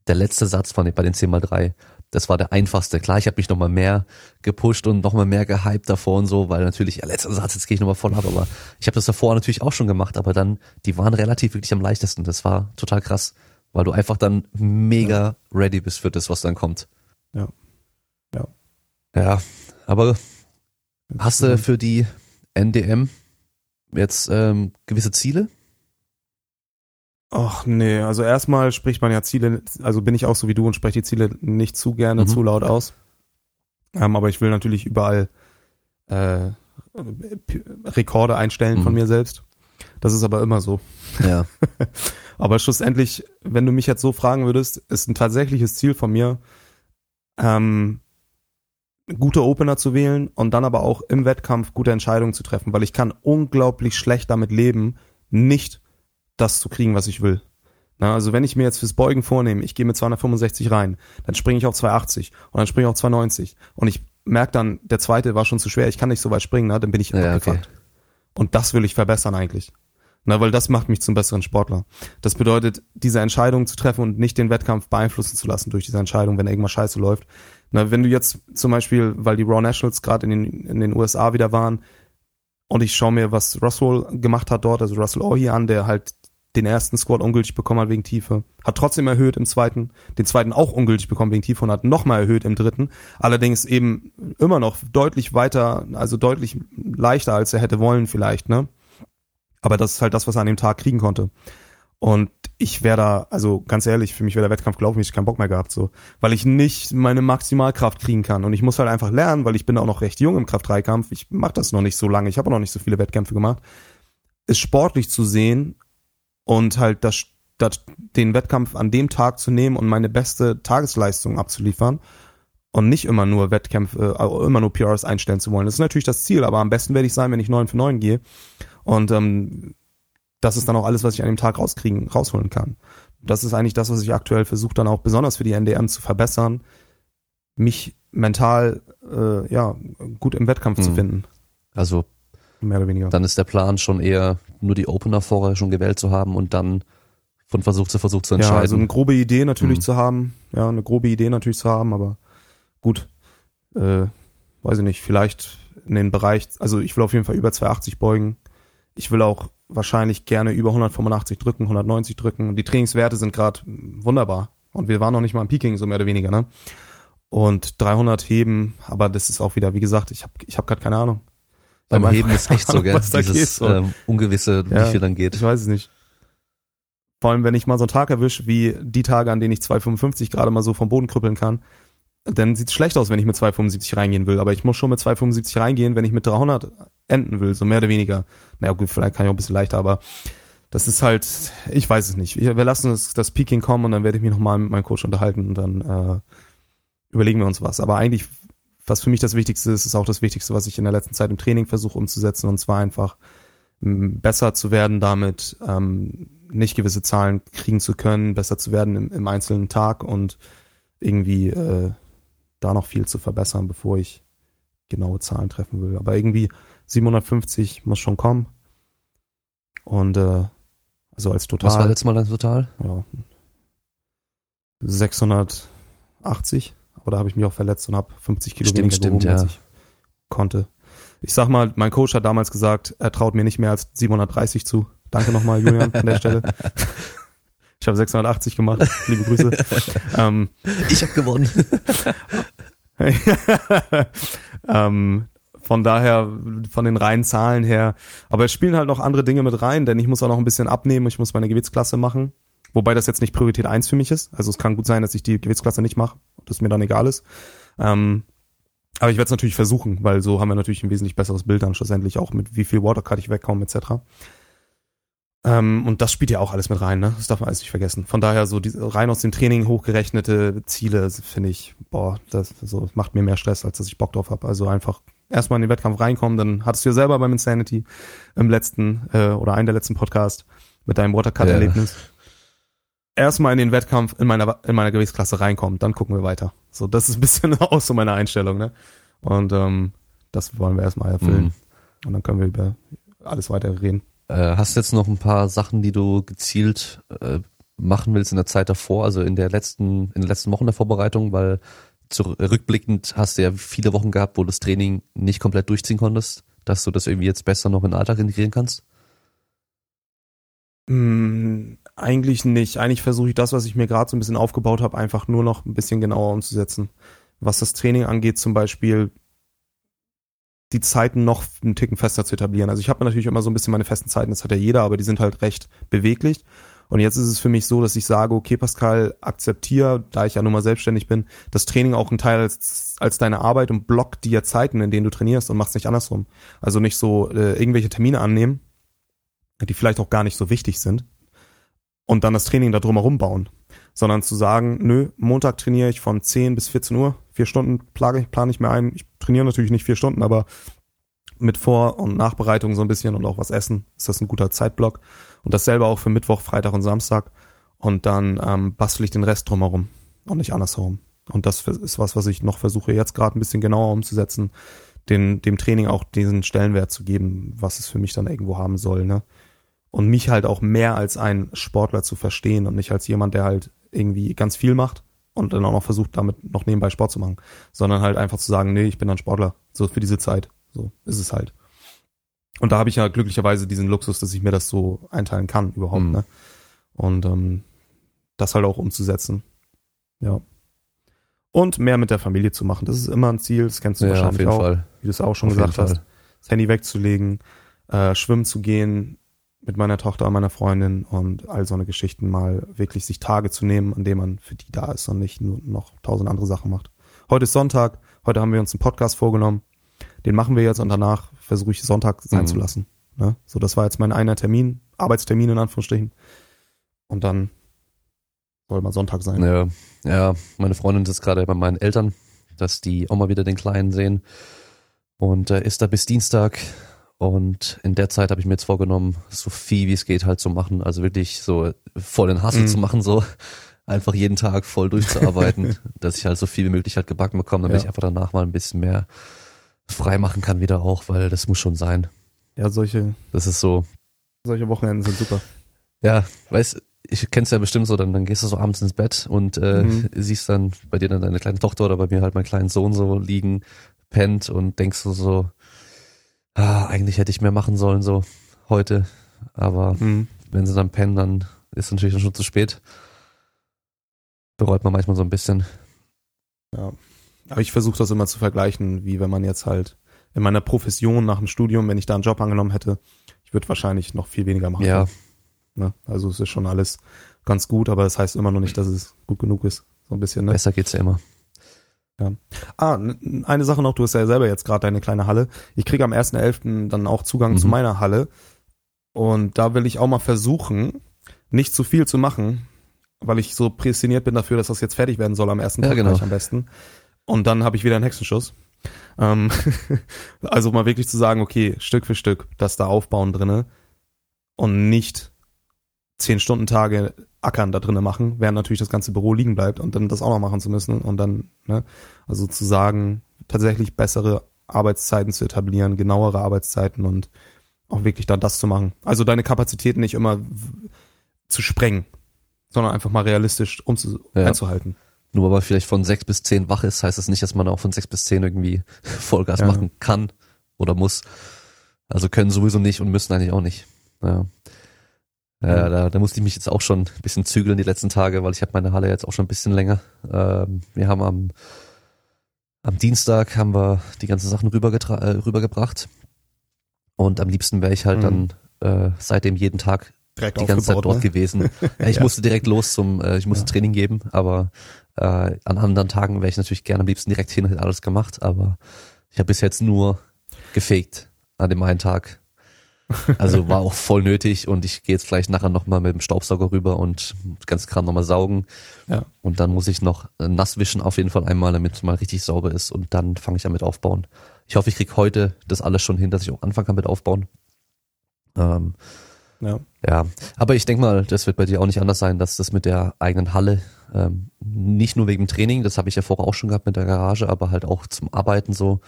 der letzte Satz von bei den 10 mal 3 das war der einfachste. Klar, ich habe mich nochmal mehr gepusht und nochmal mehr gehypt davor und so, weil natürlich, ja, letzter Satz, jetzt gehe ich nochmal voll ab, aber ich habe das davor natürlich auch schon gemacht, aber dann, die waren relativ wirklich am leichtesten. Das war total krass, weil du einfach dann mega ready bist für das, was dann kommt. Ja. Ja. Ja, aber hast du für die NDM jetzt ähm, gewisse Ziele? Ach nee, also erstmal spricht man ja Ziele, also bin ich auch so wie du und spreche die Ziele nicht zu gerne, Mhm. zu laut aus. Ähm, aber ich will natürlich überall äh, Rekorde einstellen von Mhm. mir selbst. Das ist aber immer so. Ja. Aber schlussendlich, wenn du mich jetzt so fragen würdest, ist ein tatsächliches Ziel von mir, ähm, gute Opener zu wählen und dann aber auch im Wettkampf gute Entscheidungen zu treffen, weil ich kann unglaublich schlecht damit leben, nicht das zu kriegen, was ich will. Na, also wenn ich mir jetzt fürs Beugen vornehme, ich gehe mit 265 rein, dann springe ich auf 280 und dann springe ich auf 290 und ich merke dann, der zweite war schon zu schwer, ich kann nicht so weit springen, na, dann bin ich Ja, abgefuckt. Und das will ich verbessern eigentlich. Na, weil das macht mich zum besseren Sportler. Das bedeutet, diese Entscheidung zu treffen und nicht den Wettkampf beeinflussen zu lassen durch diese Entscheidung, wenn irgendwas scheiße läuft. Na, wenn du jetzt zum Beispiel, weil die Raw Nationals gerade in den, in den USA wieder waren und ich schaue mir, was Russell gemacht hat dort, also Russell Ohi an, der halt den ersten Squad ungültig bekommen hat wegen Tiefe, hat trotzdem erhöht im zweiten, den zweiten auch ungültig bekommen wegen Tiefe und hat nochmal erhöht im dritten, allerdings eben immer noch deutlich weiter, also deutlich leichter, als er hätte wollen vielleicht, ne? Aber das ist halt das, was er an dem Tag kriegen konnte. Und ich wäre da, also ganz ehrlich, für mich wäre der Wettkampf hätte keinen Bock mehr gehabt, so. Weil ich nicht meine Maximalkraft kriegen kann. Und ich muss halt einfach lernen, weil ich bin auch noch recht jung im Kraft-3-Kampf. Ich mache das noch nicht so lange, ich habe noch nicht so viele Wettkämpfe gemacht. Ist sportlich zu sehen und halt das, das, den Wettkampf an dem Tag zu nehmen und meine beste Tagesleistung abzuliefern und nicht immer nur Wettkämpfe, äh, immer nur PRs einstellen zu wollen. Das ist natürlich das Ziel, aber am besten werde ich sein, wenn ich 9 für 9 gehe. Und ähm, das ist dann auch alles, was ich an dem Tag rauskriegen, rausholen kann. Das ist eigentlich das, was ich aktuell versuche, dann auch besonders für die NDM zu verbessern, mich mental äh, ja gut im Wettkampf zu Mhm. finden, Also mehr oder weniger. dann ist der Plan schon eher nur die Opener vorher schon gewählt zu haben und dann von Versuch zu Versuch zu entscheiden. Ja, also eine grobe Idee natürlich Mhm. zu haben, ja, eine grobe Idee natürlich zu haben, aber gut, äh, weiß ich nicht, vielleicht in den Bereich, also ich will auf jeden Fall über 280 beugen. Ich will auch wahrscheinlich gerne über 185 drücken, 190 drücken. Und die Trainingswerte sind gerade wunderbar. Und wir waren noch nicht mal im Peaking, so mehr oder weniger, ne? Und 300 heben, aber das ist auch wieder, wie gesagt, ich habe ich hab gerade keine Ahnung. Beim Heben ist echt so, gell? Dieses ähm, Ungewisse, Ja. wie viel dann geht. Ich weiß es nicht. Vor allem, wenn ich mal so einen Tag erwische, wie die Tage, an denen ich 2,55 gerade mal so vom Boden krüppeln kann, dann sieht es schlecht aus, wenn ich mit 2,75 reingehen will. Aber ich muss schon mit 2,75 reingehen, wenn ich mit 300 enden will, so mehr oder weniger. Naja gut, vielleicht kann ich auch ein bisschen leichter, aber das ist halt, ich weiß es nicht. Wir lassen das, das Peaking kommen und dann werde ich mich nochmal mit meinem Coach unterhalten und dann äh, überlegen wir uns was. Aber eigentlich, was für mich das Wichtigste ist, ist auch das Wichtigste, was ich in der letzten Zeit im Training versuche umzusetzen und zwar einfach besser zu werden damit, ähm, nicht gewisse Zahlen kriegen zu können, besser zu werden im, im einzelnen Tag und irgendwie äh, da noch viel zu verbessern, bevor ich genaue Zahlen treffen will. Aber irgendwie 750 muss schon kommen. Und äh, also als Was war total letztes Mal dann total? ja, 680, aber da habe ich mich auch verletzt und habe 50 Kilo Stimmt, weniger stimmt, gewogen, als ja. ich konnte. Ich sag mal, mein Coach hat damals gesagt, er traut mir nicht mehr als 730 zu. Danke nochmal, Julian, an der Stelle. Ich habe 680 gemacht. Liebe Grüße. ähm, Ich habe gewonnen. ähm, von daher, von den reinen Zahlen her. Aber es spielen halt noch andere Dinge mit rein, denn ich muss auch noch ein bisschen abnehmen. Ich muss meine Gewichtsklasse machen. Wobei das jetzt nicht Priorität eins für mich ist. Also es kann gut sein, dass ich die Gewichtsklasse nicht mache. Das mir dann egal ist. Ähm, aber ich werde es natürlich versuchen, weil so haben wir natürlich ein wesentlich besseres Bild dann schlussendlich auch mit wie viel Watercut ich wegkomme etc. Ähm, und das spielt ja auch alles mit rein, ne? Das darf man alles nicht vergessen. Von daher so diese rein aus dem Training hochgerechnete Ziele finde ich, boah, das so macht mir mehr Stress, als dass ich Bock drauf habe. Also einfach erstmal in den Wettkampf reinkommen, dann hattest du ja selber beim Insanity im letzten äh, oder einen der letzten Podcast mit deinem Watercut-Erlebnis. erstmal in den Wettkampf in meiner, in meiner Gewichtsklasse reinkommen, dann gucken wir weiter. So, das ist ein bisschen auch so meine Einstellung, ne? Und ähm, das wollen wir erstmal erfüllen. Mhm. Und dann können wir über alles weiter reden. Äh, hast du jetzt noch ein paar Sachen, die du gezielt äh, machen willst in der Zeit davor, also in der letzten, in den letzten Wochen der Vorbereitung, weil zurückblickend hast du ja viele Wochen gehabt, wo du das Training nicht komplett durchziehen konntest, dass du das irgendwie jetzt besser noch in den Alltag integrieren kannst? Mm, eigentlich nicht. Eigentlich versuche ich das, was ich mir gerade so ein bisschen aufgebaut habe, einfach nur noch ein bisschen genauer umzusetzen. Was das Training angeht, zum Beispiel die Zeiten noch einen Ticken fester zu etablieren. Also ich habe natürlich immer so ein bisschen meine festen Zeiten, das hat ja jeder, aber die sind halt recht beweglich. Und jetzt ist es für mich so, dass ich sage, okay, Pascal, akzeptiere, da ich ja nun mal selbstständig bin, das Training auch ein Teil als, als deine Arbeit und block dir Zeiten, in denen du trainierst und machst nicht andersrum. Also nicht so äh, irgendwelche Termine annehmen, die vielleicht auch gar nicht so wichtig sind und dann das Training da drumherum bauen, sondern zu sagen, nö, Montag trainiere ich von 10 bis 14 Uhr, vier Stunden plane ich, plane ich mir ein. Ich trainiere natürlich nicht vier Stunden, aber mit Vor- und Nachbereitung so ein bisschen und auch was essen, ist das ein guter Zeitblock. Und dasselbe auch für Mittwoch, Freitag und Samstag. Und dann ähm, bastel ich den Rest drumherum und nicht andersherum. Und das ist was, was ich noch versuche jetzt gerade ein bisschen genauer umzusetzen, den, dem Training auch diesen Stellenwert zu geben, was es für mich dann irgendwo haben soll. Ne? Und mich halt auch mehr als ein Sportler zu verstehen und nicht als jemand, der halt irgendwie ganz viel macht und dann auch noch versucht, damit noch nebenbei Sport zu machen, sondern halt einfach zu sagen, nee, ich bin ein Sportler, so für diese Zeit. So ist es halt. Und da habe ich ja glücklicherweise diesen Luxus, dass ich mir das so einteilen kann überhaupt, Mhm. ne? Und ähm, das halt auch umzusetzen. Ja. Und mehr mit der Familie zu machen. Das ist immer ein Ziel, das kennst du Ja, wahrscheinlich auch, Fall. wie du es auch schon Auf gesagt hast. Das Handy wegzulegen, äh, schwimmen zu gehen mit meiner Tochter und meiner Freundin und all so eine Geschichten mal wirklich sich Tage zu nehmen, an denen man für die da ist und nicht nur noch tausend andere Sachen macht. Heute ist Sonntag, heute haben wir uns einen Podcast vorgenommen. Den machen wir jetzt und danach versuche ich Sonntag sein Mhm. zu lassen. Ne? So, das war jetzt mein einer Termin, Arbeitstermin in Anführungsstrichen. Und dann soll mal Sonntag sein. Ja, ja, meine Freundin ist gerade bei meinen Eltern, dass die auch mal wieder den Kleinen sehen und äh, ist da bis Dienstag und in der Zeit habe ich mir jetzt vorgenommen, so viel wie es geht halt zu machen, also wirklich so voll den Hassel Mhm. zu machen, so einfach jeden Tag voll durchzuarbeiten, dass ich halt so viel wie möglich halt gebacken bekomme, damit Ja. ich einfach danach mal ein bisschen mehr frei machen kann wieder auch, weil das muss schon sein. Ja, solche, Das ist so, solche Wochenenden sind super. ja, weißt, ich kenn's ja bestimmt so, dann, dann gehst du so abends ins Bett und äh, Mhm. siehst dann bei dir dann deine kleine Tochter oder bei mir halt meinen kleinen Sohn so liegen, pennt und denkst du so, ah, eigentlich hätte ich mehr machen sollen so heute, aber Mhm. wenn sie dann pennen, dann ist natürlich schon zu spät. Bereut man manchmal so ein bisschen. Ja. Aber ich versuche das immer zu vergleichen, wie wenn man jetzt halt in meiner Profession nach dem Studium, wenn ich da einen Job angenommen hätte, ich würde wahrscheinlich noch viel weniger machen. Ja, Ne? Also es ist schon alles ganz gut, aber das heißt immer noch nicht, dass es gut genug ist. So ein bisschen, ne? besser geht's ja immer. Ah, n- eine Sache noch, du hast ja selber jetzt gerade deine kleine Halle. Ich kriege am 1.11. dann auch Zugang Mhm. zu meiner Halle. Und da will ich auch mal versuchen, nicht zu viel zu machen, weil ich so prädestiniert bin dafür, dass das jetzt fertig werden soll am ersten Ja, Tag genau. am besten. Und dann habe ich wieder einen Hexenschuss. Ähm, also mal wirklich zu sagen, okay, Stück für Stück, das da aufbauen drinne und nicht zehn Stunden Tage Ackern da drinnen machen, während natürlich das ganze Büro liegen bleibt und dann das auch noch machen zu müssen und dann, ne, also zu sagen, tatsächlich bessere Arbeitszeiten zu etablieren, genauere Arbeitszeiten und auch wirklich dann das zu machen. Also deine Kapazitäten nicht immer zu sprengen, sondern einfach mal realistisch umzu Ja. einzuhalten. Nur weil man vielleicht von sechs bis zehn wach ist, heißt das nicht, dass man auch von sechs bis zehn irgendwie Vollgas Ja. machen kann oder muss. Also können sowieso nicht und müssen eigentlich auch nicht. Ja. Ja, Mhm. da, da musste ich mich jetzt auch schon ein bisschen zügeln die letzten Tage, weil ich habe meine Halle jetzt auch schon ein bisschen länger. Ähm, wir haben am, am Dienstag haben wir die ganzen Sachen rübergetra äh, rübergebracht. Und am liebsten wäre ich halt Mhm. dann äh, seitdem jeden Tag Direkt die ganze Zeit dort ne? gewesen. Ja, ich Ja. musste direkt los zum, äh, ich musste Ja. Training geben, aber äh, an anderen Tagen wäre ich natürlich gerne am liebsten direkt hin und hätte alles gemacht, aber ich habe bis jetzt nur gefegt an dem einen Tag. Also war auch voll nötig und ich gehe jetzt gleich nachher nochmal mit dem Staubsauger rüber und ganz Kram nochmal saugen. Ja. Und dann muss ich noch äh, nass wischen auf jeden Fall einmal, damit es mal richtig sauber ist und dann fange ich an mit aufbauen. Ich hoffe, ich krieg heute das alles schon hin, dass ich auch anfangen kann mit aufbauen. Ähm, Ja. Ja, aber ich denke mal, das wird bei dir auch nicht anders sein, dass das mit der eigenen Halle ähm, nicht nur wegen Training, das habe ich ja vorher auch schon gehabt mit der Garage, aber halt auch zum Arbeiten so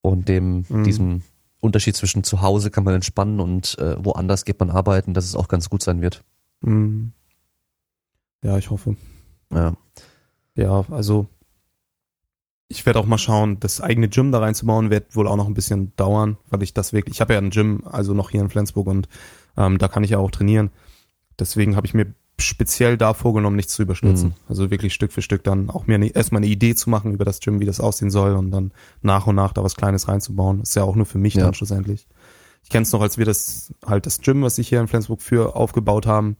und dem Mhm. diesem Unterschied zwischen zu Hause kann man entspannen und äh, woanders geht man arbeiten, dass es auch ganz gut sein wird. Mhm. Ja, ich hoffe. Ja, Ja, also ich werde auch mal schauen, das eigene Gym da reinzubauen, wird wohl auch noch ein bisschen dauern, weil ich das wirklich, ich habe ja ein Gym, also noch hier in Flensburg und ähm, da kann ich ja auch trainieren. Deswegen habe ich mir speziell da vorgenommen, nichts zu überstürzen. Mhm. Also wirklich Stück für Stück dann auch mir ne, erstmal eine Idee zu machen über das Gym, wie das aussehen soll und dann nach und nach da was Kleines reinzubauen. Ist ja auch nur für mich Ja. dann schlussendlich. Ich kenne es noch, als wir das halt das Gym, was ich hier in Flensburg für aufgebaut haben,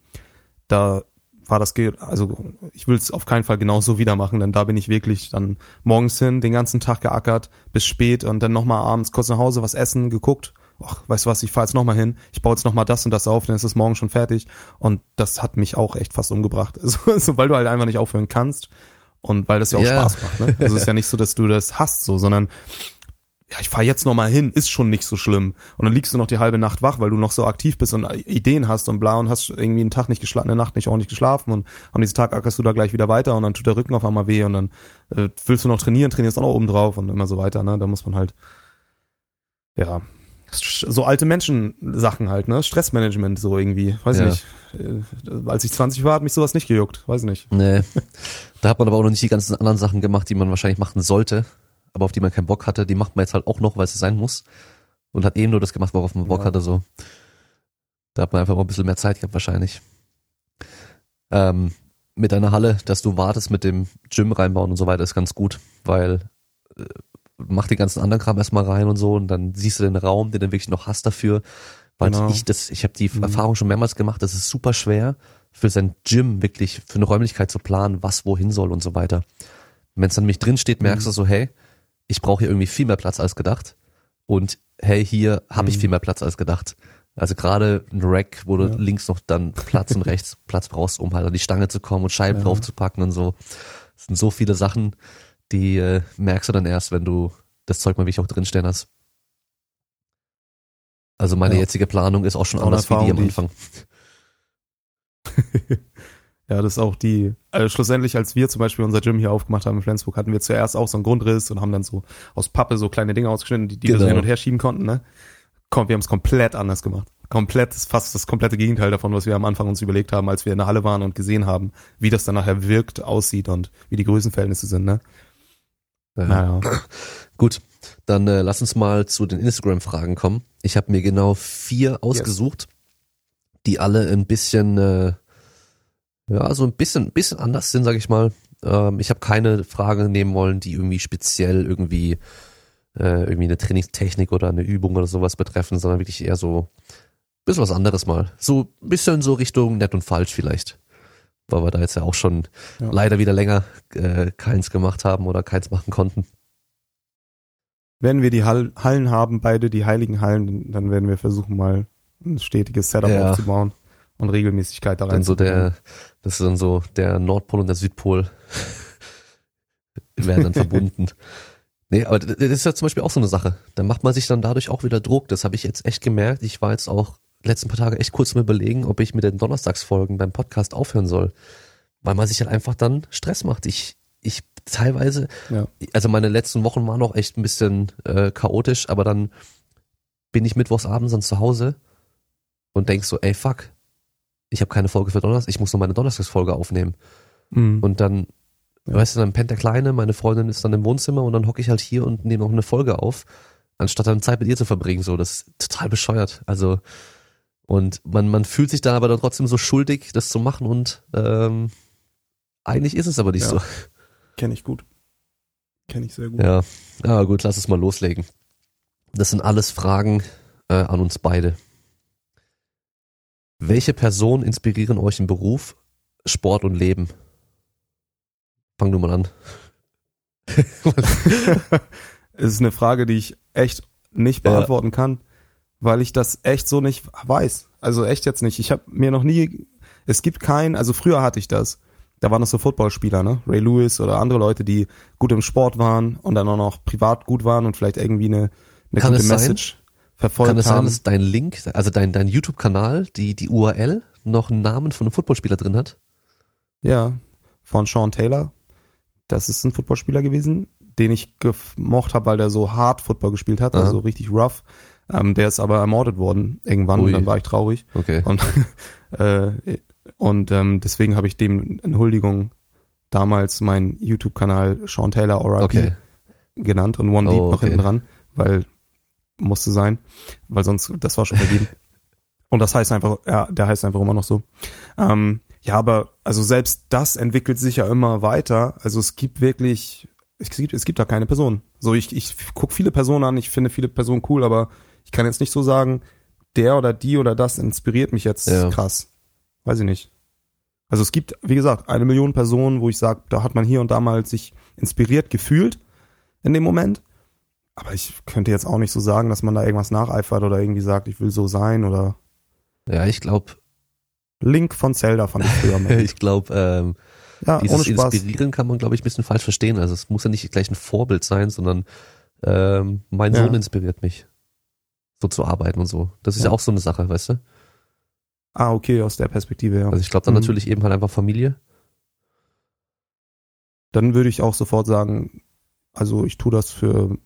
da war das, also ich will es auf keinen Fall genauso wieder machen, denn da bin ich wirklich dann morgens hin, den ganzen Tag geackert, bis spät und dann nochmal abends kurz nach Hause was essen, geguckt. Ach, weißt du was, ich fahr jetzt nochmal hin, ich baue jetzt nochmal das und das auf, dann ist es morgen schon fertig. Und das hat mich auch echt fast umgebracht. Also, also weil du halt einfach nicht aufhören kannst und weil das ja auch Ja. Spaß macht. Ne? Also es ist ja nicht so, dass du das hast, so, sondern ja, ich fahr jetzt nochmal hin, ist schon nicht so schlimm. Und dann liegst du noch die halbe Nacht wach, weil du noch so aktiv bist und Ideen hast und bla und hast irgendwie einen Tag nicht geschlafen, eine Nacht nicht ordentlich geschlafen und am nächsten Tag ackerst du da gleich wieder weiter und dann tut der Rücken auf einmal weh und dann äh, willst du noch trainieren, trainierst auch noch oben drauf und immer so weiter, ne? Da muss man halt, ja, so alte Menschen-Sachen halt, ne? Stressmanagement so irgendwie, weiß Ja. nicht. Äh, als ich 20 war, hat mich sowas nicht gejuckt, weiß nicht. nee. da hat man aber auch noch nicht die ganzen anderen Sachen gemacht, die man wahrscheinlich machen sollte, aber auf die man keinen Bock hatte, die macht man jetzt halt auch noch, weil es sein muss und hat eben nur das gemacht, worauf man Bock Ja. hatte so. Da hat man einfach mal ein bisschen mehr Zeit gehabt wahrscheinlich. Ähm, mit deiner Halle, dass du wartest mit dem Gym reinbauen und so weiter, ist ganz gut, weil äh, mach den ganzen anderen Kram erstmal rein und so und dann siehst du den Raum, den du wirklich noch hast dafür. Weil Genau. ich das, ich habe die Mhm. Erfahrung schon mehrmals gemacht, das ist super schwer für sein Gym wirklich für eine Räumlichkeit zu planen, was wohin soll und so weiter. Wenn es dann nämlich drin steht, merkst Mhm. du so, hey, ich brauche hier irgendwie viel mehr Platz als gedacht und hey, hier habe ich Mhm. viel mehr Platz als gedacht. Also gerade ein Rack, wo du Ja. links noch dann Platz und rechts Platz brauchst, um halt an die Stange zu kommen und Scheiben Ja. draufzupacken und so. Das sind so viele Sachen, die äh, merkst du dann erst, wenn du das Zeug mal wirklich auch drinstehen hast. Also meine Ja. jetzige Planung ist auch schon anders wie die am Anfang. Ja, das ist auch die, also schlussendlich, als wir zum Beispiel unser Gym hier aufgemacht haben in Flensburg, hatten wir zuerst auch so einen Grundriss und haben dann so aus Pappe so kleine Dinge ausgeschnitten, die, die wir so Genau. hin und her schieben konnten, ne? Komm, wir haben es komplett anders gemacht. Komplett, fast das komplette Gegenteil davon, was wir am Anfang uns überlegt haben, als wir in der Halle waren und gesehen haben, wie das dann nachher wirkt, aussieht und wie die Größenverhältnisse sind, ne? Naja. Gut, dann äh, lass uns mal zu den Instagram-Fragen kommen. Ich habe mir genau vier ausgesucht, die alle ein bisschen, äh, ja, so ein bisschen, bisschen anders sind, sag ich mal. Ähm, ich habe keine Frage nehmen wollen, die irgendwie speziell irgendwie äh, irgendwie eine Trainingstechnik oder eine Übung oder sowas betreffen, sondern wirklich eher so ein bisschen was anderes mal. So ein bisschen so Richtung nett und falsch vielleicht. Weil wir da jetzt ja auch schon Ja. leider wieder länger äh, keins gemacht haben oder keins machen konnten. Wenn wir die Hall Hallen haben, beide die heiligen Hallen, dann werden wir versuchen, mal ein stetiges Setup Ja. aufzubauen und Regelmäßigkeit da rein. Dann so der, das ist dann so der Nordpol und der Südpol werden dann verbunden. Nee, aber das ist ja zum Beispiel auch so eine Sache. Da macht man sich dann dadurch auch wieder Druck. Das habe ich jetzt echt gemerkt. Ich war jetzt auch letzten paar Tage echt kurz mal überlegen, ob ich mit den Donnerstagsfolgen beim Podcast aufhören soll. Weil man sich halt einfach dann Stress macht. Ich, ich teilweise, Ja. also meine letzten Wochen waren auch echt ein bisschen äh, chaotisch, aber dann bin ich mittwochs abends dann zu Hause und denk so, ey fuck, ich habe keine Folge für Donnerstag, ich muss noch meine Donnerstagsfolge aufnehmen. Mhm. Und dann, Ja. weißt du, dann pennt der Kleine, meine Freundin ist dann im Wohnzimmer und dann hocke ich halt hier und nehme noch eine Folge auf, anstatt dann Zeit mit ihr zu verbringen. So, das ist total bescheuert. Also, und man, man fühlt sich dann aber dann trotzdem so schuldig, das zu machen und ähm, eigentlich ist es aber nicht Ja. so. Kenne ich gut. Kenne ich sehr gut. Ja. ja, gut, lass es mal loslegen. Das sind alles Fragen äh, an uns beide. Welche Personen inspirieren euch im Beruf, Sport und Leben? Fang du mal an. es ist eine Frage, die ich echt nicht Ja. beantworten kann, weil ich das echt so nicht weiß. Also echt jetzt nicht. Ich habe mir noch nie, es gibt keinen, also früher hatte ich das. Da waren das so Footballspieler, ne? Ray Lewis oder andere Leute, die gut im Sport waren und dann auch noch privat gut waren und vielleicht irgendwie eine, eine Kann gute es sein? Message verfolgt Kann es sein, haben. dass dein Link, also dein, dein YouTube-Kanal, die, die URL, noch einen Namen von einem Footballspieler drin hat? Ja, von Sean Taylor. Das ist ein Footballspieler gewesen, den ich gemocht habe, weil der so hart Football gespielt hat, Aha. also richtig rough. Ähm, der ist aber ermordet worden irgendwann Ui. und dann war ich traurig. Okay. Und, äh, und ähm, deswegen habe ich dem in Huldigung damals meinen YouTube-Kanal Sean Taylor RIP Okay. genannt und One Oh, Deep noch okay. hinten dran, weil musste sein, weil sonst, das war schon vergeben. und das heißt einfach, ja, der heißt einfach immer noch so. Ähm, ja, aber also selbst das entwickelt sich ja immer weiter. Also es gibt wirklich, es gibt, es gibt da keine Person. So, ich, ich gucke viele Personen an, ich finde viele Personen cool, aber ich kann jetzt nicht so sagen, der oder die oder das inspiriert mich jetzt Ja. krass. Weiß ich nicht. Also es gibt, wie gesagt, eine Million Personen, wo ich sage, da hat man hier und da mal sich inspiriert gefühlt in dem Moment. Aber ich könnte jetzt auch nicht so sagen, dass man da irgendwas nacheifert oder irgendwie sagt, ich will so sein oder Ja, ich glaube, Link von Zelda fand ich früher mal. ich glaube, ähm, Ja, ohne dieses Spaß. Inspirieren kann man, glaube ich, ein bisschen falsch verstehen. Also es muss ja nicht gleich ein Vorbild sein, sondern ähm, mein Ja. Sohn inspiriert mich, so zu arbeiten und so. Das ist ja, Ja. auch so eine Sache, weißt du? Ah, okay, aus der Perspektive, ja. Also ich glaube dann Mhm. natürlich eben halt einfach Familie. Dann würde ich auch sofort sagen, also ich tue das für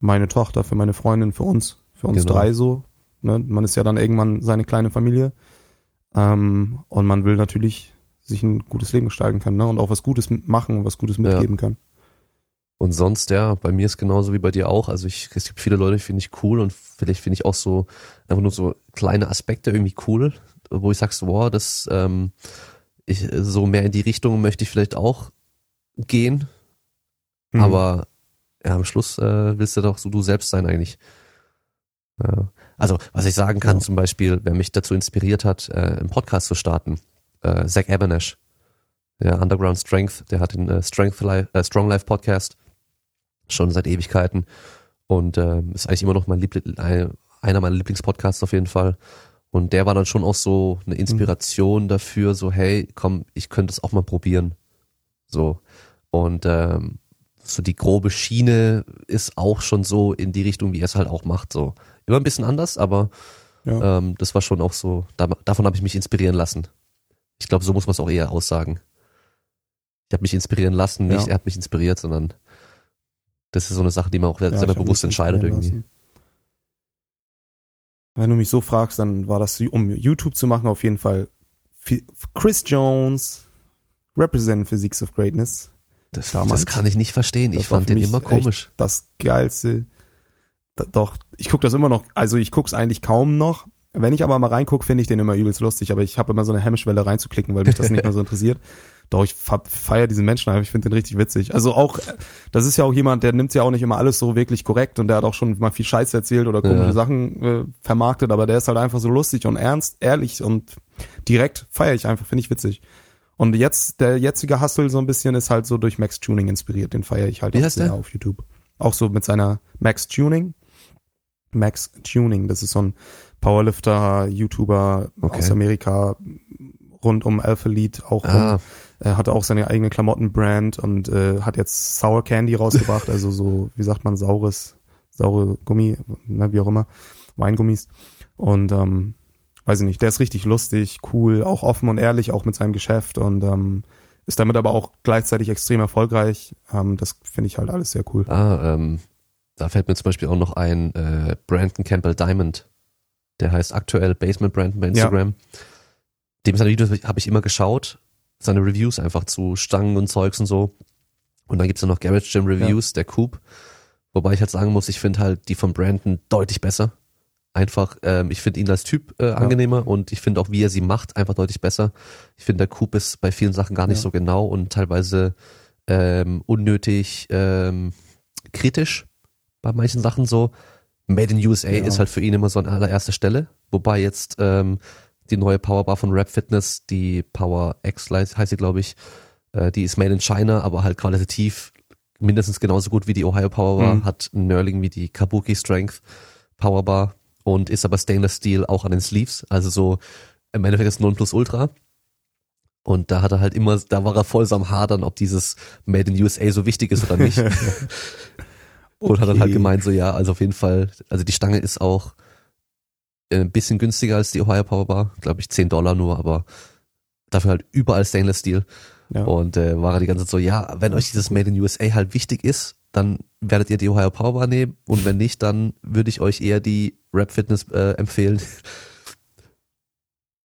meine Tochter, für meine Freundin, für uns, für uns Genau. drei so. Ne? Man ist ja dann irgendwann seine kleine Familie. Ähm, und man will natürlich sich ein gutes Leben gestalten können, ne? Und auch was Gutes machen und was Gutes mitgeben kann. Und sonst, ja, bei mir ist genauso wie bei dir auch. Also ich, es gibt viele Leute, die finde ich cool und vielleicht finde ich auch so einfach nur so kleine Aspekte irgendwie cool, wo ich sag so, wow, das ähm, ich, so mehr in die Richtung möchte ich vielleicht auch gehen. Mhm. Aber ja, am Schluss äh, willst du doch so du selbst sein eigentlich. Ja. Also, was ich sagen kann, Ja. zum Beispiel, wer mich dazu inspiriert hat, äh, einen Podcast zu starten, äh, Zach Ebenesh, der Underground Strength, der hat den äh, Strength Life, äh, Strong Life Podcast schon seit Ewigkeiten und ähm, ist eigentlich immer noch mein Liebl ein, einer meiner Lieblingspodcasts auf jeden Fall. Und der war dann schon auch so eine Inspiration dafür, so hey, komm, ich könnte es auch mal probieren. So. Und ähm, so die grobe Schiene ist auch schon so in die Richtung, wie er es halt auch macht. So immer ein bisschen anders, aber Ja. ähm, das war schon auch so. Da, davon habe ich mich inspirieren lassen. Ich glaube, so muss man es auch eher aussagen. Ich habe mich inspirieren lassen, nicht Ja. er hat mich inspiriert, sondern das ist so eine Sache, die man auch Ja, selber bewusst entscheidet irgendwie. lassen. Wenn du mich so fragst, dann war das, um YouTube zu machen, auf jeden Fall Chris Jones, Represent Physiques of Greatness. Das, das kann ich nicht verstehen. Ich Das fand den immer komisch. Das geilste. Doch, ich gucke das immer noch, also ich guck's eigentlich kaum noch. Wenn ich aber mal reinguck, finde ich den immer übelst lustig, aber ich habe immer so eine Hemmschwelle reinzuklicken, weil mich das nicht mehr so interessiert. Doch, ich feiere diesen Menschen einfach, ich finde den richtig witzig. Also auch, das ist ja auch jemand, der nimmt ja auch nicht immer alles so wirklich korrekt und der hat auch schon mal viel Scheiß erzählt oder komische Ja. Sachen äh, vermarktet, aber der ist halt einfach so lustig und ernst, ehrlich und direkt feiere ich einfach, finde ich witzig. Und jetzt, der jetzige Hustle so ein bisschen ist halt so durch Max Tuning inspiriert, den feiere ich halt Wie auch heißt sehr der? auf YouTube. Auch so mit seiner Max Tuning. Max Tuning, das ist so ein Powerlifter, YouTuber Okay. aus Amerika, rund um Alpha Lead auch. Ah, Er hatte auch seine eigene Klamottenbrand und äh, hat jetzt Sour Candy rausgebracht, also so, wie sagt man, saures, saure Gummi, ne, wie auch immer, Weingummis. Und ähm, weiß ich nicht, der ist richtig lustig, cool, auch offen und ehrlich, auch mit seinem Geschäft und ähm, ist damit aber auch gleichzeitig extrem erfolgreich. Ähm, das finde ich halt alles sehr cool. ah ähm, da fällt mir zum Beispiel auch noch ein äh, Brandon Campbell Diamond. Der heißt aktuell Basement Brandon bei Instagram. Dem seine Videos habe ich immer geschaut. Seine Reviews einfach zu Stangen und Zeugs und so. Und dann gibt's ja noch Garage Gym Reviews, der Coop. Wobei ich halt sagen muss, ich finde halt die von Brandon deutlich besser. Einfach, ähm, ich finde ihn als Typ äh, angenehmer und ich finde auch, wie er sie macht, einfach deutlich besser. Ich finde, der Coop ist bei vielen Sachen gar nicht Ja. so genau und teilweise ähm, unnötig ähm, kritisch bei manchen Sachen so. Made in USA Ja. ist halt für ihn immer so an allererster Stelle. Wobei jetzt ähm, die neue Powerbar von Rap Fitness, die Power X heißt sie, glaube ich, äh, die ist made in China, aber halt qualitativ mindestens genauso gut wie die Ohio Powerbar, Mhm. hat ein Nurling wie die Kabuki Strength Powerbar und ist aber Stainless Steel auch an den Sleeves, also so im Endeffekt ist Nonplusultra. Und da hat er halt immer, da war er voll so am Hadern, ob dieses Made in USA so wichtig ist oder nicht. Und hat dann halt Okay. gemeint, so ja, also auf jeden Fall, also die Stange ist auch ein bisschen günstiger als die Ohio Power Bar, glaube ich 10 Dollar nur, aber dafür halt überall Stainless Steel. Ja. Und äh, war er die ganze Zeit so, ja, wenn euch dieses Made in USA halt wichtig ist, dann werdet ihr die Ohio Power Bar nehmen und wenn nicht, dann würde ich euch eher die Rap Fitness äh, empfehlen.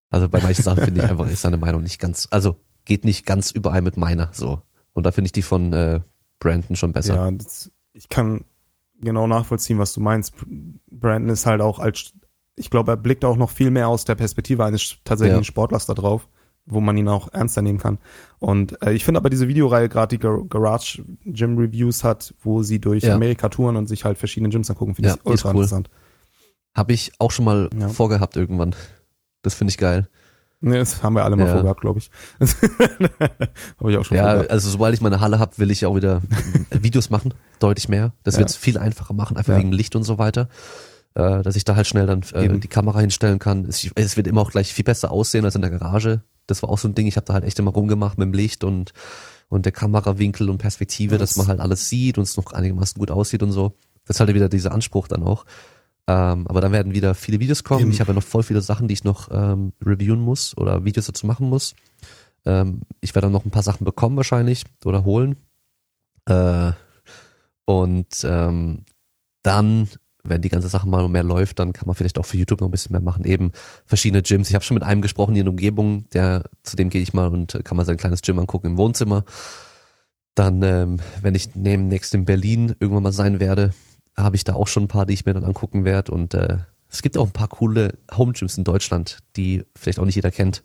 Also bei manchen Sachen finde ich einfach, ist seine Meinung nicht ganz, also geht nicht ganz überein mit meiner, so. Und da finde ich die von äh, Brandon schon besser. Ja, das, ich kann genau nachvollziehen, was du meinst. Brandon ist halt auch als, ich glaube, er blickt auch noch viel mehr aus der Perspektive eines tatsächlichen Ja. Sportlers da drauf, wo man ihn auch ernster nehmen kann. Und äh, ich finde aber diese Videoreihe gerade die Gar Garage Gym Reviews hat, wo sie durch Ja. Amerika touren und sich halt verschiedene Gyms angucken, finde Ja, ich ultra cool. interessant. Habe ich auch schon mal Ja. vorgehabt irgendwann. Das finde ich geil. Ne, das haben wir alle mal Ja. vorgehabt, glaube ich. Habe ich auch schon Ja, vorgehabt. also sobald ich meine Halle habe, will ich auch wieder Videos machen, deutlich mehr. Das Ja. wird es viel einfacher machen, einfach Ja. wegen Licht und so weiter. Äh, dass ich da halt schnell dann äh, die Kamera hinstellen kann. Es, es wird immer auch gleich viel besser aussehen als in der Garage. Das war auch so ein Ding, ich habe da halt echt immer rumgemacht mit dem Licht und, und der Kamerawinkel und Perspektive, Ja, dass das- man halt alles sieht und es noch einigermaßen gut aussieht und so. Das ist halt wieder dieser Anspruch dann auch. Ähm, aber dann werden wieder viele Videos kommen. Eben. Ich habe ja noch voll viele Sachen, die ich noch ähm, reviewen muss oder Videos dazu machen muss. Ähm, ich werde dann noch ein paar Sachen bekommen wahrscheinlich oder holen. Äh, und ähm, dann, wenn die ganze Sache mal mehr läuft, dann kann man vielleicht auch für YouTube noch ein bisschen mehr machen. Eben verschiedene Gyms. Ich habe schon mit einem gesprochen hier in der Umgebung, der zu dem gehe ich mal und kann mal sein kleines Gym angucken im Wohnzimmer. Dann, ähm, wenn ich demnächst in Berlin irgendwann mal sein werde, habe ich da auch schon ein paar, die ich mir dann angucken werde. Und äh, es gibt auch ein paar coole Home Gyms in Deutschland, die vielleicht auch nicht jeder kennt.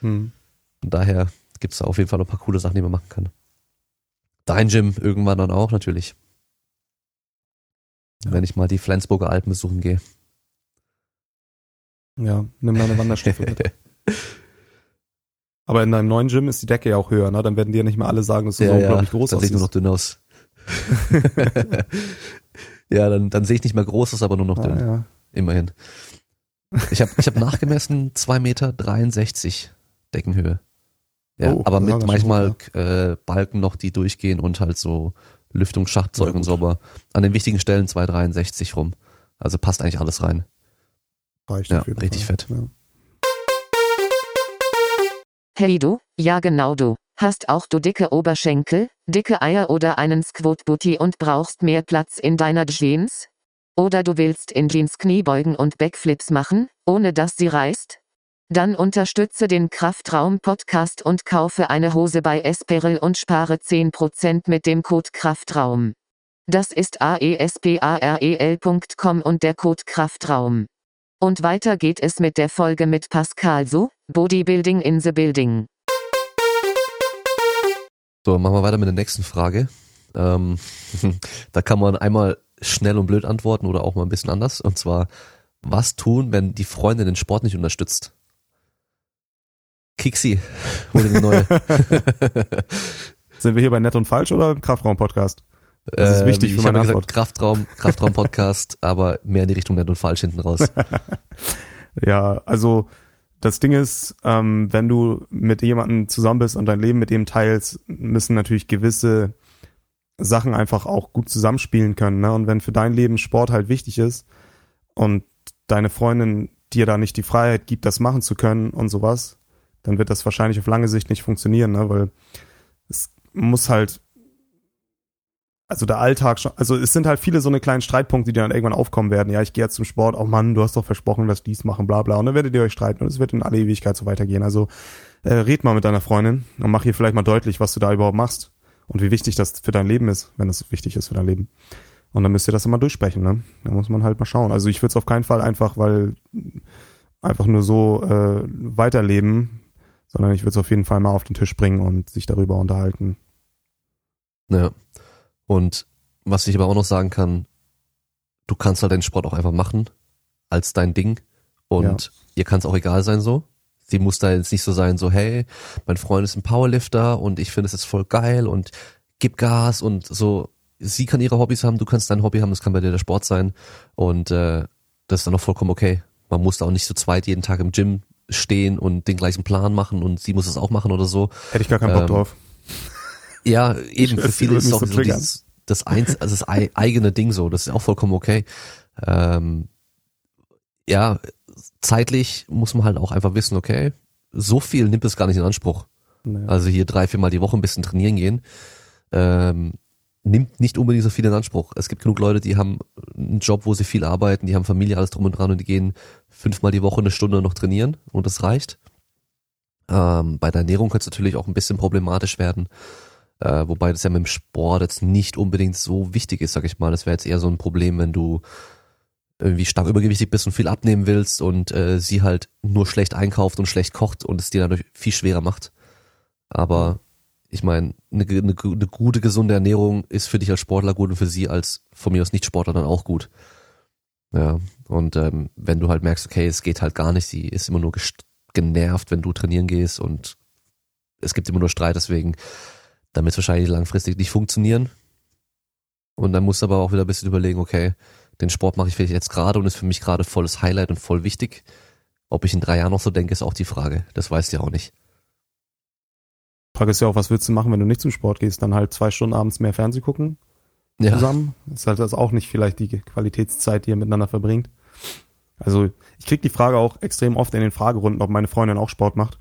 Hm. Von daher gibt's da auf jeden Fall noch ein paar coole Sachen, die man machen kann. Dein Gym irgendwann dann auch natürlich. Ja. Wenn ich mal die Flensburger Alpen besuchen gehe. Ja, nimm deine Wanderstiefel mit. Aber in deinem neuen Gym ist die Decke ja auch höher, ne? Dann werden dir nicht mehr alle sagen, dass du so unglaublich groß dann sehe ich nur noch aussiehst. dünn aus. ja, dann, dann sehe ich nicht mehr groß aus, aber nur noch dünn. Ah, ja. Immerhin. Ich habe ich hab nachgemessen 2,63 Meter Deckenhöhe. Ja, Oh, aber mit ganz schön manchmal äh, Balken noch, die durchgehen und halt so Lüftungsschachzeug Ja, und so, aber an den wichtigen Stellen 2,63 rum. Also passt eigentlich alles rein. Reicht Ja, richtig Fall. fett. Ja. Hey du, ja genau du. Hast auch du dicke Oberschenkel, dicke Eier oder einen Squat Booty und brauchst mehr Platz in deiner Jeans? Oder du willst in Jeans Kniebeugen und Backflips machen, ohne dass sie reißt? Dann unterstütze den Kraftraum Podcast und kaufe eine Hose bei Esperel und spare 10% mit dem Code Kraftraum. Das ist aesparel.com und der Code Kraftraum. Und weiter geht es mit der Folge mit Pascal So, Bodybuilding in the Building. So, machen wir weiter mit der nächsten Frage. Ähm, da kann man einmal schnell und blöd antworten oder auch mal ein bisschen anders. Und zwar, was tun, wenn die Freundin den Sport nicht unterstützt? Kiksi, hol dir eine neue. Sind wir hier bei Nett und Falsch oder Kraftraum-Podcast? Das ist wichtig Ähm, für ich habe meine gesagt, Antwort. Kraftraum, Kraftraum-Podcast, aber mehr in die Richtung nett und falsch hinten raus. Ja, also das Ding ist, ähm, wenn du mit jemandem zusammen bist und dein Leben mit dem teilst, müssen natürlich gewisse Sachen einfach auch gut zusammenspielen können. Ne? Und wenn für dein Leben Sport halt wichtig ist und deine Freundin dir da nicht die Freiheit gibt, das machen zu können und sowas, dann wird das wahrscheinlich auf lange Sicht nicht funktionieren, ne? weil es muss halt also der Alltag schon, also es sind halt viele so eine kleinen Streitpunkte, die dann irgendwann aufkommen werden. Ja, ich gehe jetzt zum Sport, oh Mann, du hast doch versprochen, dass dies machen, bla bla. Und dann werdet ihr euch streiten und es wird in alle Ewigkeit so weitergehen. Also äh, red mal mit deiner Freundin und mach ihr vielleicht mal deutlich, was du da überhaupt machst und wie wichtig das für dein Leben ist, wenn es wichtig ist für dein Leben. Und dann müsst ihr das immer durchsprechen, ne? Da muss man halt mal schauen. Also ich würde es auf keinen Fall einfach, weil einfach nur so äh, weiterleben, sondern ich würde es auf jeden Fall mal auf den Tisch bringen und sich darüber unterhalten. Ja. Und was ich aber auch noch sagen kann, du kannst halt den Sport auch einfach machen als dein Ding und Ja. ihr kann es auch egal sein so. Sie muss da jetzt nicht so sein, so hey, mein Freund ist ein Powerlifter und ich finde es jetzt voll geil und gib Gas und so. Sie kann ihre Hobbys haben, du kannst dein Hobby haben, das kann bei dir der Sport sein und äh, das ist dann auch vollkommen okay. Man muss da auch nicht zu zweit jeden Tag im Gym stehen und den gleichen Plan machen und sie muss es auch machen oder so. Hätte ich gar keinen Bock Ähm, drauf. Ja, eben, Ich für weiß, viele ist es auch so dieses, das eins, also das eigene Ding so. Das ist auch vollkommen okay. Ähm, ja, zeitlich muss man halt auch einfach wissen, okay, so viel nimmt es gar nicht in Anspruch. Naja. Also hier drei, viermal die Woche ein bisschen trainieren gehen, ähm, nimmt nicht unbedingt so viel in Anspruch. Es gibt genug Leute, die haben einen Job, wo sie viel arbeiten, die haben Familie, alles drum und dran und die gehen fünfmal die Woche eine Stunde noch trainieren und das reicht. Ähm, bei der Ernährung könnte es natürlich auch ein bisschen problematisch werden, äh, wobei das ja mit dem Sport jetzt nicht unbedingt so wichtig ist, sag ich mal. Das wäre jetzt eher so ein Problem, wenn du irgendwie stark übergewichtig bist und viel abnehmen willst und äh, sie halt nur schlecht einkauft und schlecht kocht und es dir dadurch viel schwerer macht. Aber ich meine, eine, eine, eine gute, gesunde Ernährung ist für dich als Sportler gut und für sie als von mir aus Nicht-Sportler dann auch gut. Ja, und ähm, wenn du halt merkst, okay, es geht halt gar nicht, sie ist immer nur genervt, wenn du trainieren gehst und es gibt immer nur Streit, deswegen, wird es wahrscheinlich langfristig nicht funktionieren. Und dann musst du aber auch wieder ein bisschen überlegen, okay, den Sport mache ich vielleicht jetzt gerade und ist für mich gerade volles Highlight und voll wichtig. Ob ich in drei Jahren noch so denke, ist auch die Frage. Das weißt du ja auch nicht. Frage ist ja auch, was willst du machen, wenn du nicht zum Sport gehst? Dann halt zwei Stunden abends mehr Fernsehen gucken ja. zusammen. Ist halt das auch nicht vielleicht die Qualitätszeit, die ihr miteinander verbringt. Also ich krieg die Frage auch extrem oft in den Fragerunden, ob meine Freundin auch Sport macht.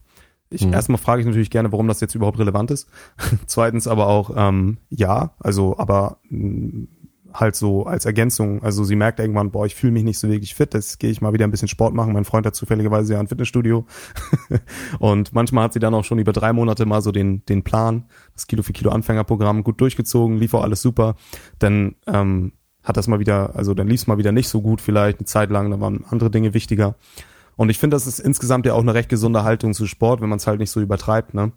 Ich mhm. erstmal frage ich natürlich gerne, warum das jetzt überhaupt relevant ist. Zweitens aber auch ähm, ja, also aber mh, halt so als Ergänzung. Also sie merkt irgendwann, boah, ich fühle mich nicht so wirklich fit, jetzt gehe ich mal wieder ein bisschen Sport machen. Mein Freund hat zufälligerweise ja ein Fitnessstudio. und manchmal hat sie dann auch schon über drei Monate mal so den, den Plan, das Kilo für Kilo Anfängerprogramm gut durchgezogen, lief auch alles super. Dann ähm, hat das mal wieder, also dann lief es mal wieder nicht so gut vielleicht eine Zeit lang, da waren andere Dinge wichtiger. Und ich finde, das ist insgesamt ja auch eine recht gesunde Haltung zu Sport, wenn man es halt nicht so übertreibt. Ne?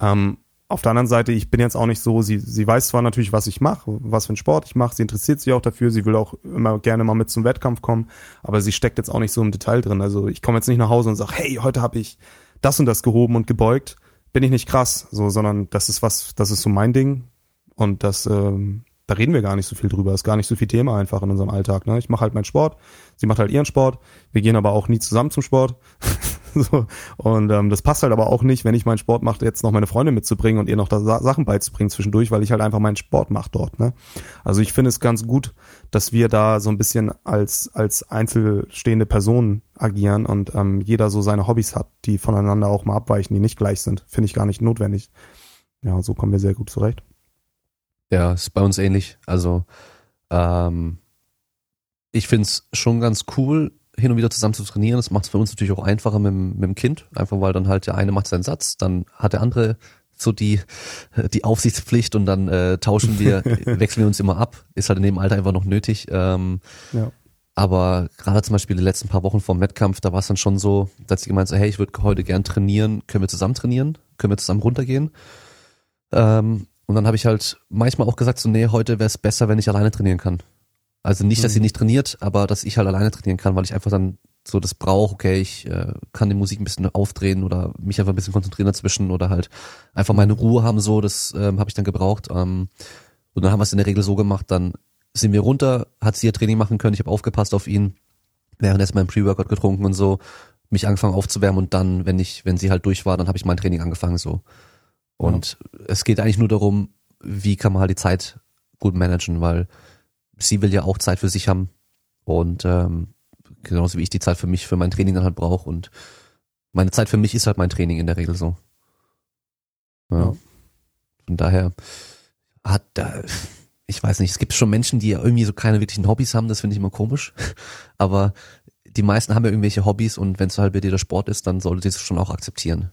Ähm, auf der anderen Seite, ich bin jetzt auch nicht so, sie, sie weiß zwar natürlich, was ich mache, was für einen Sport ich mache, sie interessiert sich auch dafür, sie will auch immer gerne mal mit zum Wettkampf kommen, aber sie steckt jetzt auch nicht so im Detail drin. Also ich komme jetzt nicht nach Hause und sage, hey, heute habe ich das und das gehoben und gebeugt, bin ich nicht krass, so, sondern das ist was, das ist so mein Ding und das, ähm, da reden wir gar nicht so viel drüber, ist gar nicht so viel Thema einfach in unserem Alltag. Ne? Ich mache halt meinen Sport, sie macht halt ihren Sport, wir gehen aber auch nie zusammen zum Sport. so. Und ähm, das passt halt aber auch nicht, wenn ich meinen Sport mache, jetzt noch meine Freundin mitzubringen und ihr noch da Sachen beizubringen zwischendurch, weil ich halt einfach meinen Sport mache dort. Ne? Also ich finde es ganz gut, dass wir da so ein bisschen als, als einzelstehende Personen agieren und ähm, jeder so seine Hobbys hat, die voneinander auch mal abweichen, die nicht gleich sind. Finde ich gar nicht notwendig. Ja, so kommen wir sehr gut zurecht. Ja, ist bei uns ähnlich. Also ähm, ich find's schon ganz cool, hin und wieder zusammen zu trainieren. Das macht es für uns natürlich auch einfacher mit, mit dem Kind, einfach weil dann halt der eine macht seinen Satz, dann hat der andere so die die Aufsichtspflicht und dann äh, tauschen wir, wechseln wir uns immer ab. Ist halt in dem Alter einfach noch nötig. Ähm, ja. Aber gerade zum Beispiel die letzten paar Wochen vor dem Wettkampf, da war es dann schon so, dass sie gemeint so, hey, ich würde heute gern trainieren, können wir zusammen trainieren, können wir zusammen runtergehen. Ähm, und dann habe ich halt manchmal auch gesagt, so, nee, heute wäre es besser, wenn ich alleine trainieren kann. Also nicht, dass sie mhm. nicht trainiert, aber dass ich halt alleine trainieren kann, weil ich einfach dann so das brauche, okay, ich äh, kann die Musik ein bisschen aufdrehen oder mich einfach ein bisschen konzentrieren dazwischen oder halt einfach meine Ruhe haben, so, das ähm, habe ich dann gebraucht. Ähm, und dann haben wir es in der Regel so gemacht, dann sind wir runter, hat sie ihr Training machen können, ich habe aufgepasst auf ihn, während erst mein Pre-Workout getrunken und so, mich angefangen aufzuwärmen und dann, wenn ich, wenn sie halt durch war, dann habe ich mein Training angefangen so. Und ja. es geht eigentlich nur darum, wie kann man halt die Zeit gut managen, weil sie will ja auch Zeit für sich haben und ähm, genauso wie ich die Zeit für mich, für mein Training dann halt brauche und meine Zeit für mich ist halt mein Training in der Regel so. Ja. Von daher hat da, ich weiß nicht, es gibt schon Menschen, die ja irgendwie so keine wirklichen Hobbys haben, das finde ich immer komisch, aber die meisten haben ja irgendwelche Hobbys und wenn es halt bei dir der Sport ist, dann solltet ihr es schon auch akzeptieren.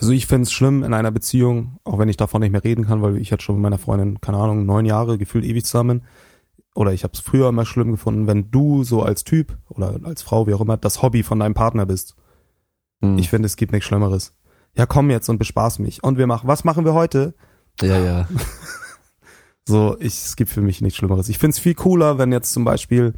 Also ich fände es schlimm in einer Beziehung, auch wenn ich davon nicht mehr reden kann, weil ich jetzt schon mit meiner Freundin, keine Ahnung, neun Jahre gefühlt ewig zusammen. Oder ich habe es früher immer schlimm gefunden, wenn du so als Typ oder als Frau, wie auch immer, das Hobby von deinem Partner bist. Hm. Ich finde, es gibt nichts Schlimmeres. Ja, komm jetzt und bespaß mich. Und wir machen, was machen wir heute? Ja, ja. So, ich, es gibt für mich nichts Schlimmeres. Ich find's viel cooler, wenn jetzt zum Beispiel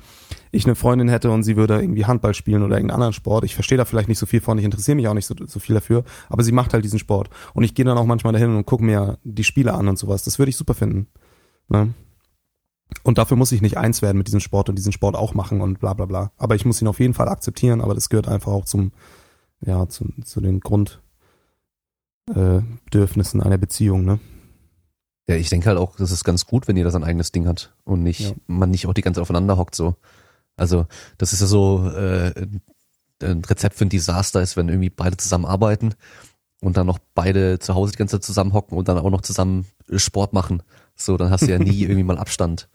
ich eine Freundin hätte und sie würde irgendwie Handball spielen oder irgendeinen anderen Sport. Ich verstehe da vielleicht nicht so viel von, ich interessiere mich auch nicht so, so viel dafür, aber sie macht halt diesen Sport. Und ich gehe dann auch manchmal dahin und gucke mir die Spiele an und sowas. Das würde ich super finden. Ne? Und dafür muss ich nicht eins werden mit diesem Sport und diesen Sport auch machen und bla bla bla. Aber ich muss ihn auf jeden Fall akzeptieren, aber das gehört einfach auch zum, ja, zu, zu den Grundbedürfnissen äh, einer Beziehung, ne? Ja, ich denke halt auch, das ist ganz gut, wenn jeder sein eigenes Ding hat und nicht, Ja. man nicht auch die ganze Zeit aufeinander hockt so. Also, das ist ja so äh, ein Rezept für ein Desaster ist, wenn irgendwie beide zusammen arbeiten und dann noch beide zu Hause die ganze Zeit zusammen hocken und dann auch noch zusammen Sport machen. So, dann hast du ja nie irgendwie mal Abstand.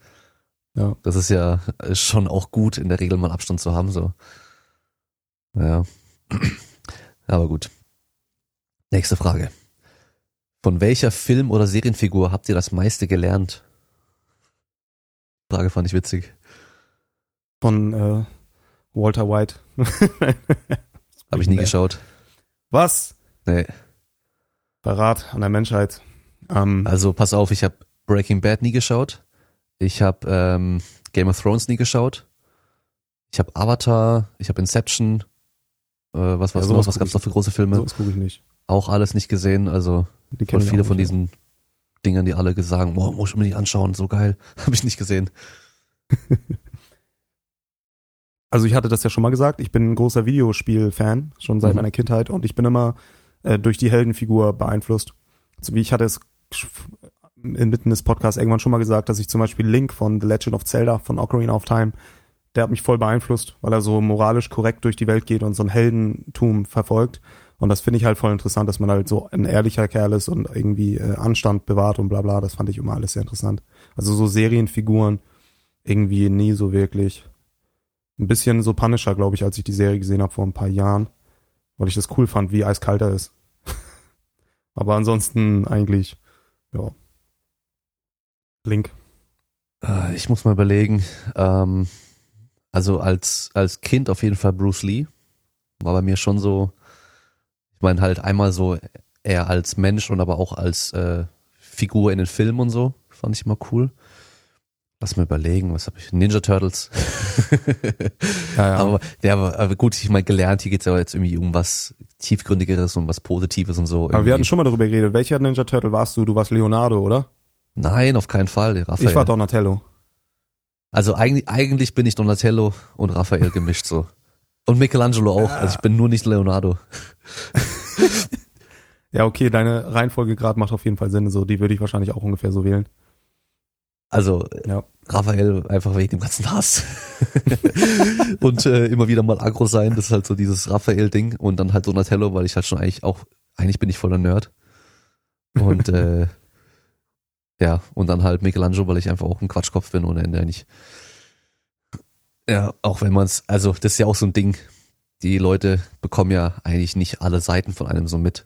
Ja. Das ist ja schon auch gut, in der Regel mal Abstand zu haben, so. Ja. Aber gut. Nächste Frage. Von welcher Film- oder Serienfigur habt ihr das meiste gelernt? Frage fand ich witzig. Von äh, Walter White. Habe ich nie geschaut. Was? Nee. Verrat an der Menschheit. Ähm, Also pass auf, ich habe Breaking Bad nie geschaut. Ich habe ähm, Game of Thrones nie geschaut. Ich habe Avatar, ich habe Inception. Äh, was was, Ja, noch? sowas was gab's noch für große Filme? so, das gucke ich nicht. Auch alles nicht gesehen. Also Die voll kenn ich viele von diesen Dingern, die alle gesagt, boah, muss ich mir nicht anschauen, so geil. Habe ich nicht gesehen. Also ich hatte das ja schon mal gesagt, ich bin ein großer Videospiel-Fan, schon seit Mhm. meiner Kindheit und ich bin immer äh, durch die Heldenfigur beeinflusst. So wie ich hatte es inmitten des Podcasts irgendwann schon mal gesagt, dass ich zum Beispiel Link von The Legend of Zelda von Ocarina of Time, der hat mich voll beeinflusst, weil er so moralisch korrekt durch die Welt geht und so ein Heldentum verfolgt. Und das finde ich halt voll interessant, dass man halt so ein ehrlicher Kerl ist und irgendwie äh, Anstand bewahrt und bla bla. Das fand ich immer alles sehr interessant. Also so Serienfiguren irgendwie nie so wirklich ein bisschen so Punisher, glaube ich, als ich die Serie gesehen habe vor ein paar Jahren, weil ich das cool fand, wie eiskalt er ist. Aber ansonsten eigentlich, ja. Link. Äh, Ich muss mal überlegen. Ähm, also als, als Kind auf jeden Fall Bruce Lee. War bei mir schon so, ich meine halt einmal so eher als Mensch und aber auch als äh, Figur in den Filmen und so. Fand ich immer cool. Lass mal überlegen, was habe ich? Ninja Turtles. Ja, ja. Aber, ja, aber, gut, ich meine, gelernt, hier geht's ja jetzt irgendwie um was Tiefgründigeres und was Positives und so. Aber wir irgendwie. hatten schon mal darüber geredet. Welcher Ninja Turtle warst du? Du warst Leonardo, oder? Nein, auf keinen Fall, Raphael. Ich war Donatello. Also eigentlich, eigentlich bin ich Donatello und Raphael gemischt so. Und Michelangelo auch. Also ich bin nur nicht Leonardo. Ja, okay, deine Reihenfolge gerade macht auf jeden Fall Sinn. So, die würde ich wahrscheinlich auch ungefähr so wählen. Also Ja. Raphael einfach wegen dem ganzen Hass. und äh, immer wieder mal aggro sein, das ist halt so dieses Raphael-Ding. Und dann halt Donatello, weil ich halt schon eigentlich auch, eigentlich bin ich voller Nerd. Und äh, ja, und dann halt Michelangelo, weil ich einfach auch ein Quatschkopf bin ohne Ende eigentlich. Ja, auch wenn man es, also das ist ja auch so ein Ding. Die Leute bekommen ja eigentlich nicht alle Seiten von einem so mit.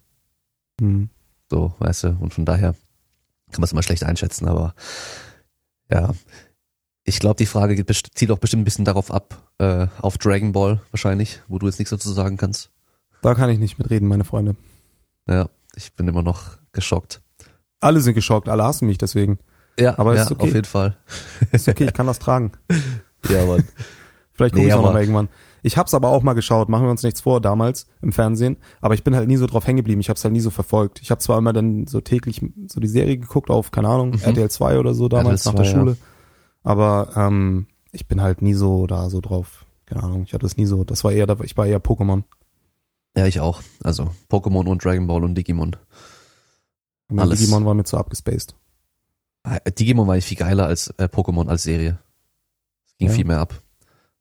Hm. So, weißt du, und von daher kann man es immer schlecht einschätzen, aber ja. Ich glaube, die Frage zielt auch bestimmt ein bisschen darauf ab, äh, auf Dragon Ball wahrscheinlich, wo du jetzt nichts dazu sagen kannst. Da kann ich nicht mitreden, meine Freunde. Ja, ich bin immer noch geschockt. Alle sind geschockt, alle hassen mich deswegen. Ja, Aber ja, ist okay. auf jeden Fall. Ist okay, ich kann das tragen. Ja, Mann. Vielleicht gucke Nee, ich auch noch mal irgendwann. Ich hab's aber auch mal geschaut, machen wir uns nichts vor, damals im Fernsehen. Aber ich bin halt nie so drauf hängen geblieben. Ich hab's halt nie so verfolgt. Ich habe zwar immer dann so täglich so die Serie geguckt auf, keine Ahnung, Mhm. RTL 2 oder so damals RTL nach der 2, ja. Schule. Aber ähm, ich bin halt nie so da so drauf. Keine Ahnung, ich hatte es nie so. Das war eher, ich war eher Pokémon. ja, ich auch. Also Pokémon und Dragon Ball und Digimon. Alles. Digimon war mir zu abgespaced. Äh, Digimon war ich viel geiler als äh, Pokémon als Serie. Ging Ja. viel mehr ab.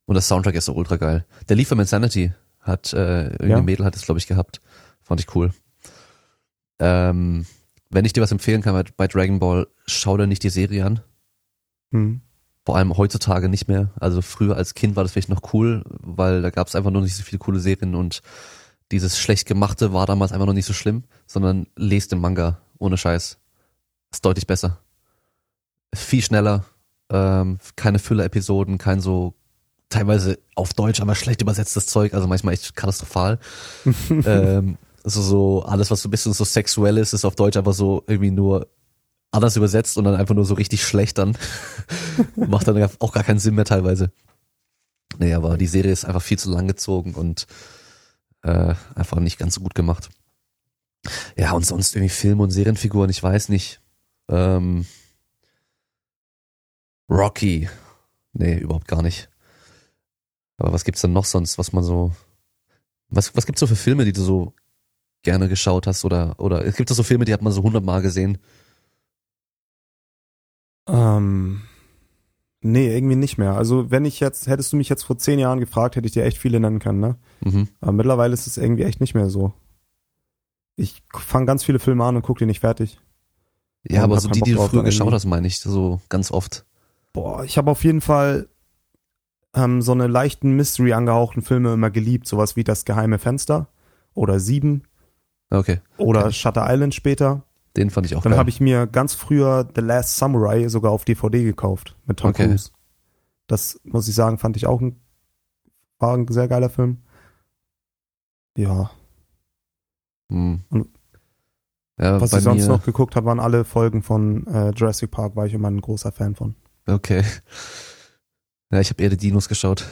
Und das Soundtrack ist so ultra geil. Der lief beim Insanity. Hat, äh, irgendein Ja. Mädel hat es, glaube ich, gehabt. Fand ich cool. Ähm, wenn ich dir was empfehlen kann bei, Dragon Ball, schau dir nicht die Serie an. Hm. Vor allem heutzutage nicht mehr. Also früher als Kind war das vielleicht noch cool, weil da gab es einfach noch nicht so viele coole Serien und dieses schlecht gemachte war damals einfach noch nicht so schlimm, sondern lest den Manga ohne Scheiß. Ist deutlich besser. Viel schneller, ähm, keine Füller-Episoden, kein so teilweise auf Deutsch aber schlecht übersetztes Zeug, also manchmal echt katastrophal. ähm, also so alles, was so ein bisschen so sexuell ist, ist auf Deutsch einfach so irgendwie nur anders übersetzt und dann einfach nur so richtig schlecht dann. Macht dann auch gar keinen Sinn mehr teilweise. Nee, aber die Serie ist einfach viel zu lang gezogen und äh, einfach nicht ganz so gut gemacht. Ja, und sonst irgendwie Filme und Serienfiguren, ich weiß nicht. Ähm, Rocky. Nee, überhaupt gar nicht. Aber was gibt's denn noch sonst, was man so. Was, was gibt's so für Filme, die du so gerne geschaut hast? Oder, oder es gibt so Filme, die hat man so hundertmal gesehen. Ähm, nee, irgendwie nicht mehr. Also wenn ich jetzt, hättest du mich jetzt vor zehn Jahren gefragt, hätte ich dir echt viele nennen können, ne? Mhm. Aber mittlerweile ist es irgendwie echt nicht mehr so. Ich fange ganz viele Filme an und gucke die nicht fertig. Ja, Und aber so die, die du früher geschaut hast, meine ich, so ganz oft. Boah, ich habe auf jeden Fall ähm, so eine leichten Mystery angehauchten Filme immer geliebt, sowas wie Das geheime Fenster oder Sieben Okay, oder Okay. Shutter Island später. den fand ich auch Dann habe ich mir ganz früher The Last Samurai sogar auf DVD gekauft mit Tom Okay. Cruise. Das muss ich sagen, fand ich auch ein, war ein sehr geiler Film. Ja, Hm. Ja, was ich sonst mir, noch geguckt habe, waren alle Folgen von äh, Jurassic Park, war ich immer ein großer Fan von. Okay. Ja, ich habe eher die Dinos geschaut.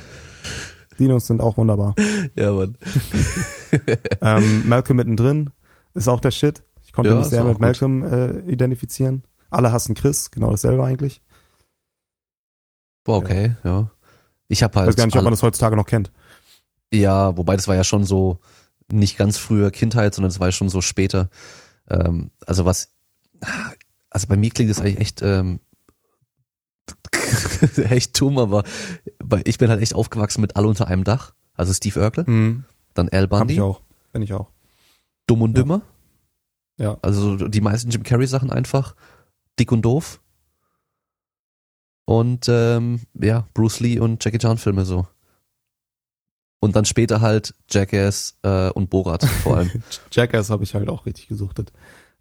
Dinos sind auch wunderbar. Ja, Mann. ähm, Malcolm mittendrin ist auch der Shit. Ich konnte Ja, mich sehr mit. Malcolm äh, identifizieren. Alle hassen Chris, genau dasselbe eigentlich. Boah, okay, ja. Ich habe Ich halt weiß gar nicht, ob man das heutzutage noch kennt. Ja, wobei das war ja schon so nicht ganz früher Kindheit, sondern das war ja schon so später. Ähm, also was, also bei mir klingt das eigentlich echt, ähm, echt dumm, aber ich bin halt echt aufgewachsen mit Alle unter einem Dach. Also Steve Urkel, Mhm. dann Al Hab Bundy, ich auch. Bin ich auch. Dumm und Ja. Dümmer. Ja. Also so die meisten Jim Carrey Sachen einfach. Dick und doof. Und ähm, ja, Bruce Lee und Jackie Chan Filme so. Und dann später halt Jackass äh, und Borat vor allem. Jackass habe ich halt auch richtig gesuchtet.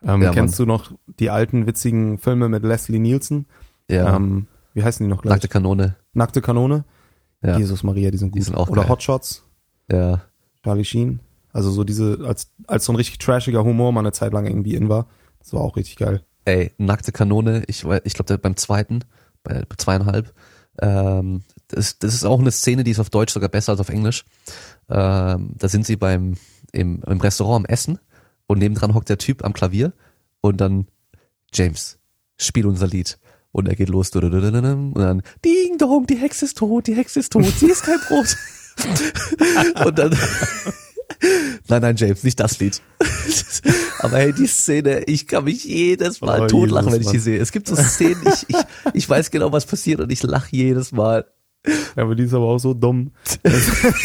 Ähm, Ja, kennst du noch die alten witzigen Filme mit Leslie Nielsen? Ja, Ähm, wie heißen die noch gleich? nackte Kanone. Nackte Kanone? Ja. Jesus Maria, die sind gut. Die sind auch Oder geil. Hotshots, Ja, Charlie Sheen. Also so diese, als, als so ein richtig trashiger Humor mal eine Zeit lang irgendwie in war. Das war auch richtig geil. ey, nackte Kanone. Ich, ich glaube, beim zweiten, bei zweieinhalb, ähm, das, das ist auch eine Szene, die ist auf Deutsch sogar besser als auf Englisch. Ähm, da sind sie beim im, im Restaurant am Essen und nebendran hockt der Typ am Klavier und dann James, spiel unser Lied. Und er geht los und dann Ding Dong, die Hexe ist tot, die Hexe ist tot, sie ist kein Brot. und dann Nein, nein, James, nicht das Lied. Aber hey, die Szene, ich kann mich jedes Mal Oh, totlachen, Jesus, wenn ich die Mann. sehe. Es gibt so Szenen, ich, ich, ich weiß genau, was passiert und ich lache jedes Mal. Ja, aber die ist aber auch so dumm.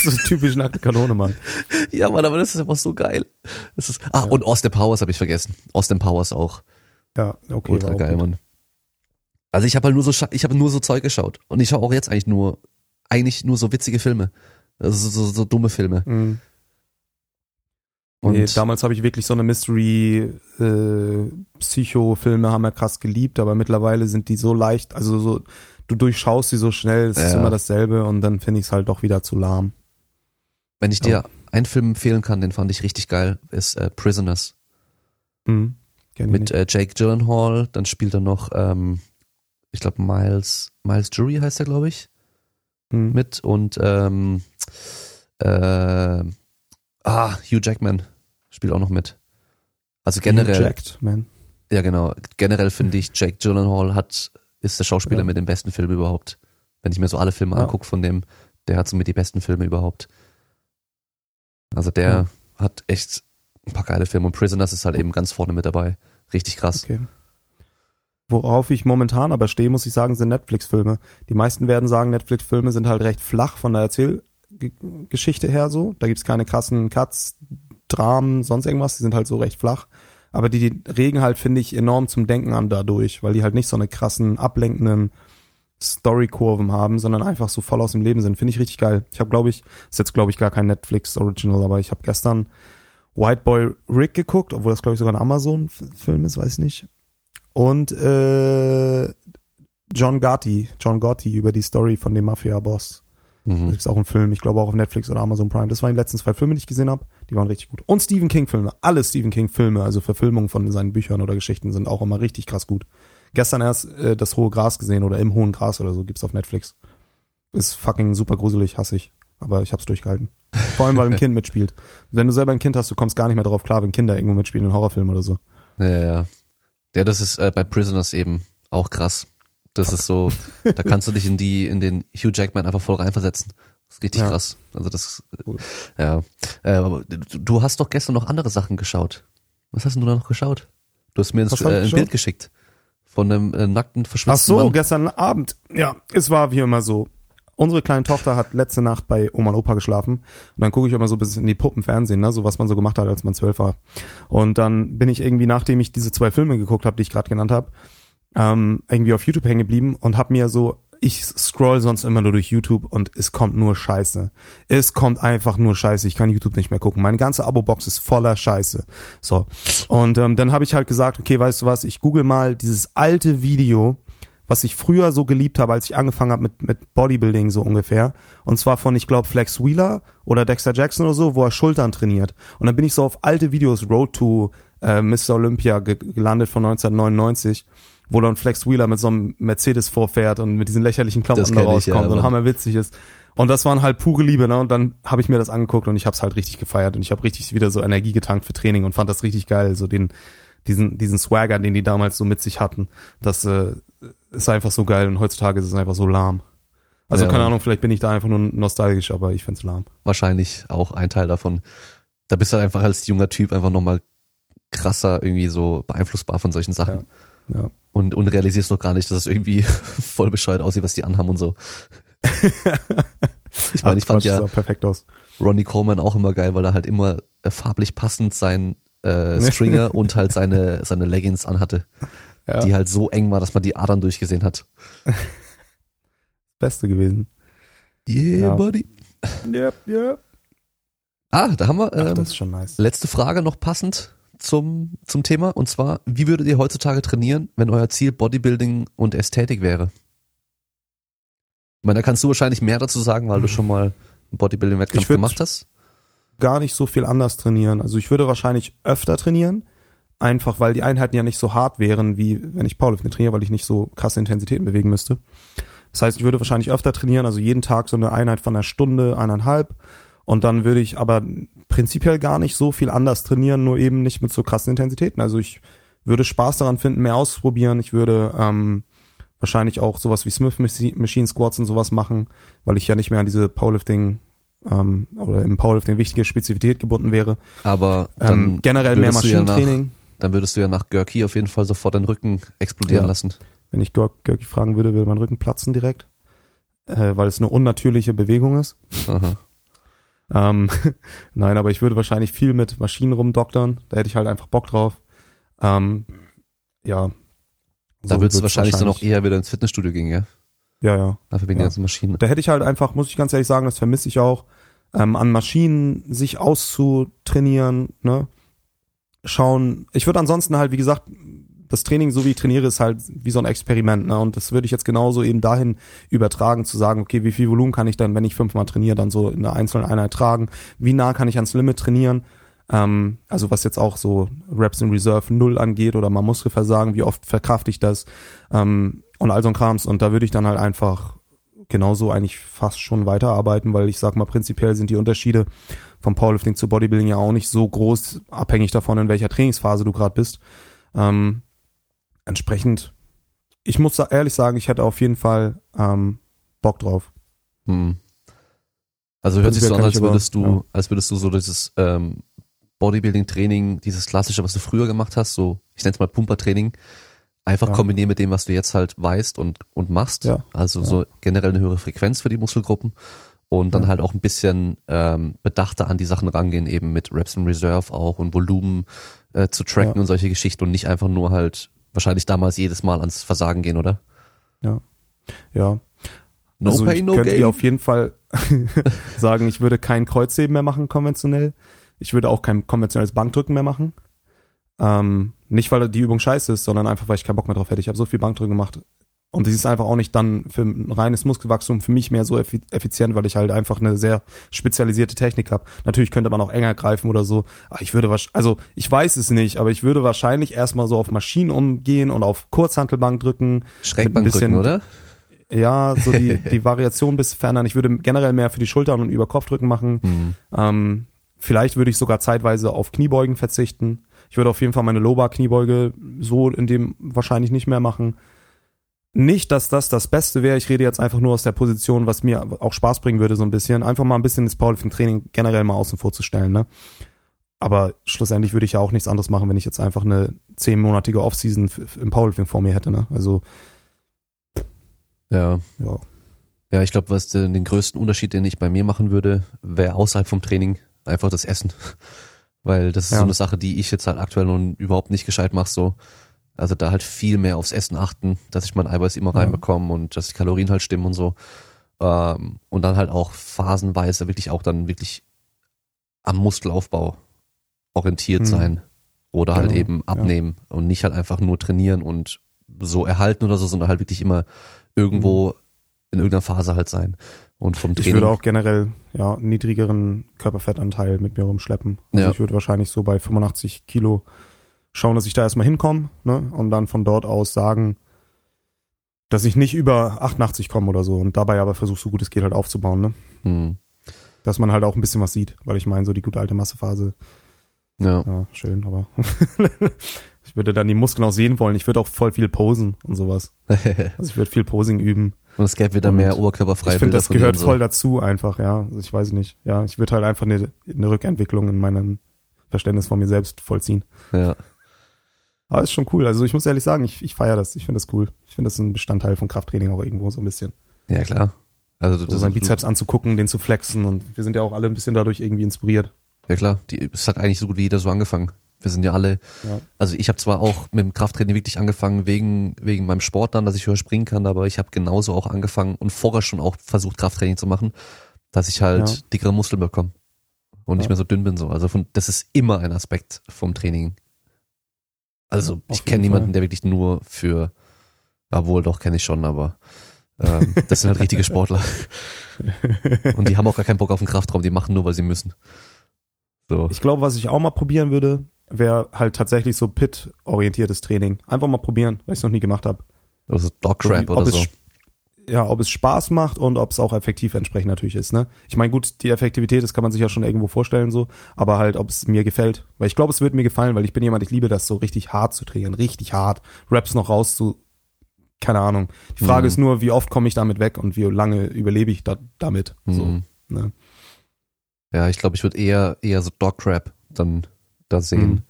So typisch nackte Kanone, Mann. Ja, Mann, aber das ist einfach so geil. Das ist, ah, und Austin Powers habe ich vergessen. Austin Powers auch. Ja, okay. Ultra geil, gut. Mann. Also ich habe halt nur so, ich habe nur so Zeug geschaut. Und ich schaue auch jetzt eigentlich nur, eigentlich nur so witzige Filme. Also so, so, so dumme Filme. Mhm. Und nee, damals habe ich wirklich so eine Mystery äh, Psycho-Filme haben wir krass geliebt, aber mittlerweile sind die so leicht, also so du durchschaust sie so schnell, es ist Ja. immer dasselbe und dann finde ich es halt doch wieder zu lahm. wenn ich dir einen Film empfehlen kann, den fand ich richtig geil, ist äh, Prisoners. Mhm. Mit äh, Jake Gyllenhaal, dann spielt er noch, ähm, ich glaube Miles, Miles Jury heißt er, glaube ich, Mhm. mit und ähm, äh, ah, Hugh Jackman spielt auch noch mit. Also generell, Jacked, man. ja genau, generell finde ich, Jake Gyllenhaal hat, ist der Schauspieler Ja. mit den besten Filmen überhaupt. Wenn ich mir so alle Filme Ja. angucke von dem, der hat so mit die besten Filme überhaupt. Also der Ja. hat echt ein paar geile Filme und Prisoners ist halt eben ganz vorne mit dabei. Richtig krass. Okay. Worauf ich momentan aber stehe, muss ich sagen, sind Netflix-Filme. Die meisten werden sagen, Netflix-Filme sind halt recht flach von der Erzählgeschichte her so. Da gibt's keine krassen Cuts, Dramen, sonst irgendwas. Die sind halt so recht flach. Aber die, die regen halt, finde ich, enorm zum Denken an dadurch, weil die halt nicht so eine krassen, ablenkenden Story-Kurven haben, sondern einfach so voll aus dem Leben sind. Finde ich richtig geil. Ich habe, glaube ich, ist jetzt, glaube ich, gar kein Netflix-Original, aber ich habe gestern White Boy Rick geguckt, obwohl das, glaube ich, sogar ein Amazon-Film ist, weiß ich nicht. Und äh, John Gotti, John Gotti über die Story von dem Mafia-Boss. Da Mhm. gibt's auch einen Film, ich glaube auch auf Netflix oder Amazon Prime. Das waren die letzten zwei Filme, die ich gesehen habe. Die waren richtig gut. Und Stephen King-Filme. Alle Stephen King-Filme, also Verfilmungen von seinen Büchern oder Geschichten, sind auch immer richtig krass gut. Gestern erst äh, das hohe Gras gesehen oder im hohen Gras oder so gibt's auf Netflix. Ist fucking super gruselig, hasse ich. Aber ich hab's durchgehalten. Vor allem, weil ein Kind mitspielt. Wenn du selber ein Kind hast, du kommst gar nicht mehr darauf klar, wenn Kinder irgendwo mitspielen in Horrorfilmen oder so. Ja, ja, ja. Das ist äh, bei Prisoners eben auch krass. Das ist so, da kannst du dich in die, in den Hugh Jackman einfach voll reinversetzen. Das ist richtig Ja. krass. Also das, Cool. ja. Äh, aber du, hast doch gestern noch andere Sachen geschaut. Was hast denn du da noch geschaut? Du hast mir ins, äh, ein geschaut? Bild geschickt Von einem äh, nackten, Ach verschwitzten so, Mann. gestern Abend. Ja, es war wie immer so. Unsere kleine Tochter hat letzte Nacht bei Oma und Opa geschlafen. Und dann gucke ich immer so ein bisschen in die Puppenfernsehen, ne, so was man so gemacht hat, als man zwölf war. Und dann bin ich irgendwie, nachdem ich diese zwei Filme geguckt habe, die ich gerade genannt habe, ähm, irgendwie auf YouTube hängen geblieben und habe mir so, ich scroll sonst immer nur durch YouTube und es kommt nur Scheiße. Es kommt einfach nur Scheiße. Ich kann YouTube nicht mehr gucken. Meine ganze Abo-Box ist voller Scheiße. So. Und ähm, dann habe ich halt gesagt, okay, weißt du was, ich google mal dieses alte Video, was ich früher so geliebt habe, als ich angefangen habe mit, mit Bodybuilding so ungefähr. Und zwar von, ich glaube, Flex Wheeler oder Dexter Jackson oder so, wo er Schultern trainiert. Und dann bin ich so auf alte Videos, Road to äh, Mr. Olympia ge gelandet von 1999 wo dann Flex Wheeler mit so einem Mercedes vorfährt und mit diesen lächerlichen Klamotten da ich, ja, rauskommt und hammerwitzig ist. Und das waren halt pure Liebe, ne? Und dann habe ich mir das angeguckt und ich habe es halt richtig gefeiert und ich habe richtig wieder so Energie getankt für Training und fand das richtig geil, so den diesen diesen Swagger, den die damals so mit sich hatten. Das äh, ist einfach so geil und heutzutage ist es einfach so lahm. Also Ja. keine Ahnung, vielleicht bin ich da einfach nur nostalgisch, aber ich find's lahm. Wahrscheinlich auch ein Teil davon. Da bist du halt einfach als junger Typ einfach nochmal krasser irgendwie so beeinflussbar von solchen Sachen. Ja. Und, und realisierst noch gar nicht, dass es irgendwie voll bescheuert aussieht, was die anhaben und so. ich meine, ich fand ja perfekt aus. Ronnie Coleman auch immer geil, weil er halt immer äh, farblich passend sein äh, Stringer und halt seine, seine Leggings anhatte, Ja, die halt so eng war, dass man die Adern durchgesehen hat. Beste gewesen. Yeah, Ja. buddy. Yep, yep. Ah, da haben wir Ach, ähm, das ist schon nice. letzte Frage noch passend zum, zum Thema. Und zwar, wie würdet ihr heutzutage trainieren, wenn euer Ziel Bodybuilding und Ästhetik wäre? Ich meine, da kannst du wahrscheinlich mehr dazu sagen, weil du schon mal einen Bodybuilding-Wettkampf gemacht hast. gar nicht so viel anders trainieren. Also ich würde wahrscheinlich öfter trainieren, einfach weil die Einheiten ja nicht so hart wären, wie wenn ich Powerlifting trainiere, weil ich nicht so krasse Intensitäten bewegen müsste. Das heißt, ich würde wahrscheinlich öfter trainieren, also jeden Tag so eine Einheit von einer Stunde, eineinhalb. Und dann würde ich aber prinzipiell gar nicht so viel anders trainieren, nur eben nicht mit so krassen Intensitäten. Also ich würde Spaß daran finden, mehr auszuprobieren. Ich würde ähm, wahrscheinlich auch sowas wie Smith Machi- Machine Squats und sowas machen, weil ich ja nicht mehr an diese Powerlifting ähm, oder im Powerlifting wichtige Spezifität gebunden wäre. Aber Ähm, generell mehr du ja Maschinentraining. Dann würdest du ja nach Görki auf jeden Fall sofort den Rücken explodieren Ja. lassen. Wenn ich Görki fragen würde, würde mein Rücken platzen direkt, äh, weil es eine unnatürliche Bewegung ist. Aha. Ähm, nein, aber ich würde wahrscheinlich viel mit Maschinen rumdoktern. Da hätte ich halt einfach Bock drauf. Ähm, ja. Da So würdest du wird's wahrscheinlich dann auch eher wieder ins Fitnessstudio gehen, ja? Ja, ja. Dafür wegen Ja. der ganzen Maschinen. Da hätte ich halt einfach, muss ich ganz ehrlich sagen, das vermisse ich auch, ähm, an Maschinen sich auszutrainieren, ne? Schauen. Ich würde ansonsten halt, wie gesagt, das Training, so wie ich trainiere, ist halt wie so ein Experiment, ne? Und das würde ich jetzt genauso eben dahin übertragen, zu sagen, okay, wie viel Volumen kann ich dann, wenn ich fünfmal trainiere, dann so in einer einzelnen Einheit tragen? Wie nah kann ich ans Limit trainieren? Ähm, also was jetzt auch so Reps in Reserve null angeht oder mal Muskelversagen, wie oft verkraft ich das? Ähm, und all so ein Krams. Und da würde ich dann halt einfach genauso eigentlich fast schon weiterarbeiten, weil ich sag mal, prinzipiell sind die Unterschiede vom Powerlifting zu Bodybuilding ja auch nicht so groß, abhängig davon, in welcher Trainingsphase du gerade bist. Ähm, entsprechend, ich muss sa- ehrlich sagen, ich hätte auf jeden Fall ähm, Bock drauf. Hm. Also hört sich so an, als ich aber- würdest du, ja. als würdest du so dieses ähm, Bodybuilding-Training, dieses klassische, was du früher gemacht hast, so ich nenne es mal Pumpertraining, einfach Ja. kombinieren mit dem, was du jetzt halt weißt und und machst. Ja. Also so generell eine höhere Frequenz für die Muskelgruppen und dann Ja. halt auch ein bisschen ähm, bedachter an die Sachen rangehen, eben mit Reps in Reserve auch und Volumen äh, zu tracken Ja. und solche Geschichten und nicht einfach nur halt wahrscheinlich damals jedes Mal ans Versagen gehen, oder? Ja. No also pain, ich no könnte dir auf jeden Fall sagen, ich würde kein Kreuzheben mehr machen konventionell. Ich würde auch kein konventionelles Bankdrücken mehr machen. Ähm, nicht, weil die Übung scheiße ist, sondern einfach, weil ich keinen Bock mehr drauf hätte. Ich habe so viel Bankdrücken gemacht. Und das ist einfach auch nicht dann für ein reines Muskelwachstum für mich mehr so effi- effizient, weil ich halt einfach eine sehr spezialisierte Technik habe. Natürlich könnte man auch enger greifen oder so. Aber ich würde wahrscheinlich, also ich weiß es nicht, aber ich würde wahrscheinlich erstmal so auf Maschinen umgehen und auf Kurzhantelbank drücken. Schrägbank bisschen- drücken, oder? Ja, so die, die Variation bis verändern. Ich würde generell mehr für die Schultern und über Kopfdrücken machen. Hm. Ähm, vielleicht würde ich sogar zeitweise auf Kniebeugen verzichten. Ich würde auf jeden Fall meine Low-Bar-Kniebeuge so in dem wahrscheinlich nicht mehr machen. Nicht, dass das das Beste wäre. Ich rede jetzt einfach nur aus der Position, was mir auch Spaß bringen würde, so ein bisschen. Einfach mal ein bisschen das Powerlifting-Training generell mal außen vorzustellen. Ne? aber schlussendlich würde ich ja auch nichts anderes machen, wenn ich jetzt einfach eine zehnmonatige Offseason im Powerlifting vor mir hätte. Ne? Also Ja. ja, Ja, ich glaube, was den, den größten Unterschied, den ich bei mir machen würde, wäre außerhalb vom Training einfach das Essen. Weil das ist Ja. so eine Sache, die ich jetzt halt aktuell nun überhaupt nicht gescheit mache. So. Also da halt viel mehr aufs Essen achten, dass ich mein Eiweiß immer Ja. reinbekomme und dass die Kalorien halt stimmen und so. Ähm, und dann halt auch phasenweise wirklich auch dann wirklich am Muskelaufbau orientiert Hm. sein. Oder halt Genau, eben ja. abnehmen und nicht halt einfach nur trainieren und so erhalten oder so, sondern halt wirklich immer irgendwo in irgendeiner Phase halt sein. Und vom Hm. ich Training. würde auch generell ja einen niedrigeren Körperfettanteil mit mir rumschleppen. Also Ja. ich würde wahrscheinlich so bei 85 Kilo schauen, dass ich da erstmal hinkomme ne? und dann von dort aus sagen, dass ich nicht über 88 komme oder so und dabei aber versuche, so gut es geht halt aufzubauen. Ne? hm, Dass man halt auch ein bisschen was sieht, weil ich meine, so die gute alte Massephase ja. Ja, schön, aber ich würde dann die Muskeln auch sehen wollen. Ich würde auch voll viel posen und sowas. Also ich würde viel Posing üben. und es gäbe wieder Und mehr oberkörperfreie ich finde, das gehört und so. voll dazu einfach, ja. Also ich weiß nicht. Ja, ich würde halt einfach eine, eine Rückentwicklung in meinem Verständnis von mir selbst vollziehen. Ja. Aber ist schon cool. Also ich muss ehrlich sagen, ich, ich feiere das. Ich finde das cool. Ich finde das ein Bestandteil von Krafttraining auch irgendwo so ein bisschen. ja, klar. Also So seinen Bizeps anzugucken, den zu flexen und wir sind ja auch alle ein bisschen dadurch irgendwie inspiriert. Ja klar, die, es hat eigentlich so gut wie jeder so angefangen. Wir sind ja alle, Ja. also ich habe zwar auch mit dem Krafttraining wirklich angefangen wegen wegen meinem Sport dann, dass ich höher springen kann, aber ich habe genauso auch angefangen und vorher schon auch versucht Krafttraining zu machen, dass ich halt Ja. dickere Muskeln bekomme und nicht Ja. mehr so dünn bin so. Also von, das ist immer ein Aspekt vom Training. Also auf ich kenne niemanden, der wirklich nur für, ja wohl doch kenne ich schon, aber ähm, das sind halt richtige Sportler und die haben auch gar keinen Bock auf den Kraftraum, die machen nur, weil sie müssen. So. Ich glaube, was ich auch mal probieren würde, wäre halt tatsächlich so Pit-orientiertes Training. Einfach mal probieren, weil ich es noch nie gemacht habe. Also Dogtrap ob oder so. Ja, ob es Spaß macht und ob es auch effektiv entsprechend natürlich ist. Ne? Ich meine, gut, die Effektivität, das kann man sich ja schon irgendwo vorstellen so, aber halt, ob es mir gefällt. Weil ich glaube, es wird mir gefallen, weil ich bin jemand, ich liebe das so richtig hart zu trainieren, richtig hart, Raps noch raus zu, keine Ahnung. Die Frage Mhm. ist nur, wie oft komme ich damit weg und wie lange überlebe ich da, damit. So, Mhm. ne? Ja, ich glaube, ich würde eher eher so Dogtrap dann da sehen, Mhm.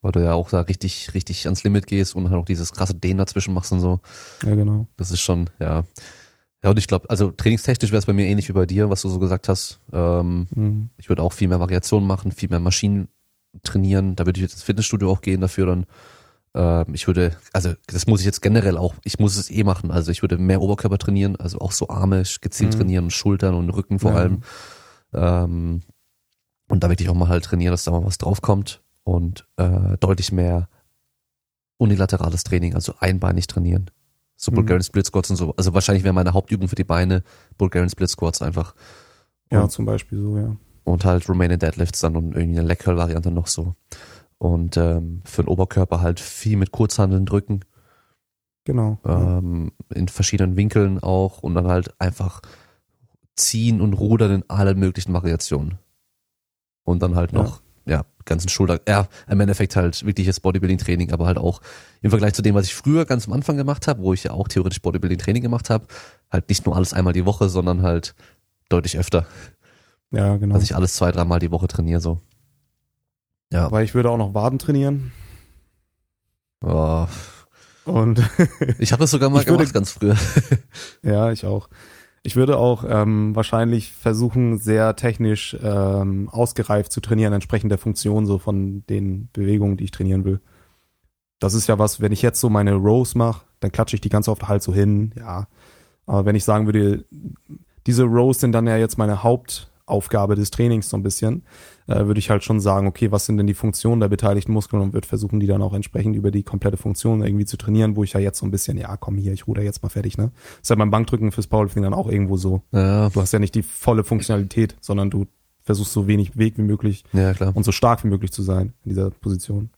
weil du ja auch da richtig richtig ans Limit gehst und halt auch dieses krasse Dehnen dazwischen machst und so. Ja, genau. Das ist schon ja. Ja, und ich glaube, also trainingstechnisch wäre es bei mir ähnlich wie bei dir, was du so gesagt hast. Ähm, Mhm. ich würde auch viel mehr Variationen machen, viel mehr Maschinen trainieren. Da würde ich jetzt ins Fitnessstudio auch gehen dafür dann. Ähm, ich würde, also das muss ich jetzt generell auch, ich muss es eh machen. Also ich würde mehr Oberkörper trainieren, also auch so Arme gezielt Mhm. trainieren, Schultern und Rücken vor Ja. allem. Ähm, und da wirklich auch mal halt trainieren, dass da mal was draufkommt und äh, deutlich mehr unilaterales Training, also einbeinig trainieren. So Mhm. Bulgarian Split Squats und so. Also wahrscheinlich wäre meine Hauptübung für die Beine Bulgarian Split Squats einfach. Ja, Und, zum Beispiel so, ja. und halt Romanian Deadlifts dann und irgendwie eine Leg Curl Variante noch so. Und ähm, für den Oberkörper halt viel mit Kurzhandeln drücken, Genau. ja. ähm, in verschiedenen Winkeln auch und dann halt einfach ziehen und rudern in allen möglichen Variationen. Und dann halt Ja. noch, ja, ganzen Schulter, ja, im Endeffekt halt wirkliches Bodybuilding-Training, aber halt auch im Vergleich zu dem, was ich früher ganz am Anfang gemacht habe, wo ich ja auch theoretisch Bodybuilding-Training gemacht habe, halt nicht nur alles einmal die Woche, sondern halt deutlich öfter. ja, genau. dass ich alles zwei, dreimal die Woche trainiere so. Ja. Aber ich würde auch noch Waden trainieren. Oh, Und ich habe das sogar mal Ich würde- gemacht ganz früher. ja, ich auch. Ich würde auch ähm, wahrscheinlich versuchen, sehr technisch ähm, ausgereift zu trainieren, entsprechend der Funktion so von den Bewegungen, die ich trainieren will. Das ist ja was, wenn ich jetzt so meine Rows mache, dann klatsche ich die ganz oft halt so hin, ja. Aber wenn ich sagen würde, diese Rows sind dann ja jetzt meine Hauptaufgabe des Trainings so ein bisschen, äh, würde ich halt schon sagen, okay, was sind denn die Funktionen der beteiligten Muskeln und würde versuchen, die dann auch entsprechend über die komplette Funktion irgendwie zu trainieren, wo ich ja jetzt so ein bisschen, ja, komm hier, ich ruder jetzt mal fertig, ne? ist ja beim Bankdrücken fürs Powerlifting dann auch irgendwo so. Ja, Du hast ja nicht die volle Funktionalität, sondern du versuchst so wenig Weg wie möglich ja klar. und so stark wie möglich zu sein in dieser Position.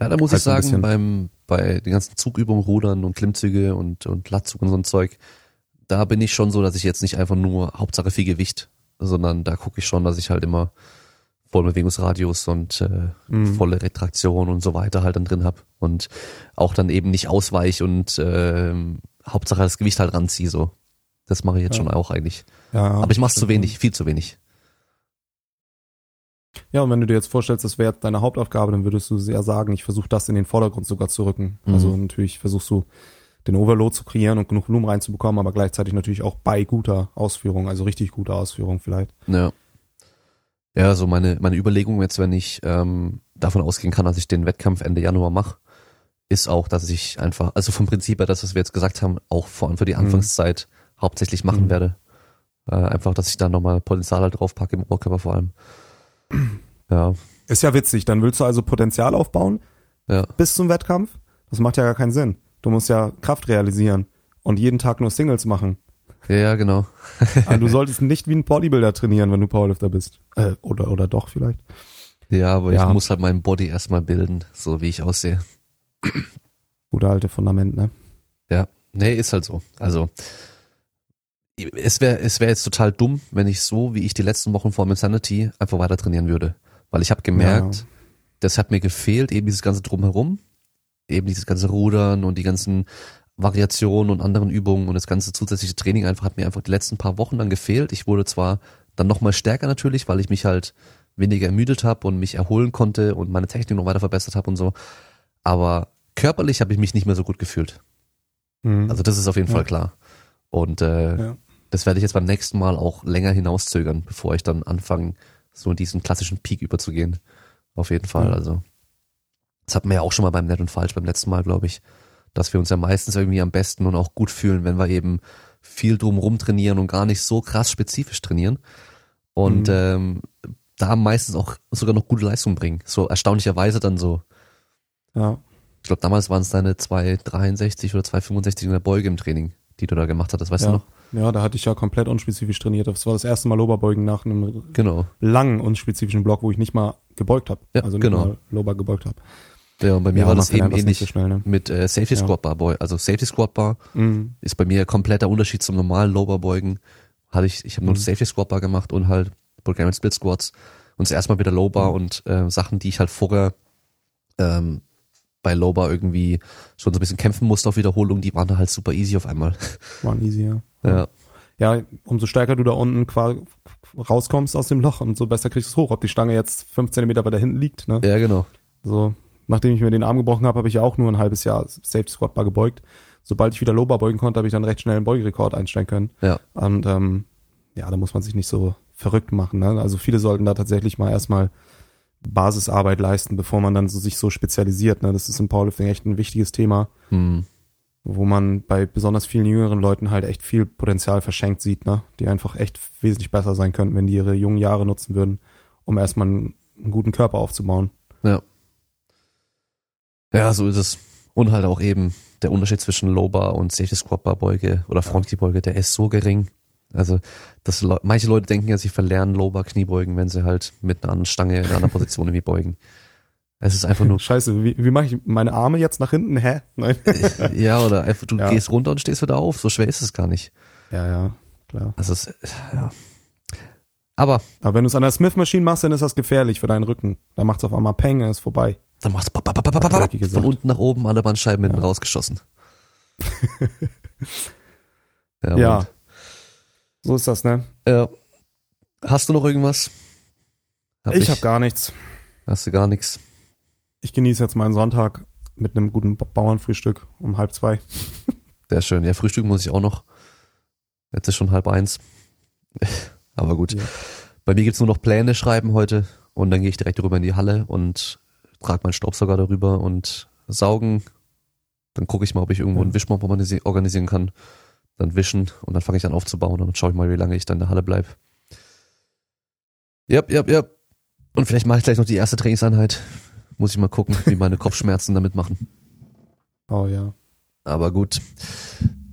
Ja, da muss Halt ich sagen, beim, bei den ganzen Zugübungen, Rudern und Klimmzüge und, und Latzug und so ein Zeug, da bin ich schon so, dass ich jetzt nicht einfach nur Hauptsache viel Gewicht, sondern da gucke ich schon, dass ich halt immer vollen Bewegungsradius und äh, Mhm. volle Retraktion und so weiter halt dann drin hab und auch dann eben nicht ausweich und ähm, Hauptsache das Gewicht halt ranziehe so. Das mache ich jetzt Ja. schon auch eigentlich. Ja, Aber ich mache es zu wenig, viel zu wenig. Ja, und wenn du dir jetzt vorstellst, das wäre deine Hauptaufgabe, dann würdest du sehr sagen, ich versuche das in den Vordergrund sogar zu rücken. Also natürlich versuchst du den Overload zu kreieren und genug Volumen reinzubekommen, aber gleichzeitig natürlich auch bei guter Ausführung, also richtig guter Ausführung vielleicht. Ja. Ja, so meine, meine Überlegung jetzt, wenn ich ähm, davon ausgehen kann, dass ich den Wettkampf Ende Januar mache, ist auch, dass ich einfach, also vom Prinzip her, das, was wir jetzt gesagt haben, auch vor allem für die Anfangszeit hauptsächlich machen Mhm. werde. Äh, einfach, dass ich da nochmal Potenzial halt drauf packe im Oberkörper vor allem. Ja, Ist ja witzig, dann willst du also Potenzial aufbauen ja, bis zum Wettkampf? Das macht ja gar keinen Sinn. Du musst ja Kraft realisieren und jeden Tag nur Singles machen. ja, ja, genau. Also du solltest nicht wie ein Bodybuilder trainieren, wenn du Powerlifter bist. Äh, oder, oder doch vielleicht. Ja, aber Ja. ich muss halt meinen Body erstmal bilden, so wie ich aussehe. Gute alte Fundament, ne? Ja, nee, ist halt so. Also es wäre es wäre jetzt total dumm, wenn ich so, wie ich die letzten Wochen vor dem Insanity einfach weiter trainieren würde. Weil ich habe gemerkt, Ja. das hat mir gefehlt, eben dieses ganze Drumherum, eben dieses ganze Rudern und die ganzen Variationen und anderen Übungen und das ganze zusätzliche Training einfach hat mir einfach die letzten paar Wochen dann gefehlt. Ich wurde zwar dann nochmal stärker natürlich, weil ich mich halt weniger ermüdet habe und mich erholen konnte und meine Technik noch weiter verbessert habe und so, aber körperlich habe ich mich nicht mehr so gut gefühlt. Mhm. Also das ist auf jeden Ja. Fall klar. Und äh, Ja. das werde ich jetzt beim nächsten Mal auch länger hinauszögern, bevor ich dann anfange, so in diesen klassischen Peak überzugehen. Auf jeden Fall. Ja. Also das hatten wir ja auch schon mal beim Nett und Falsch beim letzten Mal, glaube ich, dass wir uns ja meistens irgendwie am besten und auch gut fühlen, wenn wir eben viel drumrum trainieren und gar nicht so krass spezifisch trainieren. Und Mhm. ähm, da meistens auch sogar noch gute Leistung bringen. So erstaunlicherweise dann so. ja. Ich glaube, damals waren es deine 263 oder 265 in der Beuge im Training, die du da gemacht hattest, weißt ja. du noch? Ja, da hatte ich ja komplett unspezifisch trainiert. Das war das erste Mal Loberbeugen nach einem Genau. langen unspezifischen Block, wo ich nicht mal gebeugt habe. Ja, also nicht genau. mal Lober gebeugt habe. Ja, und bei mir Ja, war das den eben ähnlich so schnell, ne? mit äh, Safety Ja. Squat Bar Boy. Also Safety Squat Bar Mhm. ist bei mir kompletter Unterschied zum normalen Lower Beugen. Hatte ich, ich habe nur Mhm. Safety Squat Bar gemacht und halt Bulgarian Split Squats und zuerst mal wieder Low Bar Mhm. und äh, Sachen, die ich halt vorher ähm, bei Low Bar irgendwie schon so ein bisschen kämpfen musste auf Wiederholung, die waren halt super easy auf einmal. War easy, ja. Ja, Ja, umso stärker du da unten rauskommst aus dem Loch, umso besser kriegst du es hoch. Ob die Stange jetzt fünf Zentimeter weiter hinten liegt, ne? ja genau. So, nachdem ich mir den Arm gebrochen habe, habe ich auch nur ein halbes Jahr Safety Squat Bar gebeugt. Sobald ich wieder Low Bar beugen konnte, habe ich dann recht schnell einen Beugerekord einstellen können. Ja, Und ähm, ja, da muss man sich nicht so verrückt machen. Ne? Also viele sollten da tatsächlich mal erstmal Basisarbeit leisten, bevor man dann so sich so spezialisiert. Ne? Das ist im Powerlifting echt ein wichtiges Thema, hm. wo man bei besonders vielen jüngeren Leuten halt echt viel Potenzial verschenkt sieht, ne? die einfach echt wesentlich besser sein könnten, wenn die ihre jungen Jahre nutzen würden, um erstmal einen, einen guten Körper aufzubauen. Ja. Ja, so ist es. Und halt auch eben der Unterschied zwischen Low Bar und Safety Squat Bar Beuge oder Front Knie Beuge, der ist so gering. Also, das, Le- manche Leute denken ja, sie verlernen Low Bar Kniebeugen, wenn sie halt mit einer anderen Stange in einer anderen Position irgendwie beugen. Es ist einfach nur, Scheiße, wie, wie mache ich meine Arme jetzt nach hinten? Hä? Nein. ja, oder einfach, du Ja. gehst runter und stehst wieder auf. So schwer ist es gar nicht. ja, ja, klar. Also, es, ja. Aber, Aber wenn du es an der Smith-Maschine machst, dann ist das gefährlich für deinen Rücken. Da macht's auf einmal Peng, dann ist vorbei. Dann machst du gesagt. von unten nach oben alle Bandscheiben hinten rausgeschossen. ja, Ja. So ist das, ne? Ja. Hast du noch irgendwas? Hab ich habe gar nichts. Hast du gar nichts? Ich genieße jetzt meinen Sonntag mit einem guten Ba- Bauernfrühstück um halb zwei. Sehr schön. Ja, frühstücken muss ich auch noch. Jetzt ist schon halb eins. Aber gut. Ja. Bei mir gibt's nur noch Pläne schreiben heute und dann gehe ich direkt rüber in die Halle und trage meinen Staubsauger darüber und saugen. Dann gucke ich mal, ob ich irgendwo Ja. einen Wischmob organisi- organisieren kann. Dann wischen und dann fange ich an aufzubauen und dann schaue ich mal, wie lange ich dann in der Halle bleib. Yep, yep, yep. Und vielleicht mache ich gleich noch die erste Trainingseinheit. Muss ich mal gucken, wie meine Kopfschmerzen damit machen. Oh ja. Aber gut.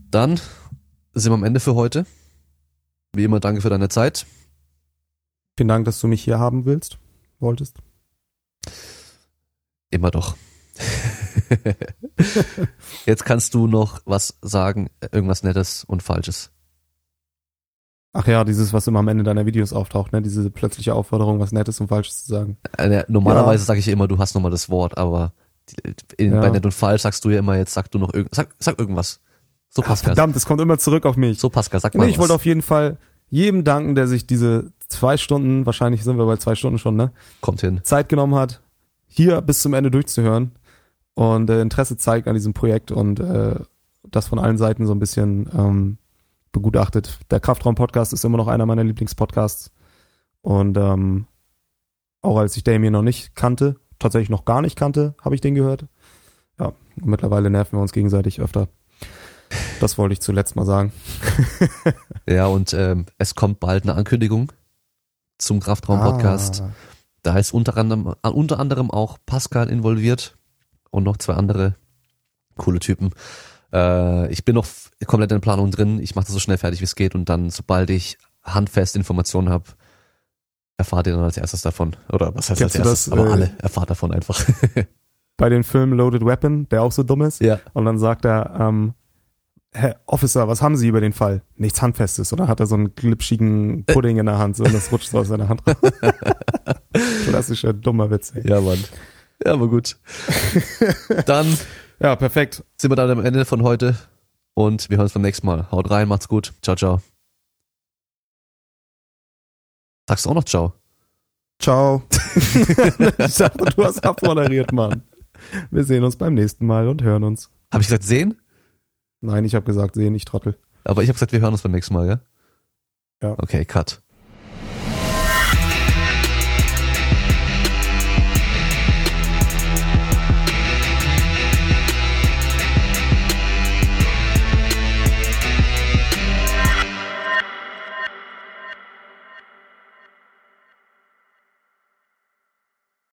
Dann sind wir am Ende für heute. Wie immer, danke für deine Zeit. Vielen Dank, dass du mich hier haben willst, wolltest. Immer doch. Jetzt kannst du noch was sagen, irgendwas Nettes und Falsches. Ach ja, dieses, was immer am Ende deiner Videos auftaucht, ne? Diese plötzliche Aufforderung, was Nettes und Falsches zu sagen. Äh, normalerweise Ja. sage ich immer, du hast nochmal das Wort, aber in, Ja. bei Nett und Falsch sagst du ja immer, jetzt sag du noch irgendwas. Sag, sag irgendwas. So Ach, Pascal. verdammt, es kommt immer zurück auf mich. So Pascal, sag mal Nee, ich was. wollte auf jeden Fall jedem danken, der sich diese zwei Stunden, wahrscheinlich sind wir bei zwei Stunden schon, ne? Kommt hin. Zeit genommen hat, hier bis zum Ende durchzuhören und äh, Interesse zeigt an diesem Projekt und äh, das von allen Seiten so ein bisschen ähm, begutachtet. Der Kraftraum-Podcast ist immer noch einer meiner Lieblingspodcasts. Und ähm, auch als ich Damien noch nicht kannte, tatsächlich noch gar nicht kannte, habe ich den gehört. Ja, mittlerweile nerven wir uns gegenseitig öfter. Das wollte ich zuletzt mal sagen. Ja, und ähm, es kommt bald eine Ankündigung zum Kraftraum-Podcast. Ah, Da ist unter anderem, äh, unter anderem auch Pascal involviert und noch zwei andere coole Typen. Äh, ich bin noch komplett in der Planung drin. Ich mache das so schnell fertig, wie es geht. Und dann, sobald ich handfeste Informationen habe, erfahrt ihr dann als erstes davon. Oder was heißt Kennst als erstes? das, Aber äh, alle erfahrt davon einfach. bei dem Film Loaded Weapon, der auch so dumm ist. ja. Und dann sagt er, ähm, Herr Officer, was haben Sie über den Fall? Nichts Handfestes. Oder hat er so einen glitschigen Pudding in der Hand so, und das rutscht so aus seiner Hand raus. Klassischer dummer Witz. Ey. Ja, Mann. Ja, aber gut. Dann Ja, perfekt. sind wir dann am Ende von heute und wir hören uns beim nächsten Mal. Haut rein, macht's gut. Ciao, ciao. Sagst du auch noch ciao? Ciao. ich dachte, du hast abmoderiert, Mann. Wir sehen uns beim nächsten Mal und hören uns. Habe ich gesagt sehen? Nein, ich habe gesagt, sehen, ich trottel. Aber ich habe gesagt, wir hören uns beim nächsten Mal, ja? Ja. Okay, cut.